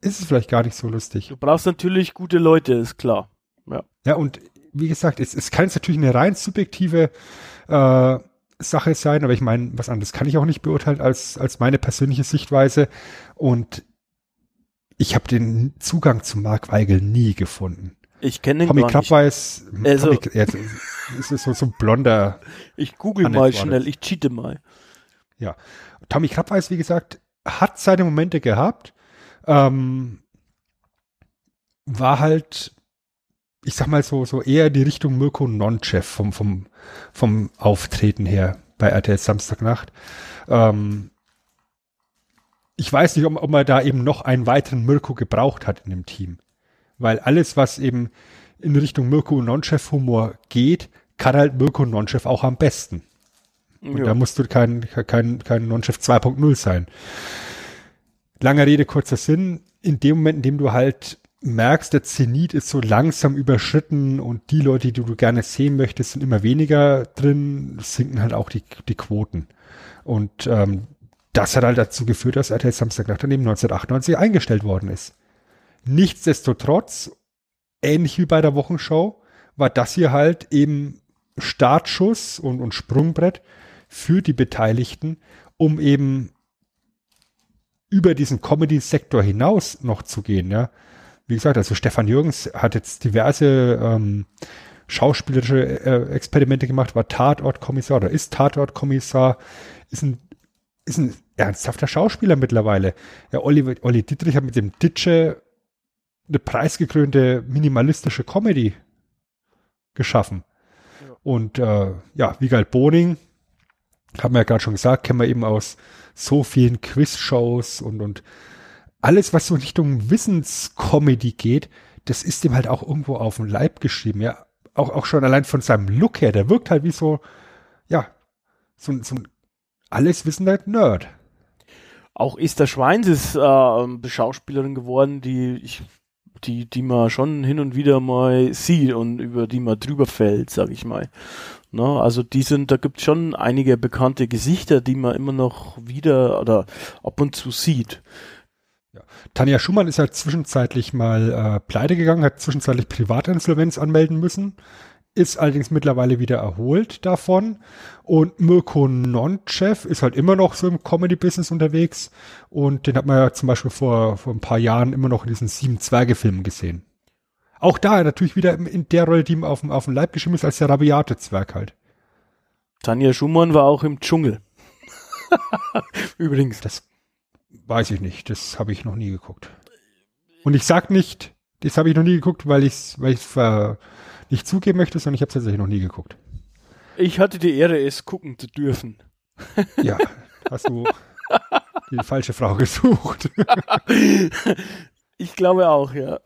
ist es vielleicht gar nicht so lustig. Du brauchst natürlich gute Leute, ist klar. Ja. Ja, und wie gesagt, es, es kann jetzt natürlich eine rein subjektive äh, Sache sein, aber ich meine, was anderes kann ich auch nicht beurteilen als, als meine persönliche Sichtweise. Und ich habe den Zugang zu Mark Weigel nie gefunden. Ich kenne den Tommy gar Klappweiß, nicht. Also, Tommy, ja, das ist so, so ein blonder. Ich google mal schnell, ich cheate mal. Ja. Tommy Klappweiß, wie gesagt, hat seine Momente gehabt. Ähm, war halt, ich sag mal so, so eher die Richtung Mirko Nonchev vom, vom, vom Auftreten her bei RTL Samstagnacht. Ähm, ich weiß nicht, ob, ob man da eben noch einen weiteren Mirko gebraucht hat in dem Team. Weil alles, was eben in Richtung Mirko Nonchev Humor geht, kann halt Mirko Nonchev auch am besten. Und Ja. da musst du kein, kein, kein Nonchef 2.0 sein. Langer Rede, kurzer Sinn. In dem Moment, in dem du halt merkst, der Zenit ist so langsam überschritten und die Leute, die du gerne sehen möchtest, sind immer weniger drin, sinken halt auch die, die Quoten. Und ähm, das hat halt dazu geführt, dass RTL Samstagnacht dann eben 1998 eingestellt worden ist. Nichtsdestotrotz, ähnlich wie bei der Wochenshow, war das hier halt eben Startschuss und, und Sprungbrett für die Beteiligten, um eben über diesen Comedy-Sektor hinaus noch zu gehen, ja. Wie gesagt, also Stefan Jürgens hat jetzt diverse ähm, schauspielerische äh, Experimente gemacht, war Tatortkommissar oder ist Tatortkommissar, ist ein, ist ein ernsthafter Schauspieler mittlerweile. Ja, Olli, Olli Dietrich hat mit dem Ditsche eine preisgekrönte minimalistische Comedy geschaffen. Und äh, ja, Wiegald Boning, haben wir ja gerade schon gesagt, kennen wir eben aus so vielen Quiz-Shows und, und alles, was so in Richtung Wissenscomedy geht, das ist ihm halt auch irgendwo auf den Leib geschrieben, ja. Auch, auch schon allein von seinem Look her, der wirkt halt wie so, ja, so, so ein alleswissender Nerd. Auch Esther Schweins ist äh, Schauspielerin geworden, die ich, die, die man schon hin und wieder mal sieht und über die man drüber fällt, sag ich mal. Na, also die sind, da gibt schon einige bekannte Gesichter, die man immer noch wieder oder ab und zu sieht. Tanja Schumann ist halt zwischenzeitlich mal äh, pleite gegangen, hat zwischenzeitlich Privatinsolvenz anmelden müssen, ist allerdings mittlerweile wieder erholt davon. Und Mirko Nonchev ist halt immer noch so im Comedy-Business unterwegs und den hat man ja zum Beispiel vor, vor ein paar Jahren immer noch in diesen sieben Zwerge-Filmen gesehen. Auch da natürlich wieder in- der Rolle, die ihm auf dem, auf dem Leib geschrieben ist, als der rabiate Zwerg halt. Tanja Schumann war auch im Dschungel. Übrigens. Das weiß ich nicht, das habe ich noch nie geguckt. Und ich sag nicht, das habe ich noch nie geguckt, weil ich es weil ich's, äh, nicht zugeben möchte, sondern ich habe es tatsächlich noch nie geguckt. Ich hatte die Ehre, es gucken zu dürfen. Ja, hast du die falsche Frau gesucht. Ich glaube auch, ja.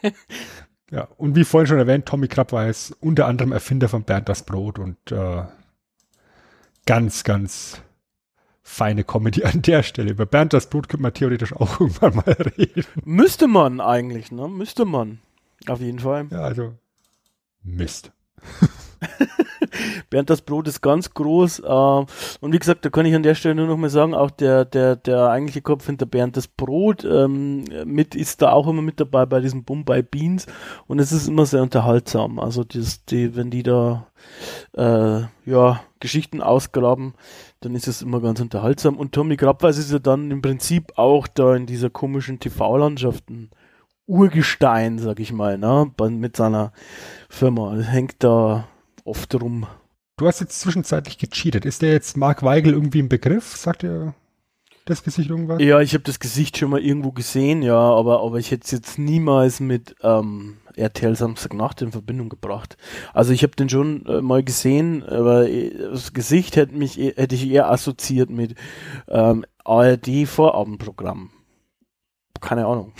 ja, und wie vorhin schon erwähnt, Tommy Krapp war es unter anderem Erfinder von Bernd das Brot und äh, ganz, ganz feine Comedy an der Stelle. Über Bernd das Brot könnte man theoretisch auch irgendwann mal reden. Müsste man eigentlich, ne? Müsste man. Auf jeden Fall. Ja, also Mist. Bernd das Brot ist ganz groß. Äh, und wie gesagt, da kann ich an der Stelle nur noch mal sagen, auch der, der, der eigentliche Kopf hinter Bernd das Brot ähm, mit ist da auch immer mit dabei bei diesem Bombay Beans. Und es ist immer sehr unterhaltsam. Also das, die, wenn die da äh, ja, Geschichten ausgraben, dann ist es immer ganz unterhaltsam. Und Tommy Krabweis ist ja dann im Prinzip auch da in dieser komischen TV-Landschaft ein Urgestein, sag ich mal, ne? Mit seiner Firma. Das hängt da oft rum. Du hast jetzt zwischenzeitlich gecheatet. Ist der jetzt Mark Weigel irgendwie im Begriff? Sagt er das Gesicht irgendwas? Ja, ich habe das Gesicht schon mal irgendwo gesehen, ja, aber, aber ich hätte es jetzt niemals mit ähm, RTL Samstagnacht in Verbindung gebracht. Also ich habe den schon äh, mal gesehen, aber äh, das Gesicht hätte mich eh- hätte ich eher assoziiert mit ähm, ARD Vorabendprogramm. Keine Ahnung.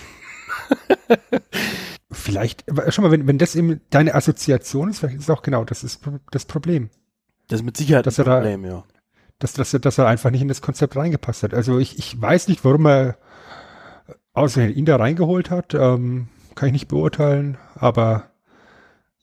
Vielleicht, schon mal, wenn, wenn das eben deine Assoziation ist, vielleicht ist es auch genau, das ist das Problem. Das ist mit Sicherheit dass ein er Problem, da, ja. Dass, dass, er, dass er einfach nicht in das Konzept reingepasst hat. Also ich, ich weiß nicht, warum er ausgerechnet ihn da reingeholt hat, ähm, kann ich nicht beurteilen, aber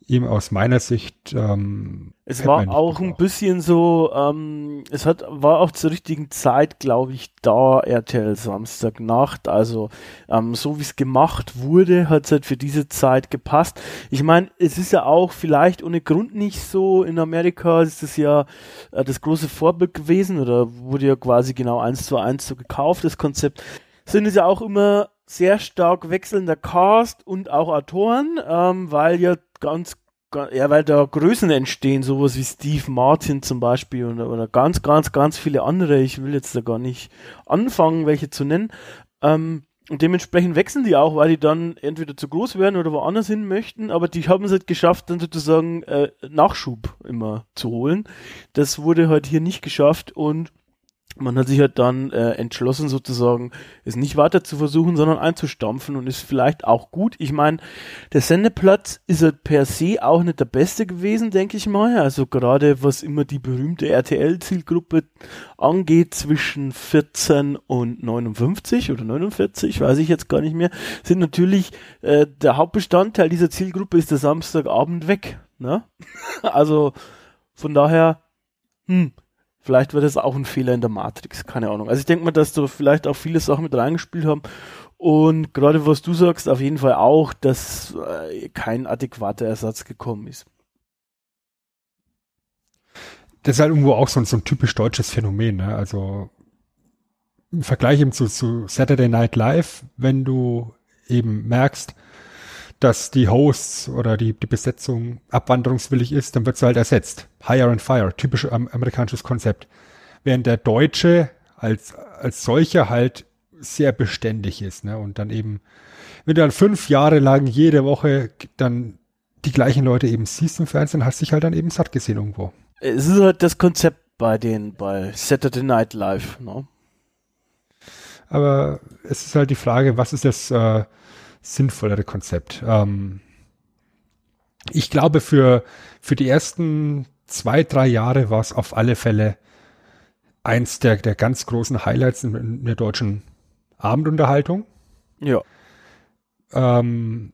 eben aus meiner Sicht ähm, Es war auch ein bisschen so, ähm, es hat, war auch zur richtigen Zeit, glaube ich, da RTL Samstagnacht. Also ähm, so wie es gemacht wurde, hat es halt für diese Zeit gepasst. Ich meine, es ist ja auch vielleicht ohne Grund nicht so. In Amerika ist es ja äh, das große Vorbild gewesen oder wurde ja quasi genau eins zu eins so gekauft, das Konzept. Sind es ja auch immer sehr stark wechselnder Cast und auch Autoren, ähm, weil ja ganz, ga- ja, weil da Größen entstehen, sowas wie Steve Martin zum Beispiel oder, oder ganz, ganz, ganz viele andere. Ich will jetzt da gar nicht anfangen, welche zu nennen. Ähm, Und dementsprechend wechseln die auch, weil die dann entweder zu groß werden oder woanders hin möchten, aber die haben es halt geschafft, dann sozusagen äh, Nachschub immer zu holen. Das wurde halt hier nicht geschafft und man hat sich halt dann äh, entschlossen, sozusagen, es nicht weiter zu versuchen, sondern einzustampfen und ist vielleicht auch gut. Ich meine, der Sendeplatz ist halt per se auch nicht der beste gewesen, denke ich mal. Also gerade was immer die berühmte RTL-Zielgruppe angeht, zwischen 14 und 59 oder 49, weiß ich jetzt gar nicht mehr, sind natürlich äh, der Hauptbestandteil dieser Zielgruppe ist der Samstagabend weg. Ne? also von daher, hm, Vielleicht war das auch ein Fehler in der Matrix, keine Ahnung. Also ich denke mal, dass da vielleicht auch viele Sachen mit reingespielt haben. Und gerade was du sagst, auf jeden Fall auch, dass äh, kein adäquater Ersatz gekommen ist. Das ist halt irgendwo auch so, so ein typisch deutsches Phänomen. Ne? Also im Vergleich eben zu, zu Saturday Night Live, wenn du eben merkst, dass die Hosts oder die, die Besetzung abwanderungswillig ist, dann wird sie halt ersetzt. Hire and Fire, typisch amerikanisches Konzept. Während der Deutsche als, als solcher halt sehr beständig ist, ne? Und dann eben, wenn du dann fünf Jahre lang jede Woche dann die gleichen Leute eben siehst im Fernsehen, hast dich halt dann eben satt gesehen irgendwo. Es ist halt das Konzept bei den, bei Saturday Night Live, ne? Aber es ist halt die Frage, was ist das, äh, sinnvollere Konzept. Ähm, ich glaube, für, für die ersten zwei, drei Jahre war es auf alle Fälle eins der, der ganz großen Highlights in, in der deutschen Abendunterhaltung. Ja. Ähm,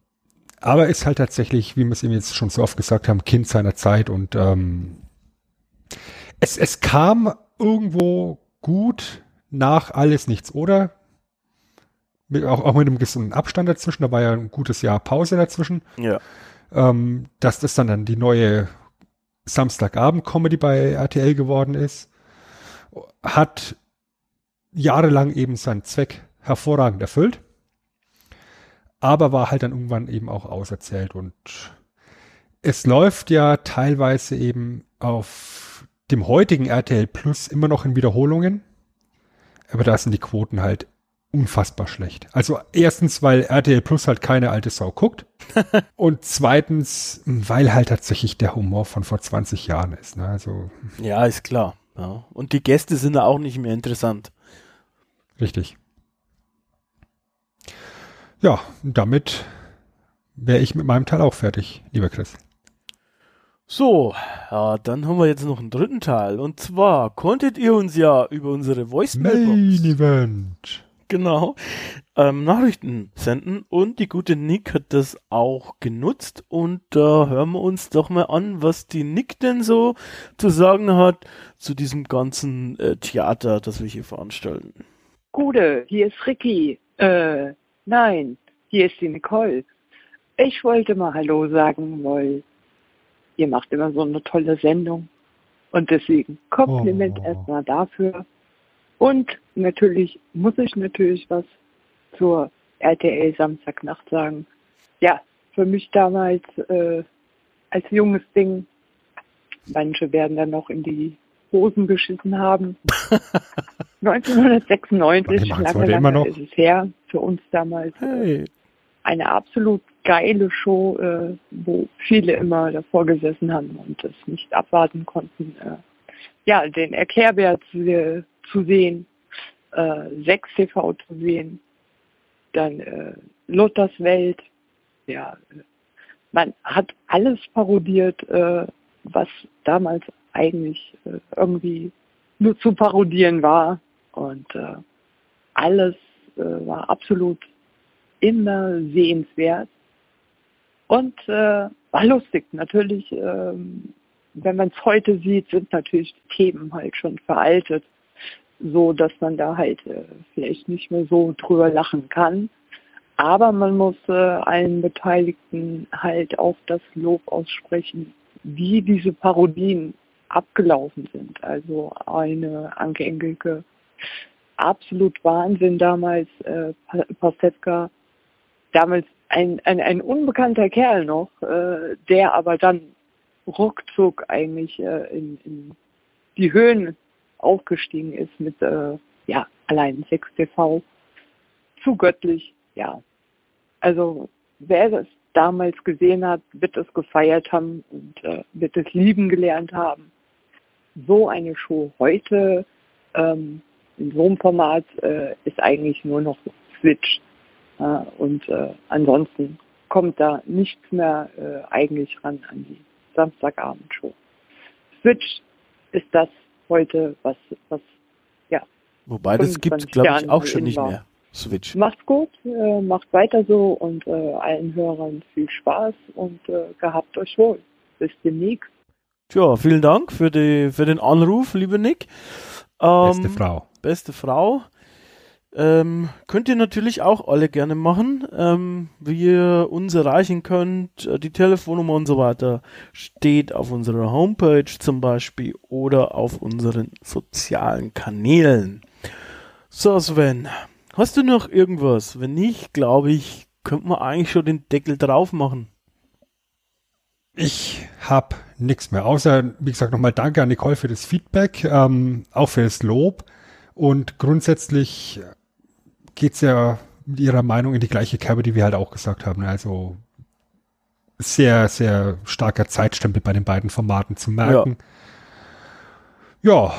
aber ist halt tatsächlich, wie wir es eben jetzt schon so oft gesagt haben, Kind seiner Zeit und ähm, es, es kam irgendwo gut nach alles nichts, oder? Mit, auch, auch mit einem gesunden Abstand dazwischen, da war ja ein gutes Jahr Pause dazwischen. Ja. Ähm, dass das dann, dann die neue Samstagabend-Comedy bei RTL geworden ist, hat jahrelang eben seinen Zweck hervorragend erfüllt, aber war halt dann irgendwann eben auch auserzählt und es läuft ja teilweise eben auf dem heutigen RTL Plus immer noch in Wiederholungen, aber da sind die Quoten halt unfassbar schlecht. Also erstens, weil RTL Plus halt keine alte Sau guckt und zweitens, weil halt tatsächlich der Humor von vor 20 Jahren ist. Ne? Also ja, ist klar. Ja. Und die Gäste sind auch nicht mehr interessant. Richtig. Ja, damit wäre ich mit meinem Teil auch fertig, lieber Chris. So, ja, dann haben wir jetzt noch einen dritten Teil. Und zwar konntet ihr uns ja über unsere Voicemail Main Event genau, ähm, Nachrichten senden und die gute Nick hat das auch genutzt und da äh, hören wir uns doch mal an, was die Nick denn so zu sagen hat zu diesem ganzen äh, Theater, das wir hier veranstalten. Gute, hier ist Ricky. Äh, nein, hier ist die Nicole. Ich wollte mal Hallo sagen, weil ihr macht immer so eine tolle Sendung. Und deswegen Kompliment oh. erstmal dafür. Und natürlich muss ich natürlich was zur RTL Samstagnacht sagen. Ja, für mich damals äh, als junges Ding, manche werden dann noch in die Hosen geschissen haben. 1996, lange, lange ist es her, für uns damals hey. eine absolut geile Show, äh, wo viele immer davor gesessen haben und es nicht abwarten konnten, äh, ja, den Erklärbär zu, zu sehen, äh, 6 TV zu sehen, dann äh, Luthers Welt, ja, man hat alles parodiert, äh, was damals eigentlich äh, irgendwie nur zu parodieren war. Und äh, alles äh, war absolut immer sehenswert. Und äh, war lustig. Natürlich, ähm, wenn man es heute sieht, sind natürlich die Themen halt schon veraltet so dass man da halt äh, vielleicht nicht mehr so drüber lachen kann. Aber man muss äh, allen Beteiligten halt auch das Lob aussprechen, wie diese Parodien abgelaufen sind. Also eine Anke Engelke, absolut Wahnsinn damals, äh, Pastewka, damals ein, ein, ein unbekannter Kerl noch, äh, der aber dann ruckzuck eigentlich äh, in, in die Höhen aufgestiegen ist mit äh, ja allein 6 TV. zu göttlich, ja. Also wer es damals gesehen hat, wird es gefeiert haben und äh, wird es lieben gelernt haben. So eine Show heute ähm, in so einem Format äh, ist eigentlich nur noch Switch. Äh, und äh, ansonsten kommt da nichts mehr äh, eigentlich ran an die Samstagabendshow. Switch ist das heute, was, was ja. Wobei das gibt, glaube ich, auch schon nicht war. mehr. Switch. Macht's gut, äh, macht weiter so und äh, allen Hörern viel Spaß und äh, gehabt euch wohl. Bis demnächst. Tja, vielen Dank für, die, für den Anruf, liebe Nick. Ähm, beste Frau. Beste Frau. Ähm, könnt ihr natürlich auch alle gerne machen. Ähm, wie ihr uns erreichen könnt, äh, die Telefonnummer und so weiter steht auf unserer Homepage zum Beispiel oder auf unseren sozialen Kanälen. So, Sven, hast du noch irgendwas? Wenn nicht, glaube ich, könnte man eigentlich schon den Deckel drauf machen. Ich habe nichts mehr, außer, wie gesagt, nochmal danke an Nicole für das Feedback, ähm, auch für das Lob. Und grundsätzlich geht's ja mit ihrer Meinung in die gleiche Kerbe, die wir halt auch gesagt haben. Also sehr, sehr starker Zeitstempel bei den beiden Formaten zu merken. Ja. ja.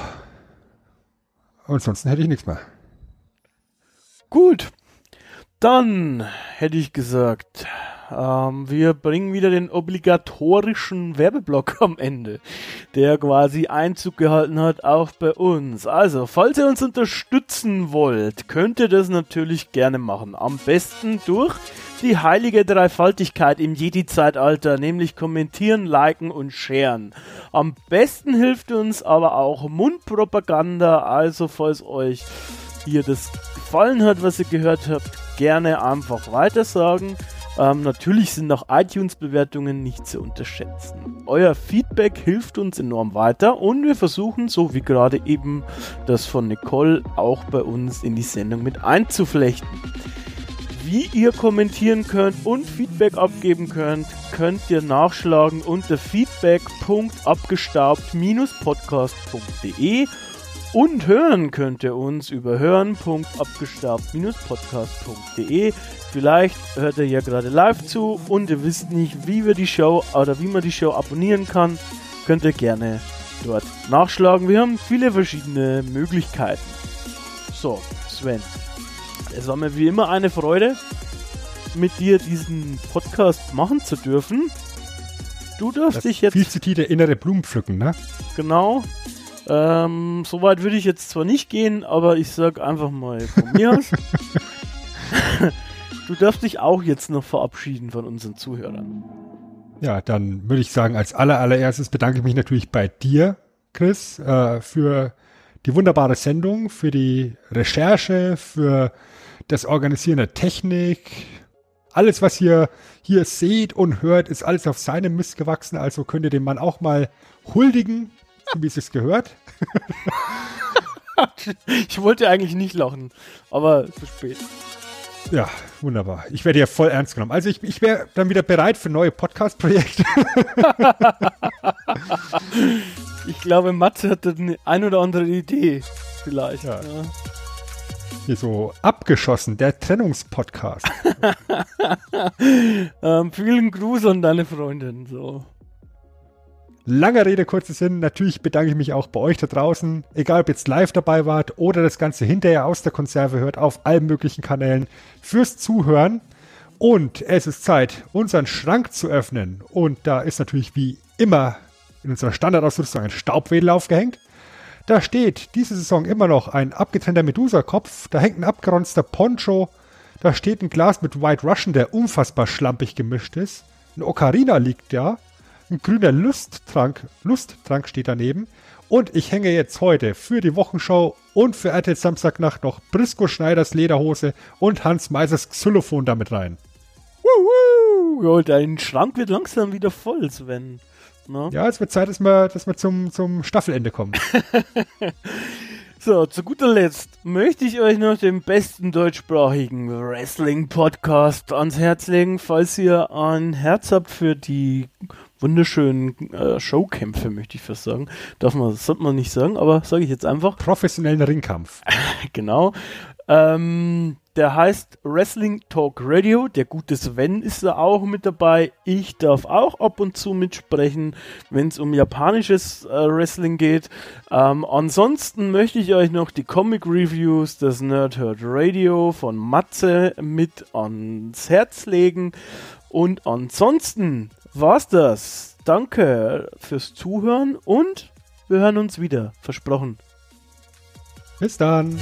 Ansonsten hätte ich nichts mehr. Gut. Dann hätte ich gesagt, ähm, wir bringen wieder den obligatorischen Werbeblock am Ende, der quasi Einzug gehalten hat, auch bei uns. Also, falls ihr uns unterstützen wollt, könnt ihr das natürlich gerne machen. Am besten durch die heilige Dreifaltigkeit im Jedi-Zeitalter, nämlich kommentieren, liken und sharen. Am besten hilft uns aber auch Mundpropaganda, also falls euch hier das gefallen hat, was ihr gehört habt, gerne einfach weitersagen. Ähm, natürlich sind auch iTunes-Bewertungen nicht zu unterschätzen. Euer Feedback hilft uns enorm weiter und wir versuchen, so wie gerade eben das von Nicole, auch bei uns in die Sendung mit einzuflechten. Wie ihr kommentieren könnt und Feedback abgeben könnt, könnt ihr nachschlagen unter feedback.abgestaubt-podcast.de und hören könnt ihr uns über hören.abgestaubt-podcast.de. Vielleicht hört ihr ja gerade live zu und ihr wisst nicht, wie wir die Show oder wie man die Show abonnieren kann. Könnt ihr gerne dort nachschlagen. Wir haben viele verschiedene Möglichkeiten. So, Sven, es war mir wie immer eine Freude, mit dir diesen Podcast machen zu dürfen. Du darfst das dich jetzt. Viel zitierte innere Blumen pflücken, ne? Genau. Ähm, Soweit würde ich jetzt zwar nicht gehen, aber ich sag einfach mal von mir aus. du darfst dich auch jetzt noch verabschieden von unseren Zuhörern. Ja, dann würde ich sagen, als aller, allererstes bedanke ich mich natürlich bei dir, Chris, äh, für die wunderbare Sendung, für die Recherche, für das Organisieren der Technik. Alles, was ihr hier seht und hört, ist alles auf seinem Mist gewachsen. Also könnt ihr dem Mann auch mal huldigen wie es sich gehört. ich wollte eigentlich nicht lachen, aber zu spät. Ja, wunderbar. Ich werde ja voll ernst genommen. Also ich, ich wäre dann wieder bereit für neue Podcast-Projekte. ich glaube, Matze hat eine ein oder andere Idee. Vielleicht. Ja. Ja. Hier so abgeschossen, der Trennungspodcast. ähm, vielen Gruß an deine Freundin. So. Lange Rede, kurzer Sinn. Natürlich bedanke ich mich auch bei euch da draußen. Egal, ob jetzt live dabei wart oder das Ganze hinterher aus der Konserve hört, auf allen möglichen Kanälen, fürs Zuhören. Und es ist Zeit, unseren Schrank zu öffnen. Und da ist natürlich wie immer in unserer Standardausrüstung ein Staubwedel aufgehängt. Da steht diese Saison immer noch ein abgetrennter Medusa-Kopf. Da hängt ein abgeronzter Poncho. Da steht ein Glas mit White Russian, der unfassbar schlampig gemischt ist. Ein Ocarina liegt da. Ein grüner Lusttrank, Lusttrank steht daneben. Und ich hänge jetzt heute für die Wochenschau und für RTL Samstagnacht noch Brisco Schneiders Lederhose und Hans Meisers Xylophon damit rein. Wuhu! Ja, dein Schrank wird langsam wieder voll, Sven. Na? Ja, es wird Zeit, dass wir, dass wir zum, zum Staffelende kommen. So, zu guter Letzt möchte ich euch noch den besten deutschsprachigen Wrestling-Podcast ans Herz legen, falls ihr ein Herz habt für die wunderschönen äh, Showkämpfe, möchte ich fast sagen. Darf man, sollte man nicht sagen, aber sage ich jetzt einfach. Professionellen Ringkampf. genau. Ähm, der heißt Wrestling Talk Radio. Der gute Sven ist da auch mit dabei. Ich darf auch ab und zu mitsprechen, wenn es um japanisches äh, Wrestling geht. Ähm, ansonsten möchte ich euch noch die Comic Reviews des Nerdhurt Radio von Matze mit ans Herz legen. Und ansonsten war's das. Danke fürs Zuhören und wir hören uns wieder. Versprochen. Bis dann.